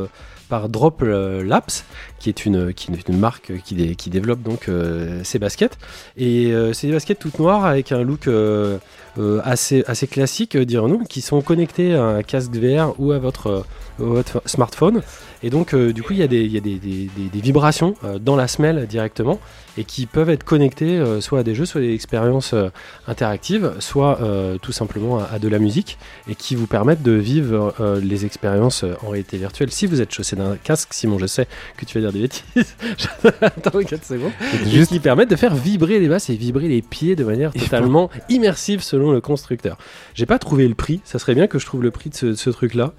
par Drop Labs, qui est une, qui est une marque qui, dé- qui développe donc euh, ces baskets. Et euh, c'est des baskets toutes noires avec un look euh, assez, assez classique, dirons-nous, qui sont connectées à un casque VR ou à votre, votre smartphone. Et donc, euh, du coup, il y a des, il y a des, des- des- des vibrations euh, dans la semelle directement et qui peuvent être connectées euh, soit à des jeux, soit à des expériences interactives, soit tout simplement à, à de la musique et qui vous permettent de vivre les expériences en réalité virtuelle. Si vous êtes chaussé d'un casque, Simon, je sais que tu vas dire des bêtises. Attends 4 secondes. Juste- qui permettent de faire vibrer les basses et vibrer les pieds de manière totalement immersive selon le constructeur. J'ai pas trouvé le prix, ça serait bien que je trouve le prix de ce, de ce truc-là.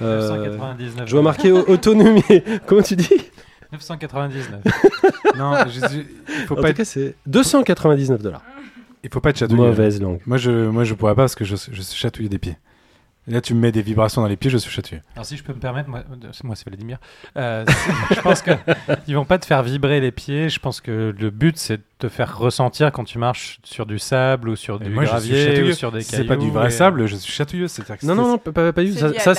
Euh, 999. je vois marqué au- autonomie. Comment tu dis? 999. non, il faut En pas tout cas, c'est 299 dollars. Il faut pas être chatouillé. Mauvaise langue. Moi, je, moi, je pourrais pas parce que je, je suis chatouillé des pieds. Là, tu me mets des vibrations dans les pieds, je suis chatouillé. Alors si je peux me permettre, moi, euh, moi c'est Vladimir, euh, je pense que ils vont pas te faire vibrer les pieds. Je pense que le but c'est de te faire ressentir quand tu marches sur du sable ou sur Et du moi, gravier ou sur des Si cailloux. c'est pas du vrai et- sable, je suis chatouilleux. C'est-à-dire que Non, non, non, pas, pas, pas du tout. Ça,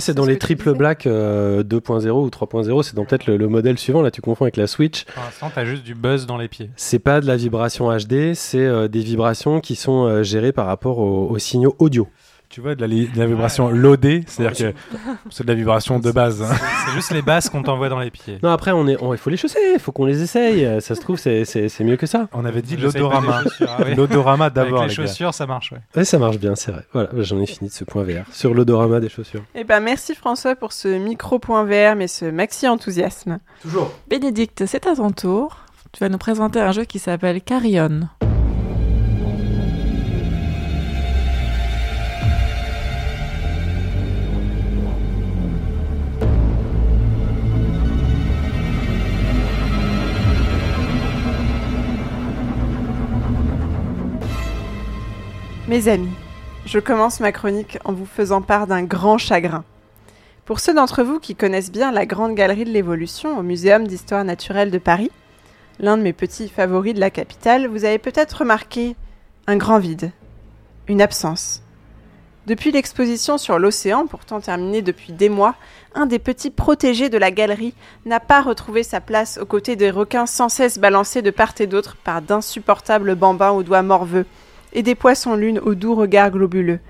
c'est- dans ce les tu triple black euh, 2.0 ou 3.0. C'est dans peut-être le, le modèle suivant. Là, tu confonds avec la Switch. Pour l'instant, t'as juste du buzz dans les pieds. C'est pas de la vibration HD, c'est euh, des vibrations qui sont euh, gérées par rapport aux, aux signaux audio. Tu vois, de la, li- de la vibration loadée, c'est-à-dire que c'est de la vibration de base. hein. C'est juste les basses qu'on t'envoie dans les pieds. Non, après, on est, on- il faut les chausser, il faut qu'on les essaye. Ça se trouve, c'est- mieux que ça. On avait dit l'odorama. ah oui. L'odorama d'abord, Avec les les gars. chaussures, ça marche, ouais. Ouais, ça marche bien, c'est vrai. Voilà, j'en ai fini de ce point VR sur l'odorama des chaussures. Eh ben, merci François pour ce micro point VR, mais ce maxi enthousiasme. Toujours. Bénédicte, c'est à ton tour. Tu vas nous présenter un jeu qui s'appelle Carrion. Mes amis, je commence ma chronique en vous faisant part d'un grand chagrin. Pour ceux d'entre vous qui connaissent bien la Grande Galerie de l'Évolution au Muséum d'Histoire Naturelle de Paris, l'un de mes petits favoris de la capitale, vous avez peut-être remarqué un grand vide, une absence. Depuis l'exposition sur l'océan, pourtant terminée depuis des mois, un des petits protégés de la galerie n'a pas retrouvé sa place aux côtés des requins sans cesse balancés de part et d'autre par d'insupportables bambins aux doigts morveux et des poissons lunes aux doux regards globuleux.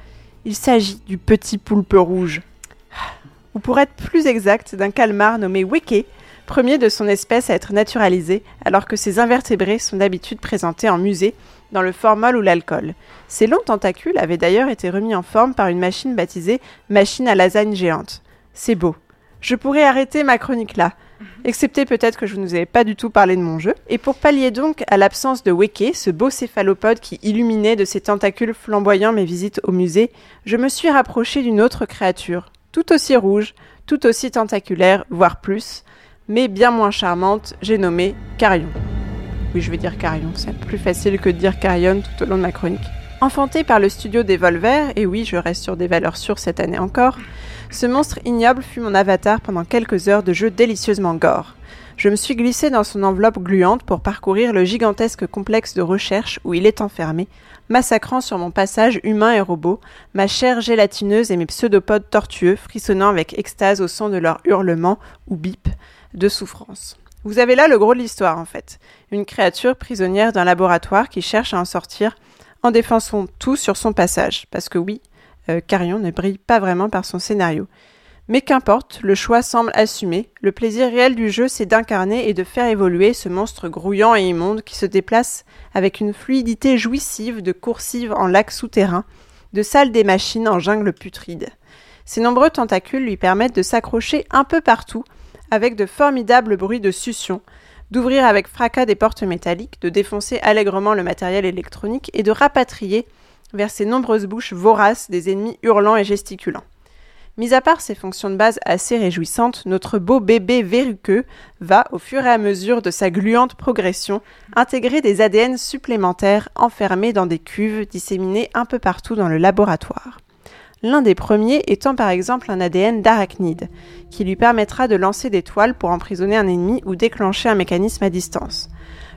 Il s'agit du petit poulpe rouge. Ou pour être plus exact, d'un calmar nommé Weke, premier de son espèce à être naturalisé, alors que ses invertébrés sont d'habitude présentés en musée, dans le formol ou l'alcool. Ses longs tentacules avaient d'ailleurs été remis en forme par une machine baptisée machine à lasagne géante. C'est beau. Je pourrais arrêter ma chronique là, excepté peut-être que je ne vous avais pas du tout parlé de mon jeu. Et pour pallier donc à l'absence de Weke, ce beau céphalopode qui illuminait de ses tentacules flamboyants mes visites au musée, je me suis rapproché d'une autre créature, tout aussi rouge, tout aussi tentaculaire, voire plus, mais bien moins charmante, j'ai nommé Carrion. Oui, je vais dire Carrion, c'est plus facile que de dire Carrion tout au long de ma chronique. Enfanté par le studio des Volvers, et oui, je reste sur des valeurs sûres cette année encore, ce monstre ignoble fut mon avatar pendant quelques heures de jeu délicieusement gore. Je me suis glissé dans son enveloppe gluante pour parcourir le gigantesque complexe de recherche où il est enfermé, massacrant sur mon passage humain et robot, ma chair gélatineuse et mes pseudopodes tortueux frissonnant avec extase au son de leurs hurlements ou bip de souffrance. Vous avez là le gros de l'histoire en fait. Une créature prisonnière d'un laboratoire qui cherche à en sortir en défonçant tout sur son passage. Parce que oui, euh, Carrion ne brille pas vraiment par son scénario. Mais qu'importe, le choix semble assumé. Le plaisir réel du jeu, c'est d'incarner et de faire évoluer ce monstre grouillant et immonde qui se déplace avec une fluidité jouissive de coursives en lac souterrain, de salle des machines en jungle putride. Ses nombreux tentacules lui permettent de s'accrocher un peu partout, avec de formidables bruits de succion, d'ouvrir avec fracas des portes métalliques, de défoncer allègrement le matériel électronique et de rapatrier vers ses nombreuses bouches voraces des ennemis hurlants et gesticulants. Mis à part ces fonctions de base assez réjouissantes, notre beau bébé verruqueux va, au fur et à mesure de sa gluante progression, intégrer des ADN supplémentaires enfermés dans des cuves disséminées un peu partout dans le laboratoire. L'un des premiers étant par exemple un ADN d'arachnide, qui lui permettra de lancer des toiles pour emprisonner un ennemi ou déclencher un mécanisme à distance.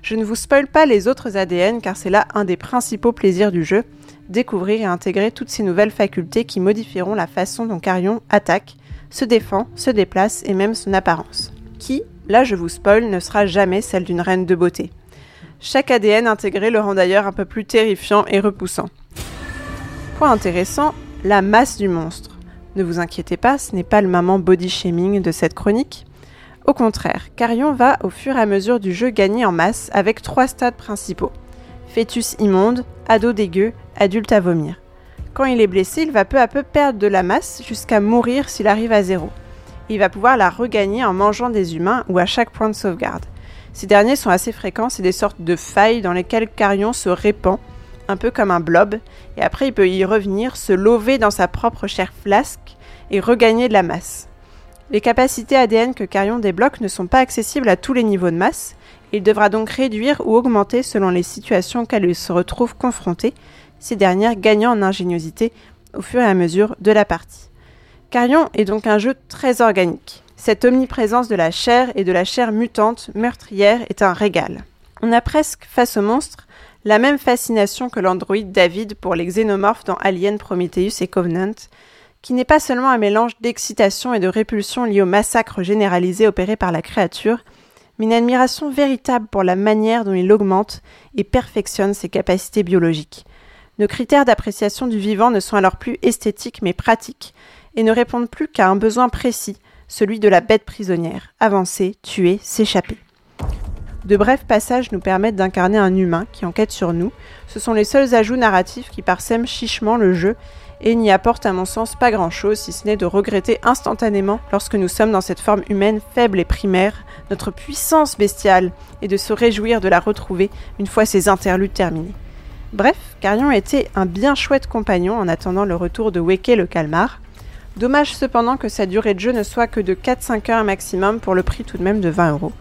Je ne vous spoile pas les autres ADN car c'est là un des principaux plaisirs du jeu, découvrir et intégrer toutes ces nouvelles facultés qui modifieront la façon dont Carrion attaque, se défend, se déplace et même son apparence. Qui, là je vous spoil, ne sera jamais celle d'une reine de beauté. Chaque ADN intégré le rend d'ailleurs un peu plus terrifiant et repoussant. Point intéressant, la masse du monstre. Ne vous inquiétez pas, ce n'est pas le maman body shaming de cette chronique. Au contraire, Carrion va au fur et à mesure du jeu gagner en masse avec trois stades principaux. Fœtus immonde, ado dégueu, adulte à vomir. Quand il est blessé, il va peu à peu perdre de la masse jusqu'à mourir s'il arrive à zéro. Il va pouvoir la regagner en mangeant des humains ou à chaque point de sauvegarde. Ces derniers sont assez fréquents, c'est des sortes de failles dans lesquelles Carrion se répand, un peu comme un blob, et après il peut y revenir, se lever dans sa propre chair flasque et regagner de la masse. Les capacités ADN que Carrion débloque ne sont pas accessibles à tous les niveaux de masse, il devra donc réduire ou augmenter selon les situations auxquelles il se retrouve confronté, ces dernières gagnant en ingéniosité au fur et à mesure de la partie. Carrion est donc un jeu très organique. Cette omniprésence de la chair et de la chair mutante, meurtrière, est un régal. On a presque, face au monstre, la même fascination que l'androïde David pour les xénomorphes dans Alien, Prometheus et Covenant, qui n'est pas seulement un mélange d'excitation et de répulsion lié au massacre généralisé opéré par la créature, mais une admiration véritable pour la manière dont il augmente et perfectionne ses capacités biologiques. Nos critères d'appréciation du vivant ne sont alors plus esthétiques mais pratiques et ne répondent plus qu'à un besoin précis, celui de la bête prisonnière, avancer, tuer, s'échapper. De brefs passages nous permettent d'incarner un humain qui enquête sur nous. Ce sont les seuls ajouts narratifs qui parsèment chichement le jeu et n'y apportent à mon sens pas grand-chose si ce n'est de regretter instantanément lorsque nous sommes dans cette forme humaine faible et primaire, notre puissance bestiale, et de se réjouir de la retrouver une fois ces interludes terminés. Bref, Carion était un bien chouette compagnon en attendant le retour de Weke le calmar. Dommage cependant que sa durée de jeu ne soit que de 4-5 heures maximum pour le prix tout de même de 20 euros.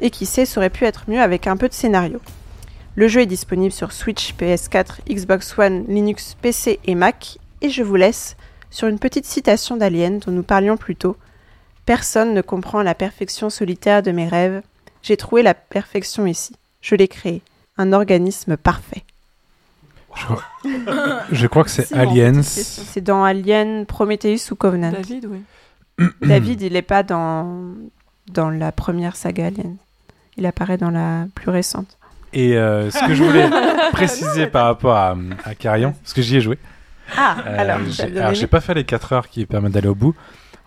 Et qui sait, ça aurait pu être mieux avec un peu de scénario. Le jeu est disponible sur Switch, PS4, Xbox One, Linux, PC et Mac. Et je vous laisse sur une petite citation d'Alien dont nous parlions plus tôt. Personne ne comprend la perfection solitaire de mes rêves. J'ai trouvé la perfection ici. Je l'ai créée. Un organisme parfait. Je crois, je crois que c'est Aliens. C'est dans Alien, Prometheus ou Covenant. David, oui. David, il n'est pas dans, dans la première saga Alien. Il apparaît dans la plus récente. Et euh, ce que je voulais préciser par rapport à, à Carrion, parce que j'y ai joué. Ah, Euh, alors, j'ai- alors, pas fait les 4 heures qui permettent d'aller au bout.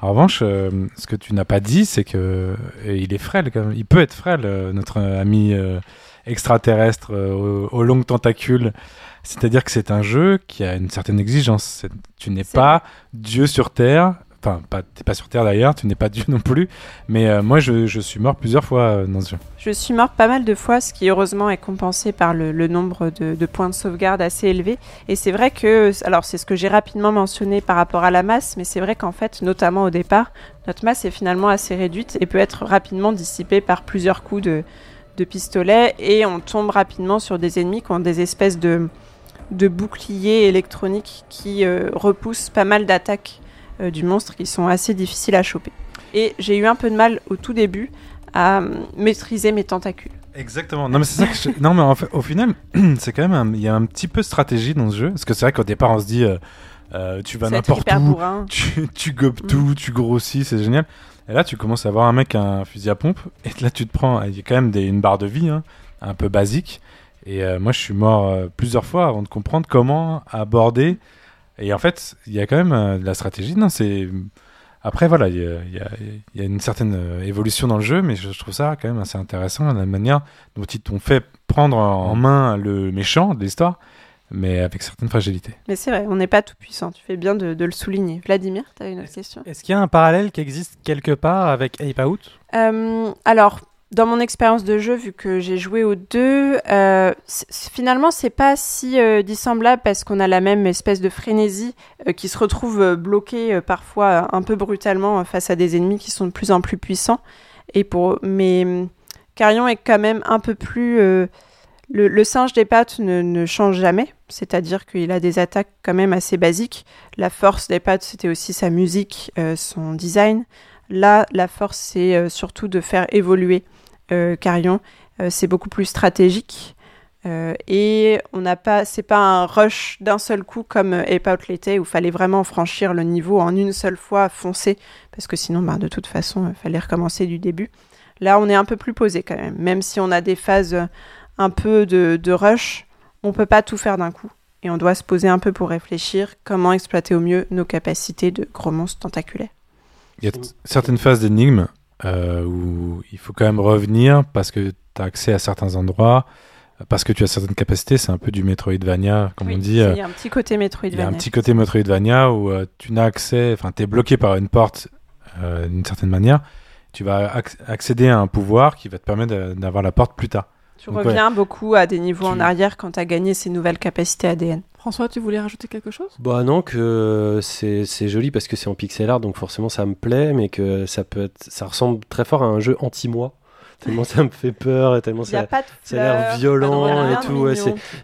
En revanche, euh, ce que tu n'as pas dit, c'est que il est frêle quand même. Il peut être frêle, euh, notre ami euh, extraterrestre aux, longues tentacules. C'est-à-dire que c'est un jeu qui a une certaine exigence. Tu n'es pas Dieu sur Terre. Enfin, pas, t'es pas sur Terre d'ailleurs, tu n'es pas Dieu non plus. Mais euh, moi, je, suis mort plusieurs fois euh, dans ce jeu. Je suis mort pas mal de fois, ce qui heureusement est compensé par le, nombre de, points de sauvegarde assez élevé. Et c'est vrai que, alors c'est ce que j'ai rapidement mentionné par rapport à la masse, mais c'est vrai qu'en fait, notamment au départ, notre masse est finalement assez réduite et peut être rapidement dissipée par plusieurs coups de, pistolet. Et on tombe rapidement sur des ennemis qui ont des espèces de, de boucliers électroniques qui euh, repoussent pas mal d'attaques du monstre qui sont assez difficiles à choper. Et j'ai eu un peu de mal au tout début à euh, maîtriser mes tentacules. Exactement. Non, mais c'est ça que je- Non, mais en fait, au final, c'est quand même. un- Il y a un petit peu de stratégie dans ce jeu. Parce que c'est vrai qu'au départ, on se dit. euh, euh, tu vas n'importe où, bourrin. tu, tu gobes Mm. tout, tu grossis, c'est génial. Et là, tu commences à avoir un mec un fusil à pompe. Et là, tu te prends. Il y a quand même des, une barre de vie, hein, un peu basique. Et euh, moi, je suis mort euh, plusieurs fois avant de comprendre comment aborder. Et en fait, il y a quand même euh, de la stratégie. Non, c'est. Après, voilà, il y, a- y y une certaine euh, évolution dans le jeu, mais je, je trouve ça quand même assez intéressant, la manière dont ils t'ont fait prendre en main le méchant de l'histoire, mais avec certaines fragilités. Mais c'est vrai, on n'est pas tout puissant. Tu fais bien de, de le souligner. Vladimir, tu as une autre question? Est-ce qu'il y a un parallèle qui existe quelque part avec Ape Out? Euh, alors, dans mon expérience de jeu, vu que j'ai joué aux deux, euh, finalement, c'est pas si euh, dissemblable parce qu'on a la même espèce de frénésie euh, qui se retrouve euh, bloquée parfois un peu brutalement face à des ennemis qui sont de plus en plus puissants. Et pour, mais hum, Carrion est quand même un peu plus. le, singe des pattes ne, change jamais, c'est-à-dire qu'il a des attaques quand même assez basiques. La force des pattes, c'était aussi sa musique, son design. Là, la force, c'est surtout de faire évoluer euh, Carrion. Euh, c'est beaucoup plus stratégique. Euh, et on n'a pas, c'est pas un rush d'un seul coup comme Ape Out l'était, où fallait vraiment franchir le niveau en une seule fois, foncer, parce que sinon, ben, de toute façon, il fallait recommencer du début. Là, on est un peu plus posé quand même. Même si on a des phases un peu de, de rush, on peut pas tout faire d'un coup. Et on doit se poser un peu pour réfléchir comment exploiter au mieux nos capacités de gros monstres tentaculaires. Il y a certaines phases d'énigmes euh, où il faut quand même revenir parce que tu as accès à certains endroits, parce que tu as certaines capacités. C'est un peu du Metroidvania, comme on dit. euh, Il y a un petit côté Il y a Metroidvania. un petit côté Metroidvania où euh, tu n'as accès, enfin, tu es bloqué par une porte euh, d'une certaine manière. Tu vas acc- accéder à un pouvoir qui va te permettre d'avoir la porte plus tard. Tu Donc, ouais. reviens beaucoup à des niveaux en arrière quand tu as gagné ces nouvelles capacités ADN. François, tu voulais rajouter quelque chose? Bah non, que c'est c'est joli parce que c'est en pixel art, donc forcément ça me plaît, mais que ça peut être, ça ressemble très fort à un jeu anti-moi. Tellement ça me fait peur et tellement a ça, a l'air violent et tout. ouais,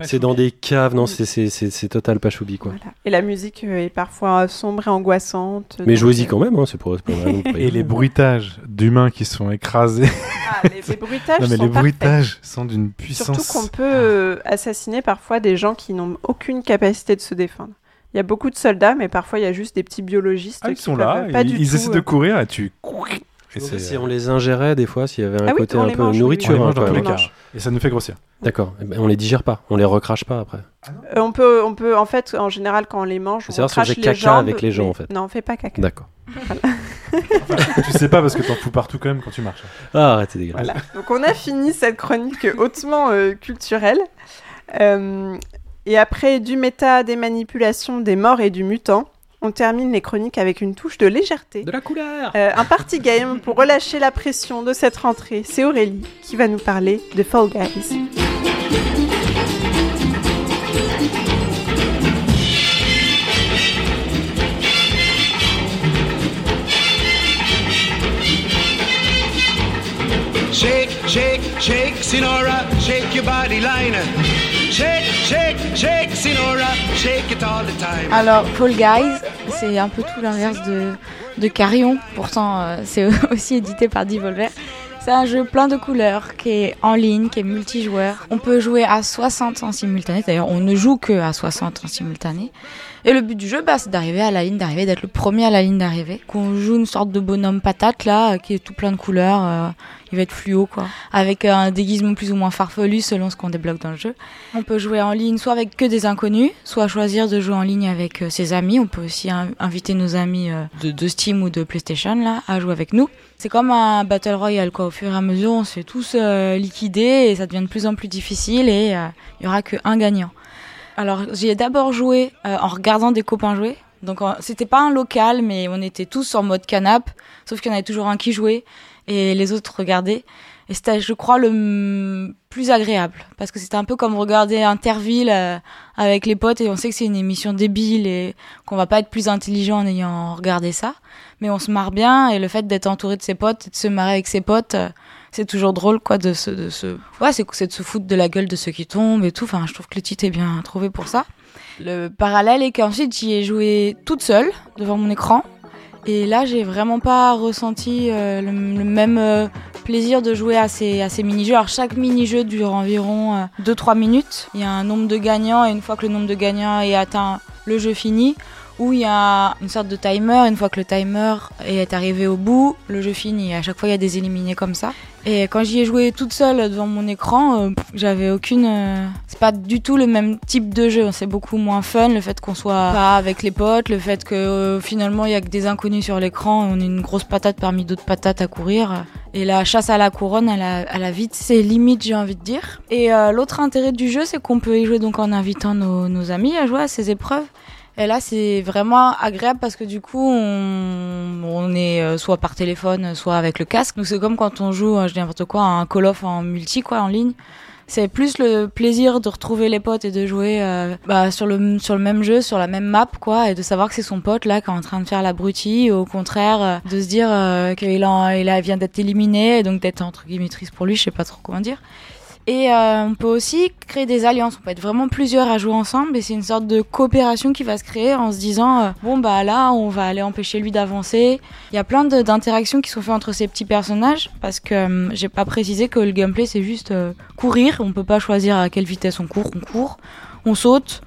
c'est dans des caves, non, c'est- c'est total pas choubi quoi. Voilà. Et la musique euh, est parfois sombre et angoissante. Mais jouez-y euh, quand même, hein, c'est pour, pour pas- Et les bruitages d'humains qui sont écrasés. ah, les, les bruitages non, mais sont les parfaits. bruitages sont d'une puissance. Surtout qu'on peut euh, assassiner parfois des gens qui n'ont aucune capacité de se défendre. Il y a beaucoup de soldats, mais parfois il y a juste des petits biologistes Ah, ils qui sont là, pas ils, du ils tout, essaient de euh, courir et tu. Et c'est- si on les ingérait des fois, s'il y avait un Ah côté un peu mange, oui, on nourriture. les mange hein, dans quand tous les même. cas. Et ça nous fait grossir. D'accord. Eh ben, on les digère pas, on les recrache pas après. Euh, on peut, on peut, en fait, en général, quand on les mange, on savoir si on crache faisait les caca jambes, avec les gens, mais- en fait. Non, on fait pas caca. D'accord. Tu sais pas parce que t'en fous partout quand même quand tu marches. Ah, arrête, c'est dégueulasse. Voilà. Donc on a fini cette chronique hautement euh, culturelle. Euh, et après du méta, des manipulations, des morts et du mutant, on termine les chroniques avec une touche de légèreté. De la couleur Euh, un party game pour relâcher la pression de cette rentrée. C'est Aurélie qui va nous parler de Fall Guys. Shake, shake, Sinora, shake your body line. Shake, shake, shake, Sinora, shake it all the time. Alors, Fall Guys, c'est un peu tout l'inverse de, de Carrion. Pourtant, euh, c'est aussi édité par Devolver. C'est un jeu plein de couleurs qui est en ligne, qui est multijoueur. On peut jouer à 60 en simultané. D'ailleurs, on ne joue que à 60 en simultané. Et le but du jeu, bah, c'est d'arriver à la ligne d'arrivée, d'être le premier à la ligne d'arrivée. Qu'on joue une sorte de bonhomme patate là, qui est tout plein de couleurs. euh, il va être fluo quoi, avec un déguisement plus ou moins farfelu selon ce qu'on débloque dans le jeu. On peut jouer en ligne soit avec que des inconnus, soit choisir de jouer en ligne avec euh, ses amis. On peut aussi in- inviter nos amis euh, de, Steam ou de PlayStation là à jouer avec nous. C'est comme un battle royale quoi. Au fur et à mesure, on se fait tous euh, liquider et ça devient de plus en plus difficile et euh, il y aura que un gagnant. Alors j'y ai d'abord joué euh, en regardant des copains jouer. Donc euh, c'était pas un local, mais on était tous en mode canap, sauf qu'il y en avait toujours un qui jouait et les autres regardaient. Et c'était, je crois, le plus agréable parce que c'était un peu comme regarder Interville euh, avec les potes et on sait que c'est une émission débile et qu'on va pas être plus intelligent en ayant regardé ça, mais on se marre bien et le fait d'être entouré de ses potes et de se marrer avec ses potes. euh, c'est toujours drôle quoi de se de se ouais c'est c'est de se foutre de la gueule de ceux qui tombent et tout enfin je trouve que le titre est bien trouvé pour ça le parallèle est qu'ensuite j'y ai joué toute seule devant mon écran et là j'ai vraiment pas ressenti euh, le, même euh, plaisir de jouer à ces à ces mini-jeux. Alors chaque mini-jeu dure environ 2-3 minutes. Il y a un nombre de gagnants et une fois que le nombre de gagnants est atteint le jeu finit où il y a une sorte de timer. Une fois que le timer est arrivé au bout, le jeu finit. À chaque fois, il y a des éliminés comme ça. Et quand j'y ai joué toute seule devant mon écran, euh, j'avais aucune. euh, C'est pas du tout le même type de jeu. C'est beaucoup moins fun. Le fait qu'on soit pas avec les potes, le fait que euh, finalement il y a que des inconnus sur l'écran, on est une grosse patate parmi d'autres patates à courir. Et la chasse à la couronne, à la, à la vite, c'est limite, j'ai envie de dire. Et l'autre intérêt du jeu, c'est qu'on peut y jouer donc en invitant nos amis à jouer à ces épreuves. Et là, c'est vraiment agréable parce que du coup, on, est euh, soit par téléphone, soit avec le casque. Donc c'est comme quand on joue, euh, je dis n'importe quoi, un Call of en multi, quoi, en ligne. C'est plus le plaisir de retrouver les potes et de jouer euh, bah, sur, le, sur le même jeu, sur la même map, quoi, et de savoir que c'est son pote là qui est en train de faire l'abruti, au contraire, de se dire qu'il il vient d'être éliminé, et donc d'être entre guillemets triste pour lui, je sais pas trop comment dire. Et euh, on peut aussi créer des alliances. On peut être vraiment plusieurs à jouer ensemble et c'est une sorte de coopération qui va se créer en se disant euh, bon bah là on va aller empêcher lui d'avancer. Il y a plein d'interactions qui sont faites entre ces petits personnages parce que euh, j'ai pas précisé que le gameplay c'est juste euh, courir. On peut pas choisir à quelle vitesse on court. On court, on saute,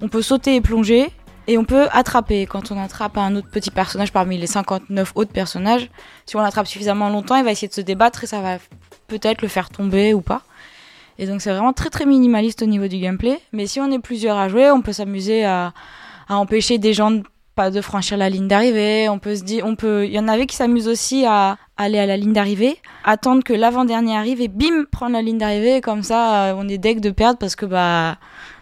on peut sauter et plonger. Et on peut attraper. Quand on attrape un autre petit personnage parmi les 59 autres personnages, si on l'attrape suffisamment longtemps, il va essayer de se débattre et ça va peut-être le faire tomber ou pas. Et donc c'est vraiment très très minimaliste au niveau du gameplay. Mais si on est plusieurs à jouer, on peut s'amuser à, à empêcher des gens de, pas de franchir la ligne d'arrivée. On peut se dire, on peut, il y en avait qui s'amusent aussi à aller à la ligne d'arrivée, attendre que l'avant-dernier arrive et bim prendre la ligne d'arrivée. Comme ça, euh, on est deg de perdre parce que bah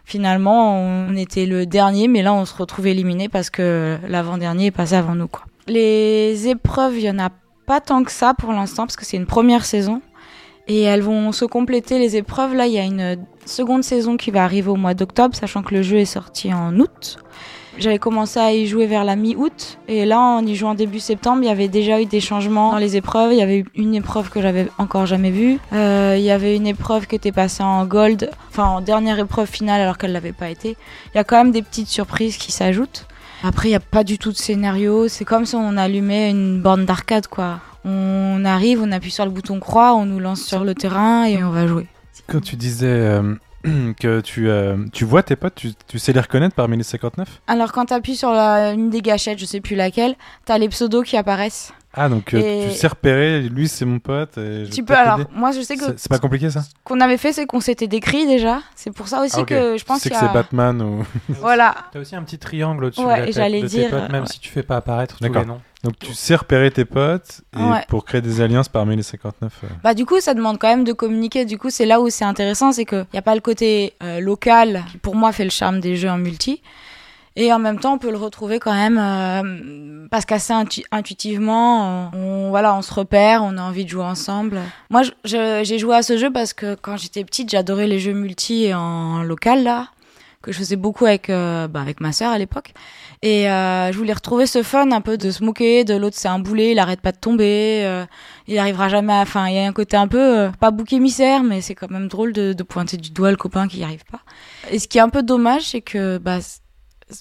finalement on était le dernier, mais là on se retrouve éliminé parce que l'avant-dernier est passé avant nous quoi. Les épreuves, il y en a pas tant que ça pour l'instant parce que c'est une première saison. Et elles vont se compléter les épreuves. Là, il y a une seconde saison qui va arriver au mois d'octobre, sachant que le jeu est sorti en août. J'avais commencé à y jouer vers la mi-août. Et là, en y jouant début septembre, il y avait déjà eu des changements dans les épreuves. Il y avait une épreuve que j'avais encore jamais vue. Euh, il y avait une épreuve qui était passée en gold, enfin en dernière épreuve finale alors qu'elle l'avait pas été. Il y a quand même des petites surprises qui s'ajoutent. Après, il n'y a pas du tout de scénario. C'est comme si on allumait une borne d'arcade, quoi. On arrive, on appuie sur le bouton croix, on nous lance sur le terrain et on va jouer. Quand tu disais euh, que tu, euh, tu vois tes potes, tu, tu sais les reconnaître parmi les 59 Alors quand tu appuies sur la, une des gâchettes, je sais plus laquelle, t'as les pseudos qui apparaissent. Ah, donc euh, Et- tu sais repérer, lui c'est mon pote. et je Tu peux alors, moi je sais que C'est pas compliqué ça? ce qu'on avait fait, c'est qu'on s'était décrit déjà. C'est pour ça aussi Ah, que je pense Tu sais que c'est a... Batman ou. Voilà. T'as aussi un petit triangle au-dessus Ouais, de la tête j'allais de tes dire, potes, même euh, si tu fais pas apparaître tous D'accord. les noms. Donc tu sais repérer tes potes et Ouais. pour créer des alliances parmi les 59. euh, Bah du coup, ça demande quand même de communiquer. Du coup, c'est là où c'est intéressant, c'est qu'il n'y a pas le côté euh, local qui pour moi fait le charme des jeux en multi. Et en même temps, on peut le retrouver quand même euh, parce qu'assez intu- intuitivement, on, on- voilà, on se repère, on a envie de jouer ensemble. Moi, j'ai joué à ce jeu parce que quand j'étais petite, j'adorais les jeux multi en local là, que je faisais beaucoup avec euh, bah, avec ma sœur à l'époque. Et euh, je voulais retrouver ce fun un peu de se moquer de l'autre, c'est un boulet, il arrête pas de tomber, euh, il arrivera jamais à... Enfin, il y a un côté un peu, euh, pas bouc émissaire, mais c'est quand même drôle de, de pointer du doigt le copain qui y arrive pas. Et ce qui est un peu dommage, c'est que, bah,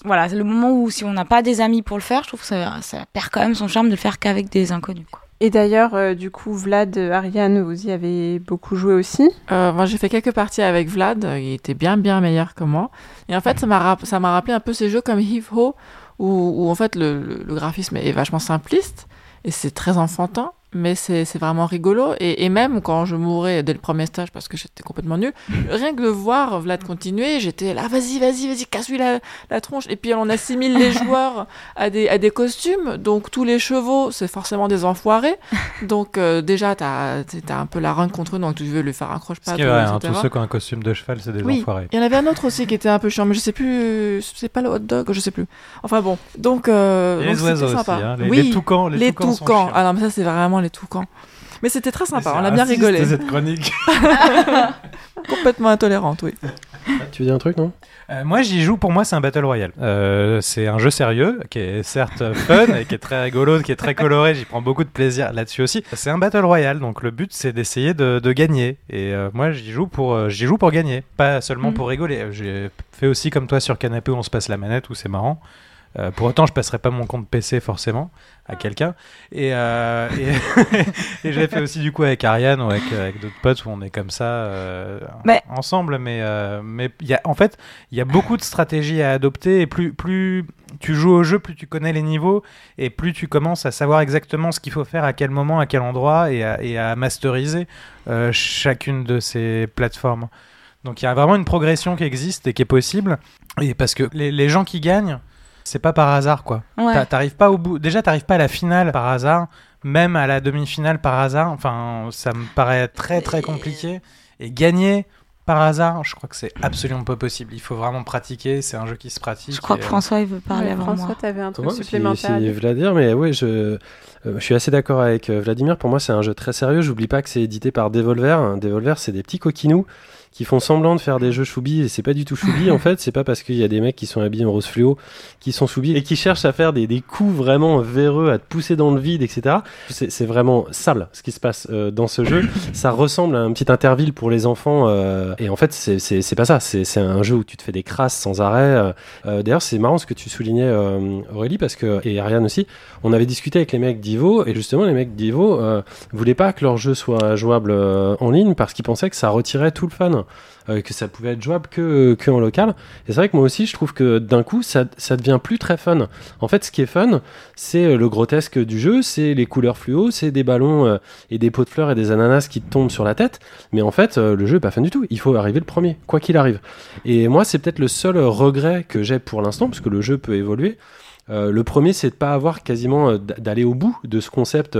voilà, c'est le moment où si on n'a pas des amis pour le faire, je trouve que ça, ça perd quand même son charme de le faire qu'avec des inconnus. Quoi. Et d'ailleurs, euh, du coup, Vlad, euh, Ariane, vous y avez beaucoup joué aussi. Euh, moi, j'ai fait quelques parties avec Vlad. Il était bien, bien meilleur que moi. Et en fait, ça m'a rap- ça m'a rappelé un peu ces jeux comme Heave Ho, où, où en fait le, le- le graphisme est vachement simpliste et c'est très enfantin. Mais c'est c'est vraiment rigolo. Et, et même quand je mourais dès le premier stage parce que j'étais complètement nulle, rien que de voir Vlad continuer, j'étais là, vas-y, vas-y, vas-y, casse-lui la, la tronche. Et puis on assimile les joueurs à des, à des costumes. Donc tous les chevaux, c'est forcément des enfoirés. Donc euh, déjà, t'as as un peu la run contre eux, donc tu veux lui faire un Ce croche-patte. qui est vrai, hein, tous ceux qui ont un costume de cheval, c'est des Oui, enfoirés. il y en avait un autre aussi qui était un peu chiant, mais je sais plus, c'est pas le hot dog, je sais plus. Enfin bon, donc. Euh, donc les oiseaux aussi, hein, les- oui, les toucans- les toucans chiants. Ah non, mais ça c'est vraiment les toucans. Mais c'était très sympa, on a bien rigolé. cette chronique. Complètement intolérante, oui. Tu veux dire un truc, non? Euh, moi, j'y joue. Pour moi, c'est un battle royale. Euh, c'est un jeu sérieux qui est certes fun et qui est très rigolo, qui est très coloré. J'y prends beaucoup de plaisir là-dessus aussi. C'est un battle royale, donc le but c'est d'essayer de, de gagner. Et euh, moi, j'y joue pour j'y joue pour gagner, pas seulement pour rigoler. J'ai fait aussi comme toi sur canapé où on se passe la manette où c'est marrant. Euh, pour autant, je passerai pas mon compte PC forcément à quelqu'un. Et, euh, et, et je l'ai fait aussi du coup avec Ariane ou avec, avec d'autres potes où on est comme ça euh, Mais- ensemble. Mais euh, mais y a, en fait, il y a beaucoup de stratégies à adopter et plus plus tu joues au jeu, plus tu connais les niveaux et plus tu commences à savoir exactement ce qu'il faut faire à quel moment, à quel endroit et à, et à masteriser euh, chacune de ces plateformes. Donc il y a vraiment une progression qui existe et qui est possible. Et parce que les, les gens qui gagnent, c'est pas par hasard quoi. Ouais. T'a- T'arrives pas au bout. Déjà, t'arrives pas à la finale par hasard, même à la demi-finale par hasard. Enfin, ça me paraît très très compliqué. Et gagner par hasard, je crois que c'est absolument pas possible. Il faut vraiment pratiquer. C'est un jeu qui se pratique. Je crois et, que euh, François, il veut parler Ouais, avant François, moi. t'avais un truc Ouais, si- supplémentaire. si dire Vladimir, mais oui, je, euh, je suis assez d'accord avec euh, Vladimir. Pour moi, c'est un jeu très sérieux. J'oublie pas que c'est édité par Devolver. Devolver, c'est des petits coquinous qui font semblant de faire des jeux choubi et c'est pas du tout choubi en fait. C'est pas parce qu'il y a des mecs qui sont habillés en rose fluo qui sont choubi et qui cherchent à faire des, des coups vraiment véreux, à te pousser dans le vide, etc. C'est vraiment sale ce qui se passe euh, dans ce jeu. Ça ressemble à un petit interville pour les enfants euh, et en fait, c'est- pas ça. C'est c'est un jeu où tu te fais des crasses sans arrêt. euh. Euh, D'ailleurs, c'est marrant ce que tu soulignais, euh, Aurélie, parce que et Ariane aussi. On avait discuté avec les mecs d'Ivo et justement les mecs d'Ivo euh, voulaient pas que leur jeu soit jouable euh, en ligne parce qu'ils pensaient que ça retirait tout le fun, euh, que ça pouvait être jouable que, que en local. Et c'est vrai que moi aussi je trouve que d'un coup ça, devient plus très fun. En fait, ce qui est fun, c'est euh, le grotesque du jeu, c'est les couleurs fluo, c'est des ballons euh, et des pots de fleurs et des ananas qui te tombent sur la tête. Mais en fait, le jeu est pas fun du tout. Il faut arriver le premier, quoi qu'il arrive. Et moi, c'est peut-être le seul regret que j'ai pour l'instant, parce que le jeu peut évoluer. Le premier, c'est de pas avoir quasiment d'aller au bout de ce concept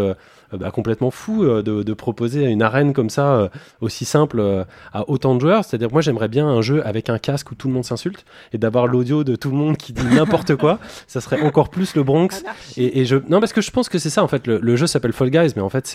bah, complètement fou euh, de, de proposer une arène comme ça euh, aussi simple euh, à autant de joueurs. C'est-à-dire, moi, j'aimerais bien un jeu avec un casque où tout le monde s'insulte et d'avoir l'audio de tout le monde qui dit n'importe quoi. Ça serait encore plus le Bronx. Et, et je non parce que je pense que c'est ça en fait. Le, le jeu s'appelle Fall Guys, mais en fait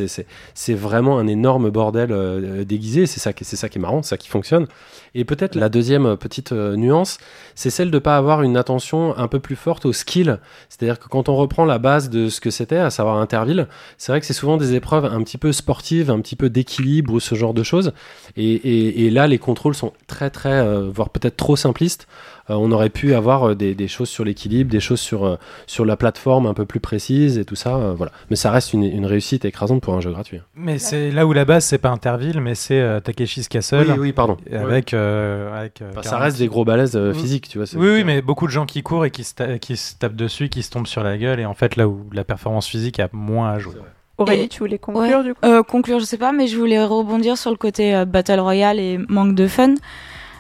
c'est vraiment un énorme bordel euh, déguisé. C'est ça qui ça qui est marrant, c'est ça qui fonctionne. Et peut-être la deuxième euh, petite euh, nuance, c'est celle de pas avoir une attention un peu plus forte au skill. C'est-à-dire que quand on reprend la base de ce que c'était, à savoir Interville, c'est vrai que c'est souvent des épreuves un petit peu sportives, un petit peu d'équilibre ou ce genre de choses. Et, et, et là, les contrôles sont très très, euh, voire peut-être trop simplistes. Euh, on aurait pu avoir euh, des, des choses sur l'équilibre, des choses sur, sur la plateforme un peu plus précises et tout ça. euh, voilà. Mais ça reste une, une réussite écrasante pour un jeu gratuit. Mais c'est là où la base, c'est pas Interville, mais c'est Takeshi's Castle. Oui, oui, pardon. Avec. avec Enfin, ça 40. reste des gros balaises Oui. physiques, tu vois. Oui, oui, mais beaucoup de gens qui courent et qui se, qui se tapent dessus. qui se tombe sur la gueule et en fait là où la performance physique a moins à jouer. Aurélie, Et- tu voulais conclure Ouais. du coup Euh, conclure, je sais pas, mais je voulais rebondir sur le côté euh, Battle Royale et manque de fun.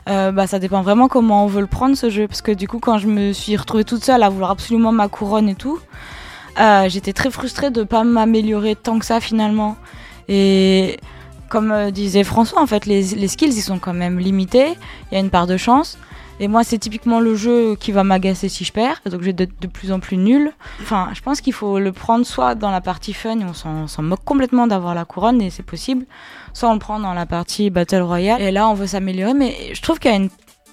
Euh, bah, ça dépend vraiment comment on veut le prendre ce jeu. Parce que du coup, quand je me suis retrouvée toute seule à vouloir absolument ma couronne et tout, j'étais très frustrée de pas m'améliorer tant que ça finalement. Et comme disait François, en fait, les, les skills ils sont quand même limités. Il y a une part de chance. Et moi, c'est typiquement le jeu qui va m'agacer si je perds. Donc, je vais être de plus en plus nul. Enfin, je pense qu'il faut le prendre soit dans la partie fun on s'en moque complètement d'avoir la couronne et c'est possible, soit on le prend dans la partie Battle Royale et là on veut s'améliorer. Mais je trouve qu'il y a une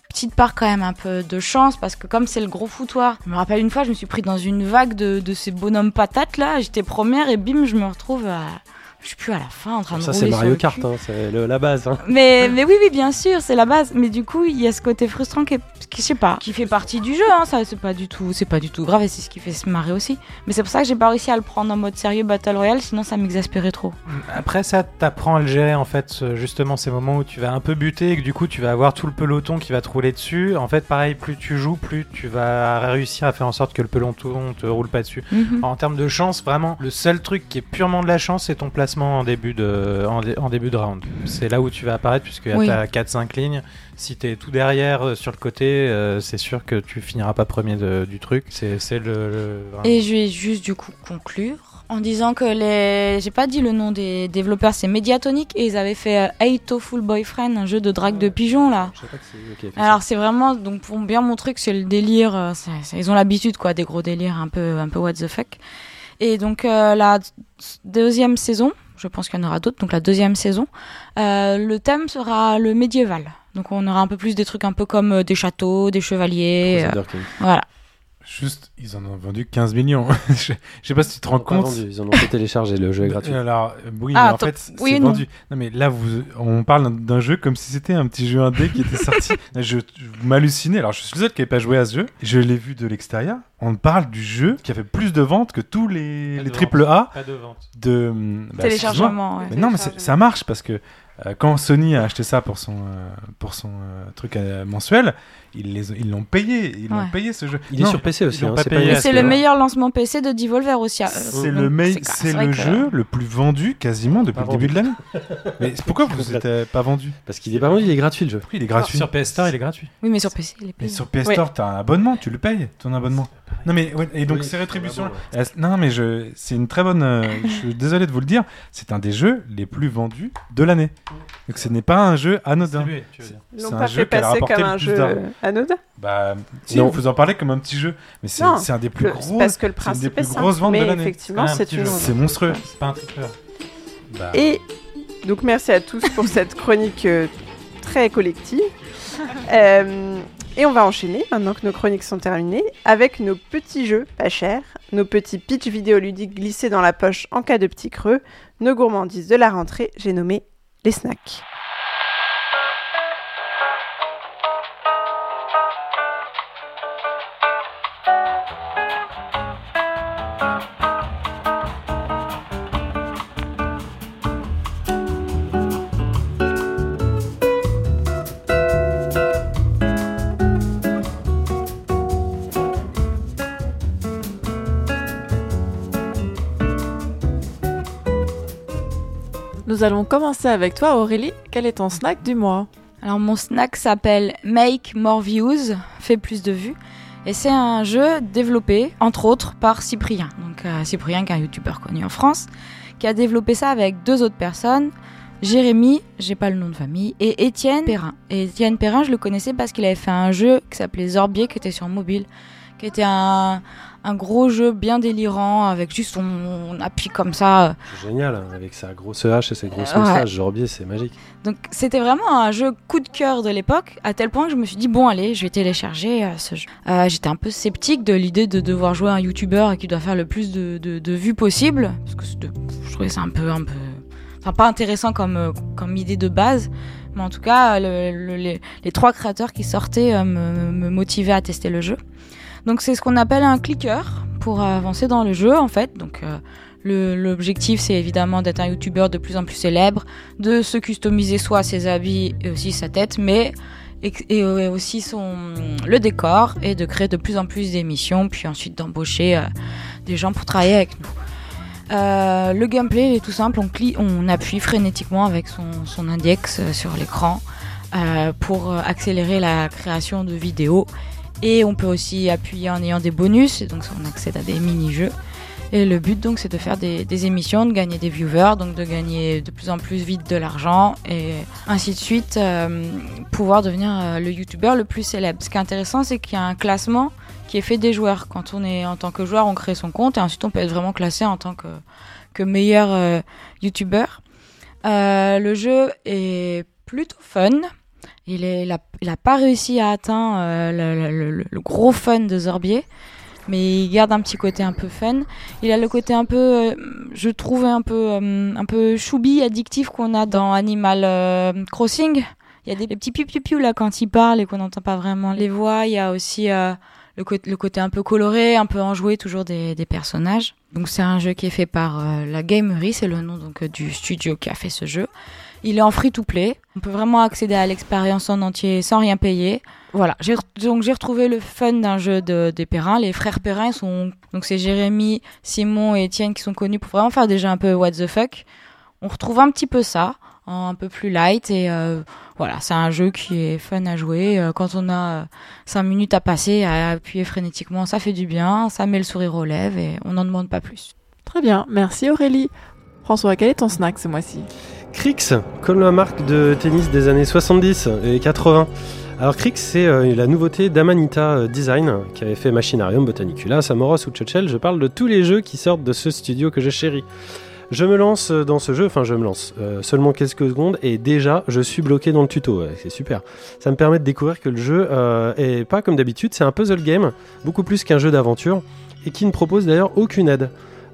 petite part quand même un peu de chance parce que comme c'est le gros foutoir, je me rappelle une fois, je me suis pris dans une vague de, de ces bonhommes patates là. J'étais première et bim, je me retrouve à. Je suis plus à la fin en train de Ça, rouler c'est sur Mario le Kart, hein, c'est la base. hein. Mais, mais oui, oui, bien sûr, c'est la base. Mais du coup, il y a ce côté frustrant qui, est, qui, je sais pas, qui fait partie du jeu. Hein, ça, c'est pas du tout, c'est pas du tout grave et c'est ce qui fait se marrer aussi. Mais c'est pour ça que j'ai pas réussi à le prendre en mode sérieux Battle Royale, sinon ça m'exaspérait trop. Après ça, t'apprends à le gérer en fait, justement ces moments où tu vas un peu buter et que du coup tu vas avoir tout le peloton qui va te rouler dessus. En fait, pareil, plus tu joues, plus tu vas réussir à faire en sorte que le peloton te roule pas dessus. Mhm. En termes de chance, vraiment, le seul truc qui est purement de la chance, c'est ton placement en début de, en, dé- en début de round. C'est là où tu vas apparaître, puisque Oui. tu as 4-5 lignes. Si tu es tout derrière euh, sur le côté, euh, c'est sûr que tu finiras pas premier de- du truc. C'est c'est le. le- Et je vais juste du coup conclure en disant que les, j'ai pas dit le nom des développeurs, c'est Mediatonic et ils avaient fait euh, Eight Full Boyfriend, un jeu de drague de pigeons là. Je sais pas que c'est- ok, fait Alors c'est vraiment donc pour bien montrer que c'est le délire, euh, c'est- c'est- ils ont l'habitude quoi, des gros délires un peu un peu what the fuck. Et donc euh, la deuxième saison, je pense qu'il y en aura d'autres, donc la deuxième saison, euh, le thème sera le médiéval. Donc on aura un peu plus des trucs un peu comme euh, des châteaux, des chevaliers. Voilà. Juste, ils en ont vendu 15 millions. je, je sais pas si tu te rends Pas compte. vendu, Ils en ont fait télécharger, le jeu est gratuit. Alors, euh, oui, Ah, mais en fait, c'est oui non. vendu. Non, mais là, vous, on parle d'un- jeu comme si c'était un petit jeu indé qui était sorti. je, je vous m'hallucinez. Alors, je suis le seul qui n'avait pas joué à ce jeu. Je l'ai vu de l'extérieur. On parle du jeu qui a fait plus de ventes que tous les, les triple A Pas de vente. de bah, Téléchargement, excuse-moi. ouais. Mais non, mais ça marche parce que quand Sony a acheté ça pour son, euh, pour son euh, truc euh, mensuel, ils les ils l'ont payé. Ils l'ont Ouais. payé ce jeu. Il est sur PC ils aussi. hein, pas c'est le meilleur lancement PC de Devolver aussi. euh, C'est le, c'est- le que- jeu le plus vendu quasiment depuis le début de l'année. Mais c'est pourquoi vous n'êtes pas vendu? Parce qu'il est pas vendu, il est gratuit le jeu. Oui, il est gratuit? Sur PS Store, il est gratuit. Oui, mais sur PC, il est Mais payé. sur PS Store, t'as un abonnement, tu le payes, ton abonnement. Non mais ouais, et donc Oui, ces rétributions. elles- Non mais je, c'est une très bonne. euh, je suis désolé de vous le dire, c'est un des jeux les plus vendus de l'année. Donc ce n'est pas un jeu anodin. Ils C'est l'ont un pas jeu fait qui a passer rapporté comme un jeu anodin si, Non. vous en parlez comme un petit jeu, mais c'est Non, c'est un des plus gros. parce que le c'est une des principe est grosses ventes mais de l'année. effectivement, C'est un c'est petit une. C'est monstrueux. C'est pas un triple A. Bah, Et donc merci à tous pour cette chronique euh, très collective. Euh, et on va enchaîner, maintenant que nos chroniques sont terminées, avec nos petits jeux pas chers, nos petits pitch vidéoludiques glissés dans la poche en cas de petit creux, nos gourmandises de la rentrée, j'ai nommé les snacks. Nous allons commencer avec toi, Aurélie. Quel est ton snack du mois? Alors mon snack s'appelle Make More Views, fait plus de vues. Et c'est un jeu développé, entre autres, par Cyprien. Donc euh, Cyprien, qui est un youtubeur connu en France, qui a développé ça avec deux autres personnes. Jérémy, j'ai pas le nom de famille, et Étienne Perrin. Et Étienne Perrin, je le connaissais parce qu'il avait fait un jeu qui s'appelait Zorbier, qui était sur mobile, qui était un, un gros jeu bien délirant, avec juste on, on appuie comme ça. Génial, hein, avec sa grosse hache et ses grosses Ouais. moustaches. Jorbier, c'est magique. Donc c'était vraiment un jeu coup de cœur de l'époque, à tel point que je me suis dit bon allez, je vais télécharger euh, ce jeu. Euh, J'étais un peu sceptique de l'idée de devoir jouer un youtubeur qui doit faire le plus de, de- de vues possible, parce que je trouvais ça un peu, un peu, enfin pas intéressant comme, euh, comme idée de base. Mais en tout cas, le- le- les, les trois créateurs qui sortaient euh, me, me motivaient à tester le jeu. Donc c'est ce qu'on appelle un clicker pour avancer dans le jeu en fait. Donc euh, l'objectif c'est évidemment d'être un youtubeur de plus en plus célèbre, de se customiser soit ses habits et aussi sa tête, mais euh, aussi son, le décor et de créer de plus en plus d'émissions, puis ensuite d'embaucher euh, des gens pour travailler avec nous. Le gameplay est tout simple, on, appuie frénétiquement avec son, index sur l'écran pour accélérer la création de vidéos. Et on peut aussi appuyer en ayant des bonus, donc on accède à des mini-jeux. Et le but donc c'est de faire des, émissions, de gagner des viewers, donc de gagner de plus en plus vite de l'argent et ainsi de suite, euh, pouvoir devenir euh, le youtubeur le plus célèbre. Ce qui est intéressant c'est qu'il y a un classement qui est fait des joueurs. Quand on est en tant que joueur, on crée son compte et ensuite on peut être vraiment classé en tant que, que meilleur euh. Euh, le jeu est plutôt fun. Il est, il a, il a pas réussi à atteindre euh, le, le- le- gros fun de Zorbier, mais il garde un petit côté un peu fun. Il a le côté un peu, euh, je trouve un peu, euh, un peu choubi, addictif qu'on a dans Animal euh, Crossing. Il y a des, petits piou piou piou là quand il parle et qu'on n'entend pas vraiment les voix. Il y a aussi le, le côté un peu coloré, un peu enjoué toujours des, des personnages. Donc c'est un jeu qui est fait par la Gamery, c'est le nom donc du studio qui a fait ce jeu. Il est en free to play. On peut vraiment accéder à l'expérience en entier sans rien payer. Voilà, donc j'ai retrouvé le fun d'un jeu de, des Perrins. Les frères Perrin ils sont donc c'est Jérémy, Simon et Étienne qui sont connus pour vraiment faire déjà un peu what the fuck. On retrouve un petit peu ça, un peu plus light et euh, voilà, c'est un jeu qui est fun à jouer. Euh, Quand on a 5 minutes à passer, à appuyer frénétiquement, ça fait du bien, ça met le sourire aux lèvres et on n'en demande pas plus. Très bien, merci Aurélie. François, quel est ton snack ce mois-ci? Crix, comme la marque de tennis des années 70 et 80. Alors Crix, c'est euh, la nouveauté d'Amanita euh, Design, qui avait fait Machinarium, Botanicula, Samoros ou Churchill. Je parle de tous les jeux qui sortent de ce studio que je chéris. Je me lance dans ce jeu, enfin je me lance euh, seulement quelques secondes et déjà je suis bloqué dans le tuto, c'est super. Ça me permet de découvrir que le jeu euh, est pas comme d'habitude, c'est un puzzle game, beaucoup plus qu'un jeu d'aventure et qui ne propose d'ailleurs aucune aide.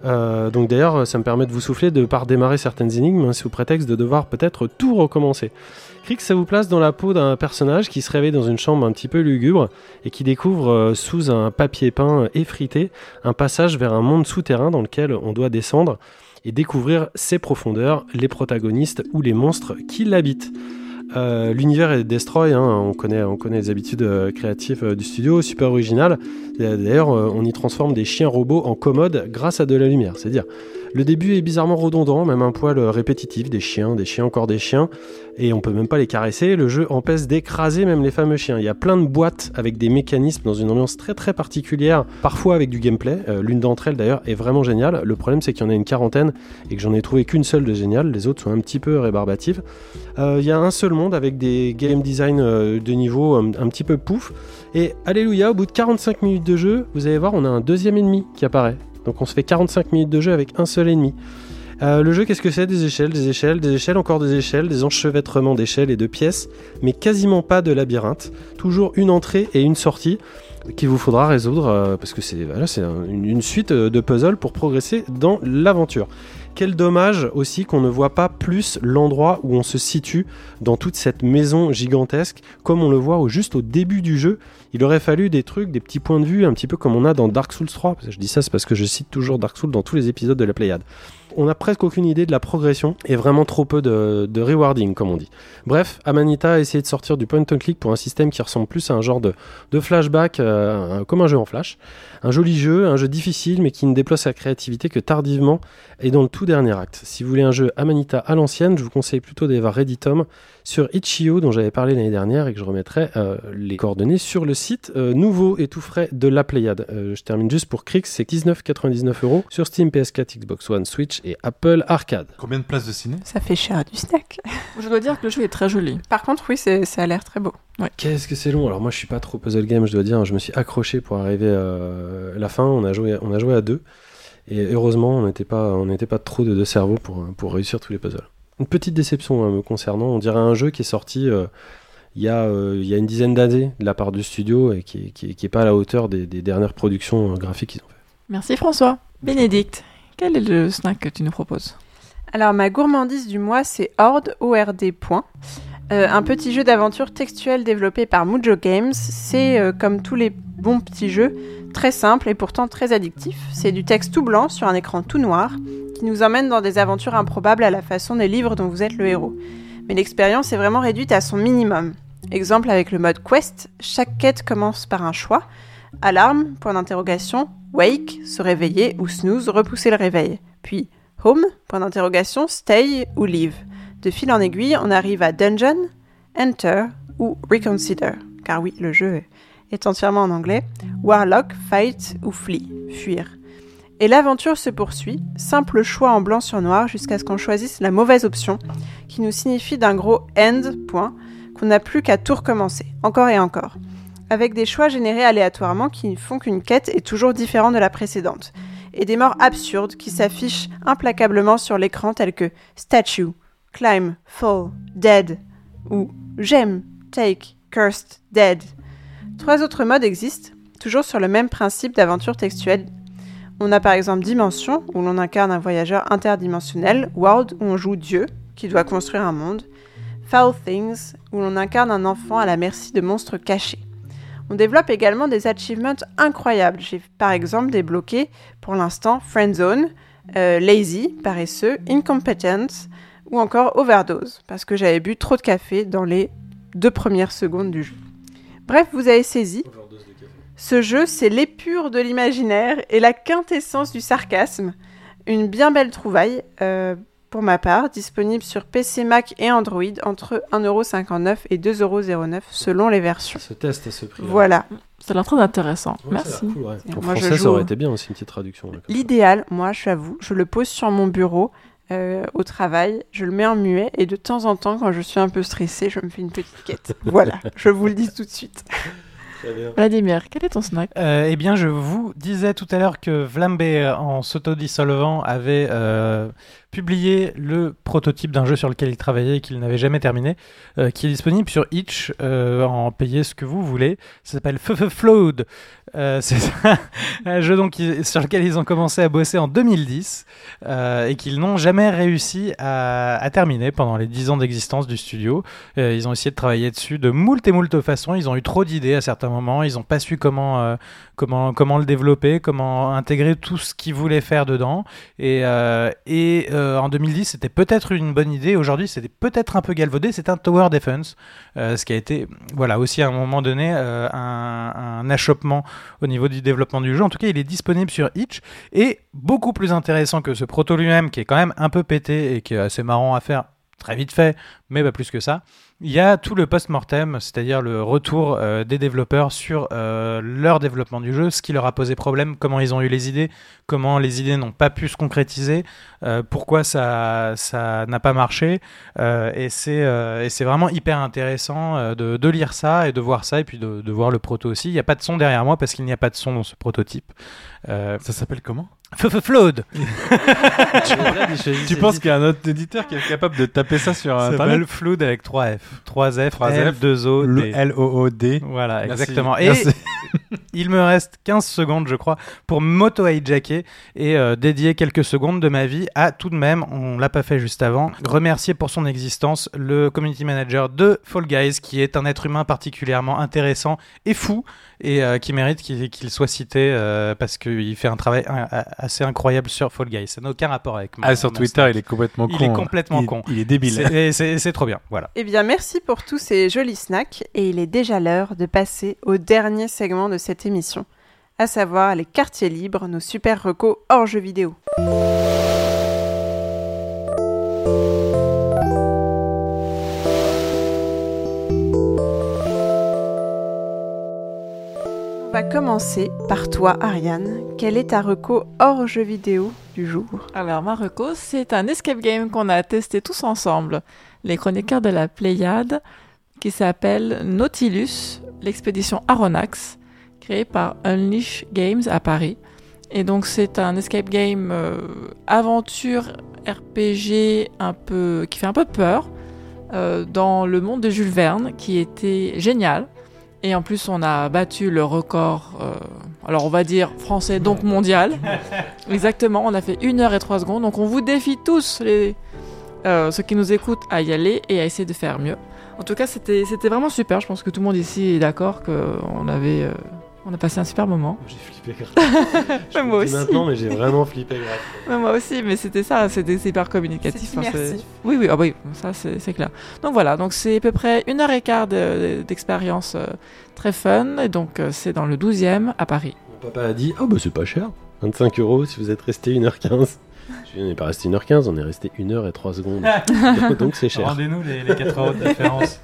Euh, donc d'ailleurs, ça me permet de vous souffler de pas redémarrer certaines énigmes hein, sous prétexte de devoir peut-être tout recommencer. Crix, ça vous place dans la peau d'un personnage qui se réveille dans une chambre un petit peu lugubre et qui découvre euh, sous un papier peint effrité un passage vers un monde souterrain dans lequel on doit descendre et découvrir ses profondeurs, les protagonistes ou les monstres qui l'habitent. Euh, L'univers est Destroy, hein, on, connaît, on connaît les habitudes euh, créatives euh, du studio, super original. D'ailleurs, on y transforme des chiens robots en commodes grâce à de la lumière. C'est dire, le début est bizarrement redondant, même un poil euh, répétitif, des chiens, des chiens, encore des chiens, et on peut même pas les caresser. Le jeu empêche d'écraser même les fameux chiens. Il y a plein de boîtes avec des mécanismes dans une ambiance très très particulière, parfois avec du gameplay. Euh, L'une d'entre elles d'ailleurs est vraiment géniale. Le problème c'est qu'il y en a une quarantaine et que j'en ai trouvé qu'une seule de géniale. Les autres sont un petit peu rébarbatives. Euh, Il y a un seul monde avec des game design de niveau un, un petit peu pouf. Et alléluia, au bout de 45 minutes de jeu, vous allez voir, on a un deuxième ennemi qui apparaît. Donc on se fait 45 minutes de jeu avec un seul ennemi. Euh, le jeu, qu'est-ce que c'est? Des échelles, des échelles, des échelles, encore des échelles, des enchevêtrements d'échelles et de pièces, mais quasiment pas de labyrinthe. Toujours une entrée et une sortie qu'il vous faudra résoudre euh, parce que c'est une, suite euh, de puzzles pour progresser dans l'aventure. Quel dommage aussi qu'on ne voit pas plus l'endroit où on se situe dans toute cette maison gigantesque, comme on le voit juste au début du jeu. Il aurait fallu des trucs, des petits points de vue, un petit peu comme on a dans Dark Souls 3. Je dis ça, c'est parce que je cite toujours Dark Souls dans tous les épisodes de la Pléiade. On n'a presque aucune idée de la progression et vraiment trop peu de, rewarding, comme on dit. Bref, Amanita a essayé de sortir du point and click pour un système qui ressemble plus à un genre de, flashback, euh, comme un jeu en flash. Un joli jeu, un jeu difficile, mais qui ne déploie sa créativité que tardivement et dans le tout dernier acte. Si vous voulez un jeu Amanita à l'ancienne, je vous conseille plutôt d'aller voir Redditom sur Itch.io, dont j'avais parlé l'année dernière et que je remettrai euh, les coordonnées sur le site euh, nouveau et tout frais de la Pléiade. Euh, je termine juste pour Crix, c'est 19,99 euros sur Steam, PS4, Xbox One, Switch et Apple Arcade. Combien de places de ciné? Ça fait cher du snack. Je dois dire que le jeu est très joli. Par contre, oui, c'est- ça a l'air très beau. Qu'est-ce que c'est long Alors moi je suis pas trop puzzle game, je dois dire. Je me suis accroché pour arriver à la fin. On a joué, on a joué à deux. Et heureusement, on n'était pas, on n'était pas trop de, de cerveau pour, pour réussir tous les puzzles. Une petite déception hein, me concernant. On dirait un jeu qui est sorti euh, il y, a, euh, il y a une dizaine d'années de la part du studio et qui, qui, qui est pas à la hauteur des, des dernières productions euh, graphiques qu'ils ont fait. Merci François. Bénédicte, quel est le snack que tu nous proposes? Alors, ma gourmandise du mois, c'est Horde, ORD. point. Euh, un petit jeu d'aventure textuel développé par Mujo Games. C'est, euh, comme tous les bons petits jeux, très simple et pourtant très addictif. C'est du texte tout blanc sur un écran tout noir qui nous emmène dans des aventures improbables à la façon des livres dont vous êtes le héros. Mais l'expérience est vraiment réduite à son minimum. Exemple avec le mode Quest, chaque quête commence par un choix. Alarme, point d'interrogation, wake, se réveiller ou snooze, repousser le réveil. Puis home, point d'interrogation, stay ou leave. De fil en aiguille, on arrive à dungeon, enter ou reconsider. Car oui, le jeu est entièrement en anglais. Warlock, fight ou flee, fuir. Et l'aventure se poursuit, simple choix en blanc sur noir jusqu'à ce qu'on choisisse la mauvaise option, qui nous signifie d'un gros end, point, qu'on n'a plus qu'à tout recommencer, encore et encore, avec des choix générés aléatoirement qui font qu'une quête est toujours différente de la précédente, et des morts absurdes qui s'affichent implacablement sur l'écran telles que statue, climb, fall, dead, ou j'aime, take, cursed, dead. Trois autres modes existent, toujours sur le même principe d'aventure textuelle. On a par exemple Dimension, où l'on incarne un voyageur interdimensionnel, World, où on joue Dieu, qui doit construire un monde, Foul Things, où l'on incarne un enfant à la merci de monstres cachés. On développe également des achievements incroyables. J'ai par exemple débloqué pour l'instant Friendzone, euh, Lazy, paresseux, Incompetent ou encore Overdose, parce que j'avais bu trop de café dans les deux premières secondes du jeu. Bref, vous avez saisi. Ce jeu, c'est l'épure de l'imaginaire et la quintessence du sarcasme. Une bien belle trouvaille, euh, pour ma part, disponible sur PC, Mac et Android entre 1,59€ et 2,09€ selon les versions. Ça se teste à ce prix. Voilà. Ça a l'air très intéressant. Ouais, Merci. cool, ouais. En Moi, je français, ça aurait été bien aussi une petite traduction. L'idéal, moi, j'avoue, je le pose sur mon bureau euh, au travail, je le mets en muet et de temps en temps, quand je suis un peu stressée, je me fais une petite quête. voilà, je vous le dis tout de suite. Vladimir, quel est ton snack? Euh, eh bien, je vous disais tout à l'heure que Vlambe, euh, en s'autodissolvant, avait euh, publié le prototype d'un jeu sur lequel il travaillait et qu'il n'avait jamais terminé, euh, qui est disponible sur Itch, euh, en payez ce que vous voulez. Ça s'appelle Flood. Euh, c'est un jeu donc sur lequel ils ont commencé à bosser en 2010 euh, et qu'ils n'ont jamais réussi à, terminer pendant les 10 ans d'existence du studio. Euh, ils ont essayé de travailler dessus de moult et moult façons. Ils ont eu trop d'idées à certains moments. Ils n'ont pas su comment, comment, comment le développer, comment intégrer tout ce qu'ils voulaient faire dedans. Et, en 2010, c'était peut-être une bonne idée. Aujourd'hui, c'était peut-être un peu galvaudé. C'est un Tower Defense, ce qui a été voilà, aussi à un moment donné un achoppement au niveau du développement du jeu. En tout cas, il est disponible sur Itch et beaucoup plus intéressant que ce proto lui-même qui est quand même un peu pété et qui est assez marrant à faire très vite fait, mais pas plus que ça. Il y a tout le post-mortem, c'est-à-dire le retour euh, des développeurs sur euh, leur développement du jeu, ce qui leur a posé problème, comment ils ont eu les idées, comment les idées n'ont pas pu se concrétiser, euh, pourquoi ça n'a pas marché. et c'est vraiment hyper intéressant de, lire ça et de voir ça et puis de, de voir le proto aussi. Il n'y a pas de son derrière moi parce qu'il n'y a pas de son dans ce prototype. Ça s'appelle comment? Flood. Tu penses qu'il y a un autre éditeur qui est capable de taper ça sur Ça Internet s'appelle Flood avec 3 F. 3 F, 3 L, F, 2 O, le D. L-O-O-D. Voilà, Merci. exactement. Et Merci. il me reste 15 secondes, je crois, pour m'auto-hijacker et euh, dédier quelques secondes de ma vie à tout de même, on l'a pas fait juste avant, remercier pour son existence le community manager de Fall Guys, qui est un être humain particulièrement intéressant et fou et euh, qui mérite qu'il soit cité euh, parce qu'il fait un travail assez incroyable sur Fall Guys. Ça n'a aucun rapport avec moi. Ah, sur Twitter, il est complètement Il con. est complètement Il- con. il est débile. C'est trop bien, voilà. Eh bien, merci pour tous ces jolis snacks et il est déjà l'heure de passer au dernier segment de cette émission, à savoir les quartiers libres, nos super recos hors jeux vidéo. On va commencer par toi, Ariane. Quel est ta reco hors jeux vidéo du jour? Alors, Marocco, c'est un escape game qu'on a testé tous ensemble, les chroniqueurs de la Pléiade, qui s'appelle Nautilus, l'expédition Aronnax, créé par Unleash Games à Paris. Et donc, c'est un escape game euh, aventure RPG un peu, qui fait un peu peur euh, dans le monde de Jules Verne, qui était génial. Et en plus, on a battu le record, euh, alors on va dire français, donc mondial. Exactement, on a fait 1 heure et 3 secondes. Donc on vous défie tous, les, ceux qui nous écoutent, à y aller et à essayer de faire mieux. En tout cas, c'était vraiment super. Je pense que tout le monde ici est d'accord qu'on avait, On a passé un super moment. J'ai flippé grave. Je moi aussi. Maintenant, mais j'ai vraiment flippé grave. Moi aussi, mais c'était ça, c'était hyper communicatif. C'est Enfin, immersif. oui, oui, ah oui, ça c'est clair. Donc voilà, donc c'est à peu près une heure et quart de- d'expérience euh, très fun, et donc euh, c'est dans le 12e à Paris. Mon papa a dit Oh, bah c'est pas cher. 25 euros si vous êtes resté 1h15. Je n'est pas resté 1h15, on est resté 1h et 3 secondes. Donc c'est cher. Rendez-nous les, les 4 euros de différence.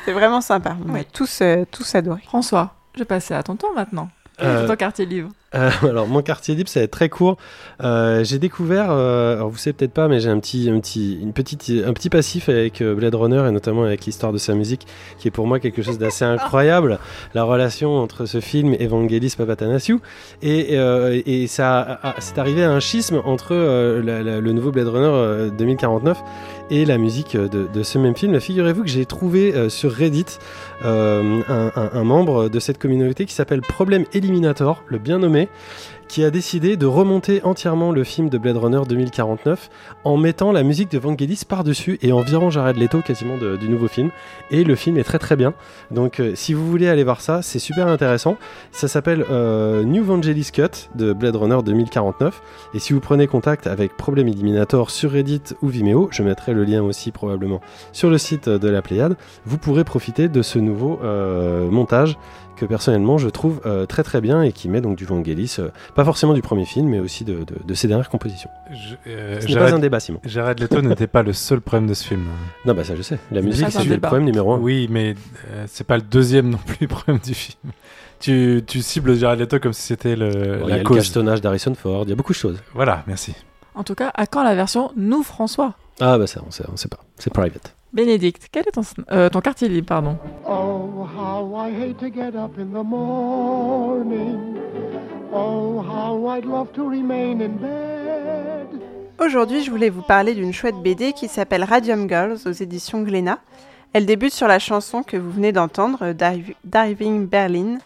C'était vraiment sympa. On a Oui. tous, euh, tous adoré. François, je vais passer à ton tour maintenant. Euh, Ton quartier livre. Euh, alors mon quartier libre, ça va être très court. Euh, j'ai découvert, euh, alors vous savez peut-être pas, mais j'ai un petit, un petit, une petite, un petit passif avec euh, Blade Runner et notamment avec l'histoire de sa musique, qui est pour moi quelque chose d'assez incroyable. La relation entre ce film et Evangelis Papatanasiou et, euh, et ça, a- a- c'est arrivé à un schisme entre la- la- le nouveau Blade Runner euh, 2049 et la musique de, de ce même film. Figurez-vous que j'ai trouvé sur Reddit euh, un, un- un membre de cette communauté qui s'appelle Problème Eliminator, le bien nommé, qui a décidé de remonter entièrement le film de Blade Runner 2049 en mettant la musique de Vangelis par-dessus et en virant Jared Leto quasiment du nouveau film. Et le film est très très bien. Donc euh, si vous voulez aller voir ça, c'est super intéressant. Ça s'appelle euh, New Vangelis Cut de Blade Runner 2049. Et si vous prenez contact avec Problem Eliminator sur Reddit ou Vimeo, je mettrai le lien aussi probablement sur le site de la Pléiade, vous pourrez profiter de ce nouveau euh, montage que personnellement je trouve euh, très très bien et qui met donc du Vangelis, euh, pas forcément du premier film, mais aussi de, de- de ses dernières compositions. Je- euh, Ce n'est pas un débat, Simon. Jared Leto n'était pas le seul problème de ce film. Non, bah ça je sais. La musique, c'est le problème numéro un. Oui, mais euh, c'est pas le deuxième non plus problème du film. Tu, tu cibles Jared Leto comme si c'était le, Bon, il y a la le castonnage d'Harrison Ford, il y a beaucoup de choses. Voilà, merci. En tout cas, à quand la version Nous François? Ah bah ça, on sait, on sait pas. C'est private. Bénédicte, quel est ton, euh, ton quartier libre, pardon? Oh, how I hate to get up in the morning. Oh, how I'd love to remain in bed. Aujourd'hui, je voulais vous parler d'une chouette BD qui s'appelle Radium Girls aux éditions Glénat. Elle débute sur la chanson que vous venez d'entendre, Div- Diving Berlin.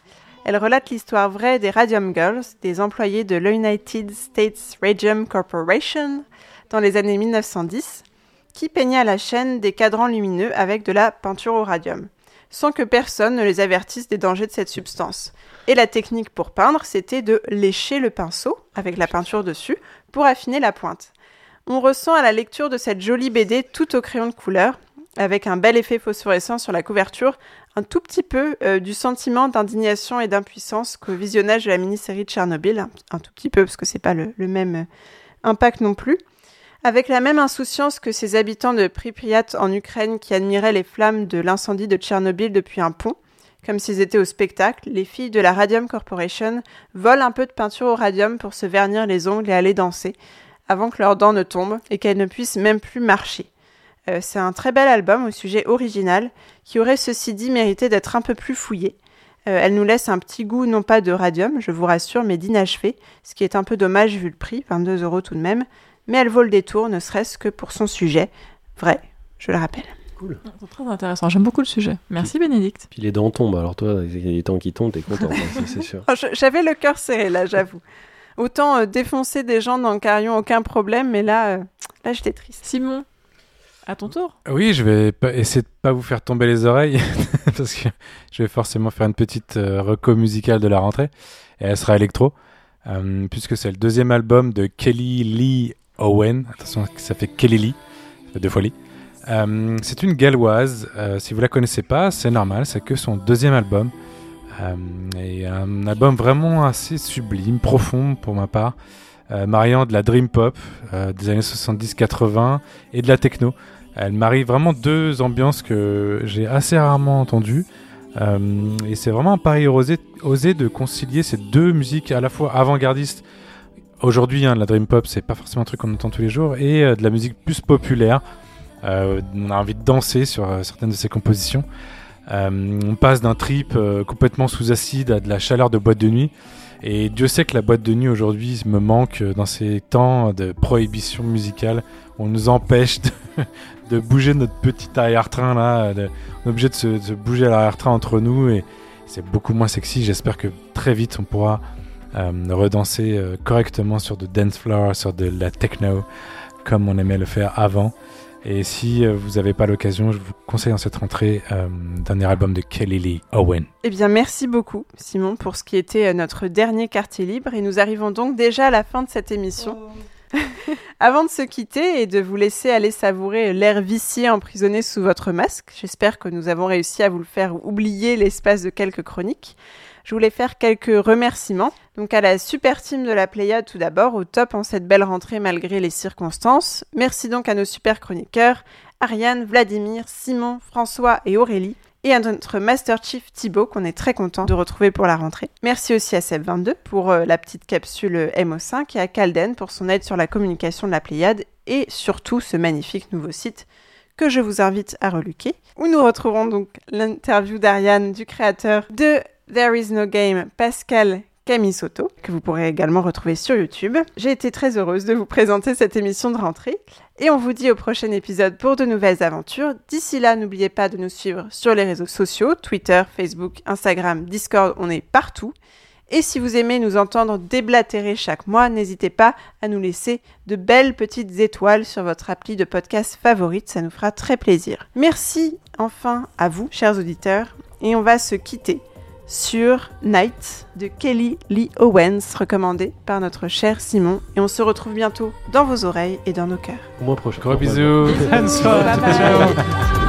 Elle relate l'histoire vraie des Radium Girls, des employés de l'United States Radium Corporation dans les années 1910, qui peignaient à la chaîne des cadrans lumineux avec de la peinture au radium, sans que personne ne les avertisse des dangers de cette substance. Et la technique pour peindre, c'était de lécher le pinceau avec la peinture dessus pour affiner la pointe. On ressent à la lecture de cette jolie BD tout au crayon de couleur, avec un bel effet phosphorescent sur la couverture, un tout petit peu euh, du sentiment d'indignation et d'impuissance qu'au visionnage de la mini-série de Tchernobyl, un, tout petit peu parce que c'est pas le, le même euh, impact non plus. Avec la même insouciance que ces habitants de Pripyat en Ukraine qui admiraient les flammes de l'incendie de Tchernobyl depuis un pont, comme s'ils étaient au spectacle, les filles de la Radium Corporation volent un peu de peinture au radium pour se vernir les ongles et aller danser, avant que leurs dents ne tombent et qu'elles ne puissent même plus marcher. Euh, c'est un très bel album au sujet original qui aurait ceci dit mérité d'être un peu plus fouillé. Euh, elle nous laisse un petit goût non pas de radium, je vous rassure, mais d'inachevé, ce qui est un peu dommage vu le prix, 22 euros tout de même, mais elle vaut le détour, ne serait-ce que pour son sujet. Vrai, je le rappelle. Cool. C'est très intéressant, j'aime beaucoup le sujet. Merci Bénédicte. Puis les dents tombent, alors toi, les temps qui tombent, t'es content, hein, c'est sûr. Oh, je- J'avais le cœur serré là, j'avoue. Autant euh, défoncer des gens dans le carillon, aucun problème, mais là, euh, là j'étais triste. Simon, à ton tour. Oui, je vais essayer de pas vous faire tomber les oreilles parce que je vais forcément faire une petite euh, reco musicale de la rentrée et elle sera électro euh, puisque c'est le deuxième album de Kelly Lee Owen. Attention, ça fait Kelly deux fois Lee. Euh, c'est une galloise. euh, si vous la connaissez pas, c'est normal. C'est que son deuxième album euh, et un album vraiment assez sublime, profond pour ma part, euh, mariant de la dream pop des années 70-80 et de la techno. Elle marie vraiment deux ambiances que j'ai assez rarement entendues. Et c'est vraiment un pari osé, osé de concilier ces deux musiques à la fois avant-gardistes. Aujourd'hui, hein, la dream pop, c'est pas forcément un truc qu'on entend tous les jours, et euh, de la musique plus populaire. Euh, on a envie de danser sur euh, certaines de ses compositions. On passe d'un trip complètement sous acide à de la chaleur de boîte de nuit. Et Dieu sait que la boîte de nuit aujourd'hui me manque dans ces temps de prohibition musicale. On nous empêche de, de bouger notre petit arrière-train là. de- on est obligé de se, de se bouger à l'arrière-train entre nous et c'est beaucoup moins sexy. J'espère que très vite on pourra redanser euh, correctement sur de dance floor, sur de la techno, comme on aimait le faire avant. Et si euh, vous n'avez pas l'occasion, je vous conseille dans cette rentrée euh, dernier album de Kelly Lee Owen. Eh bien, merci beaucoup, Simon, pour ce qui était euh, notre dernier quartier libre. Et nous arrivons donc déjà à la fin de cette émission. Avant de se quitter et de vous laisser aller savourer l'air vicié emprisonné sous votre masque, j'espère que nous avons réussi à vous le faire oublier l'espace de quelques chroniques. Je voulais faire quelques remerciements. Donc à la super team de la Pléiade tout d'abord, au top en cette belle rentrée malgré les circonstances. Merci donc à nos super chroniqueurs, Ariane, Vladimir, Simon, François et Aurélie. Et à notre Master Chief Thibaut qu'on est très content de retrouver pour la rentrée. Merci aussi à Seb22 pour euh, la petite capsule MO5 et à Calden pour son aide sur la communication de la Pléiade et surtout ce magnifique nouveau site que je vous invite à reluquer, où nous retrouverons donc l'interview d'Ariane, du créateur de There is no game, Pascal Camisotto, que vous pourrez également retrouver sur YouTube. J'ai été très heureuse de vous présenter cette émission de rentrée. Et on vous dit au prochain épisode pour de nouvelles aventures. D'ici là, n'oubliez pas de nous suivre sur les réseaux sociaux, Twitter, Facebook, Instagram, Discord, on est partout. Et si vous aimez nous entendre déblatérer chaque mois, n'hésitez pas à nous laisser de belles petites étoiles sur votre appli de podcast favorite, ça nous fera très plaisir. Merci enfin à vous, chers auditeurs, et on va se quitter sur Night de Kelly Lee Owens, recommandé par notre cher Simon. Et on se retrouve bientôt dans vos oreilles et dans nos cœurs. Au mois prochain. Gros bisous. Bye bye.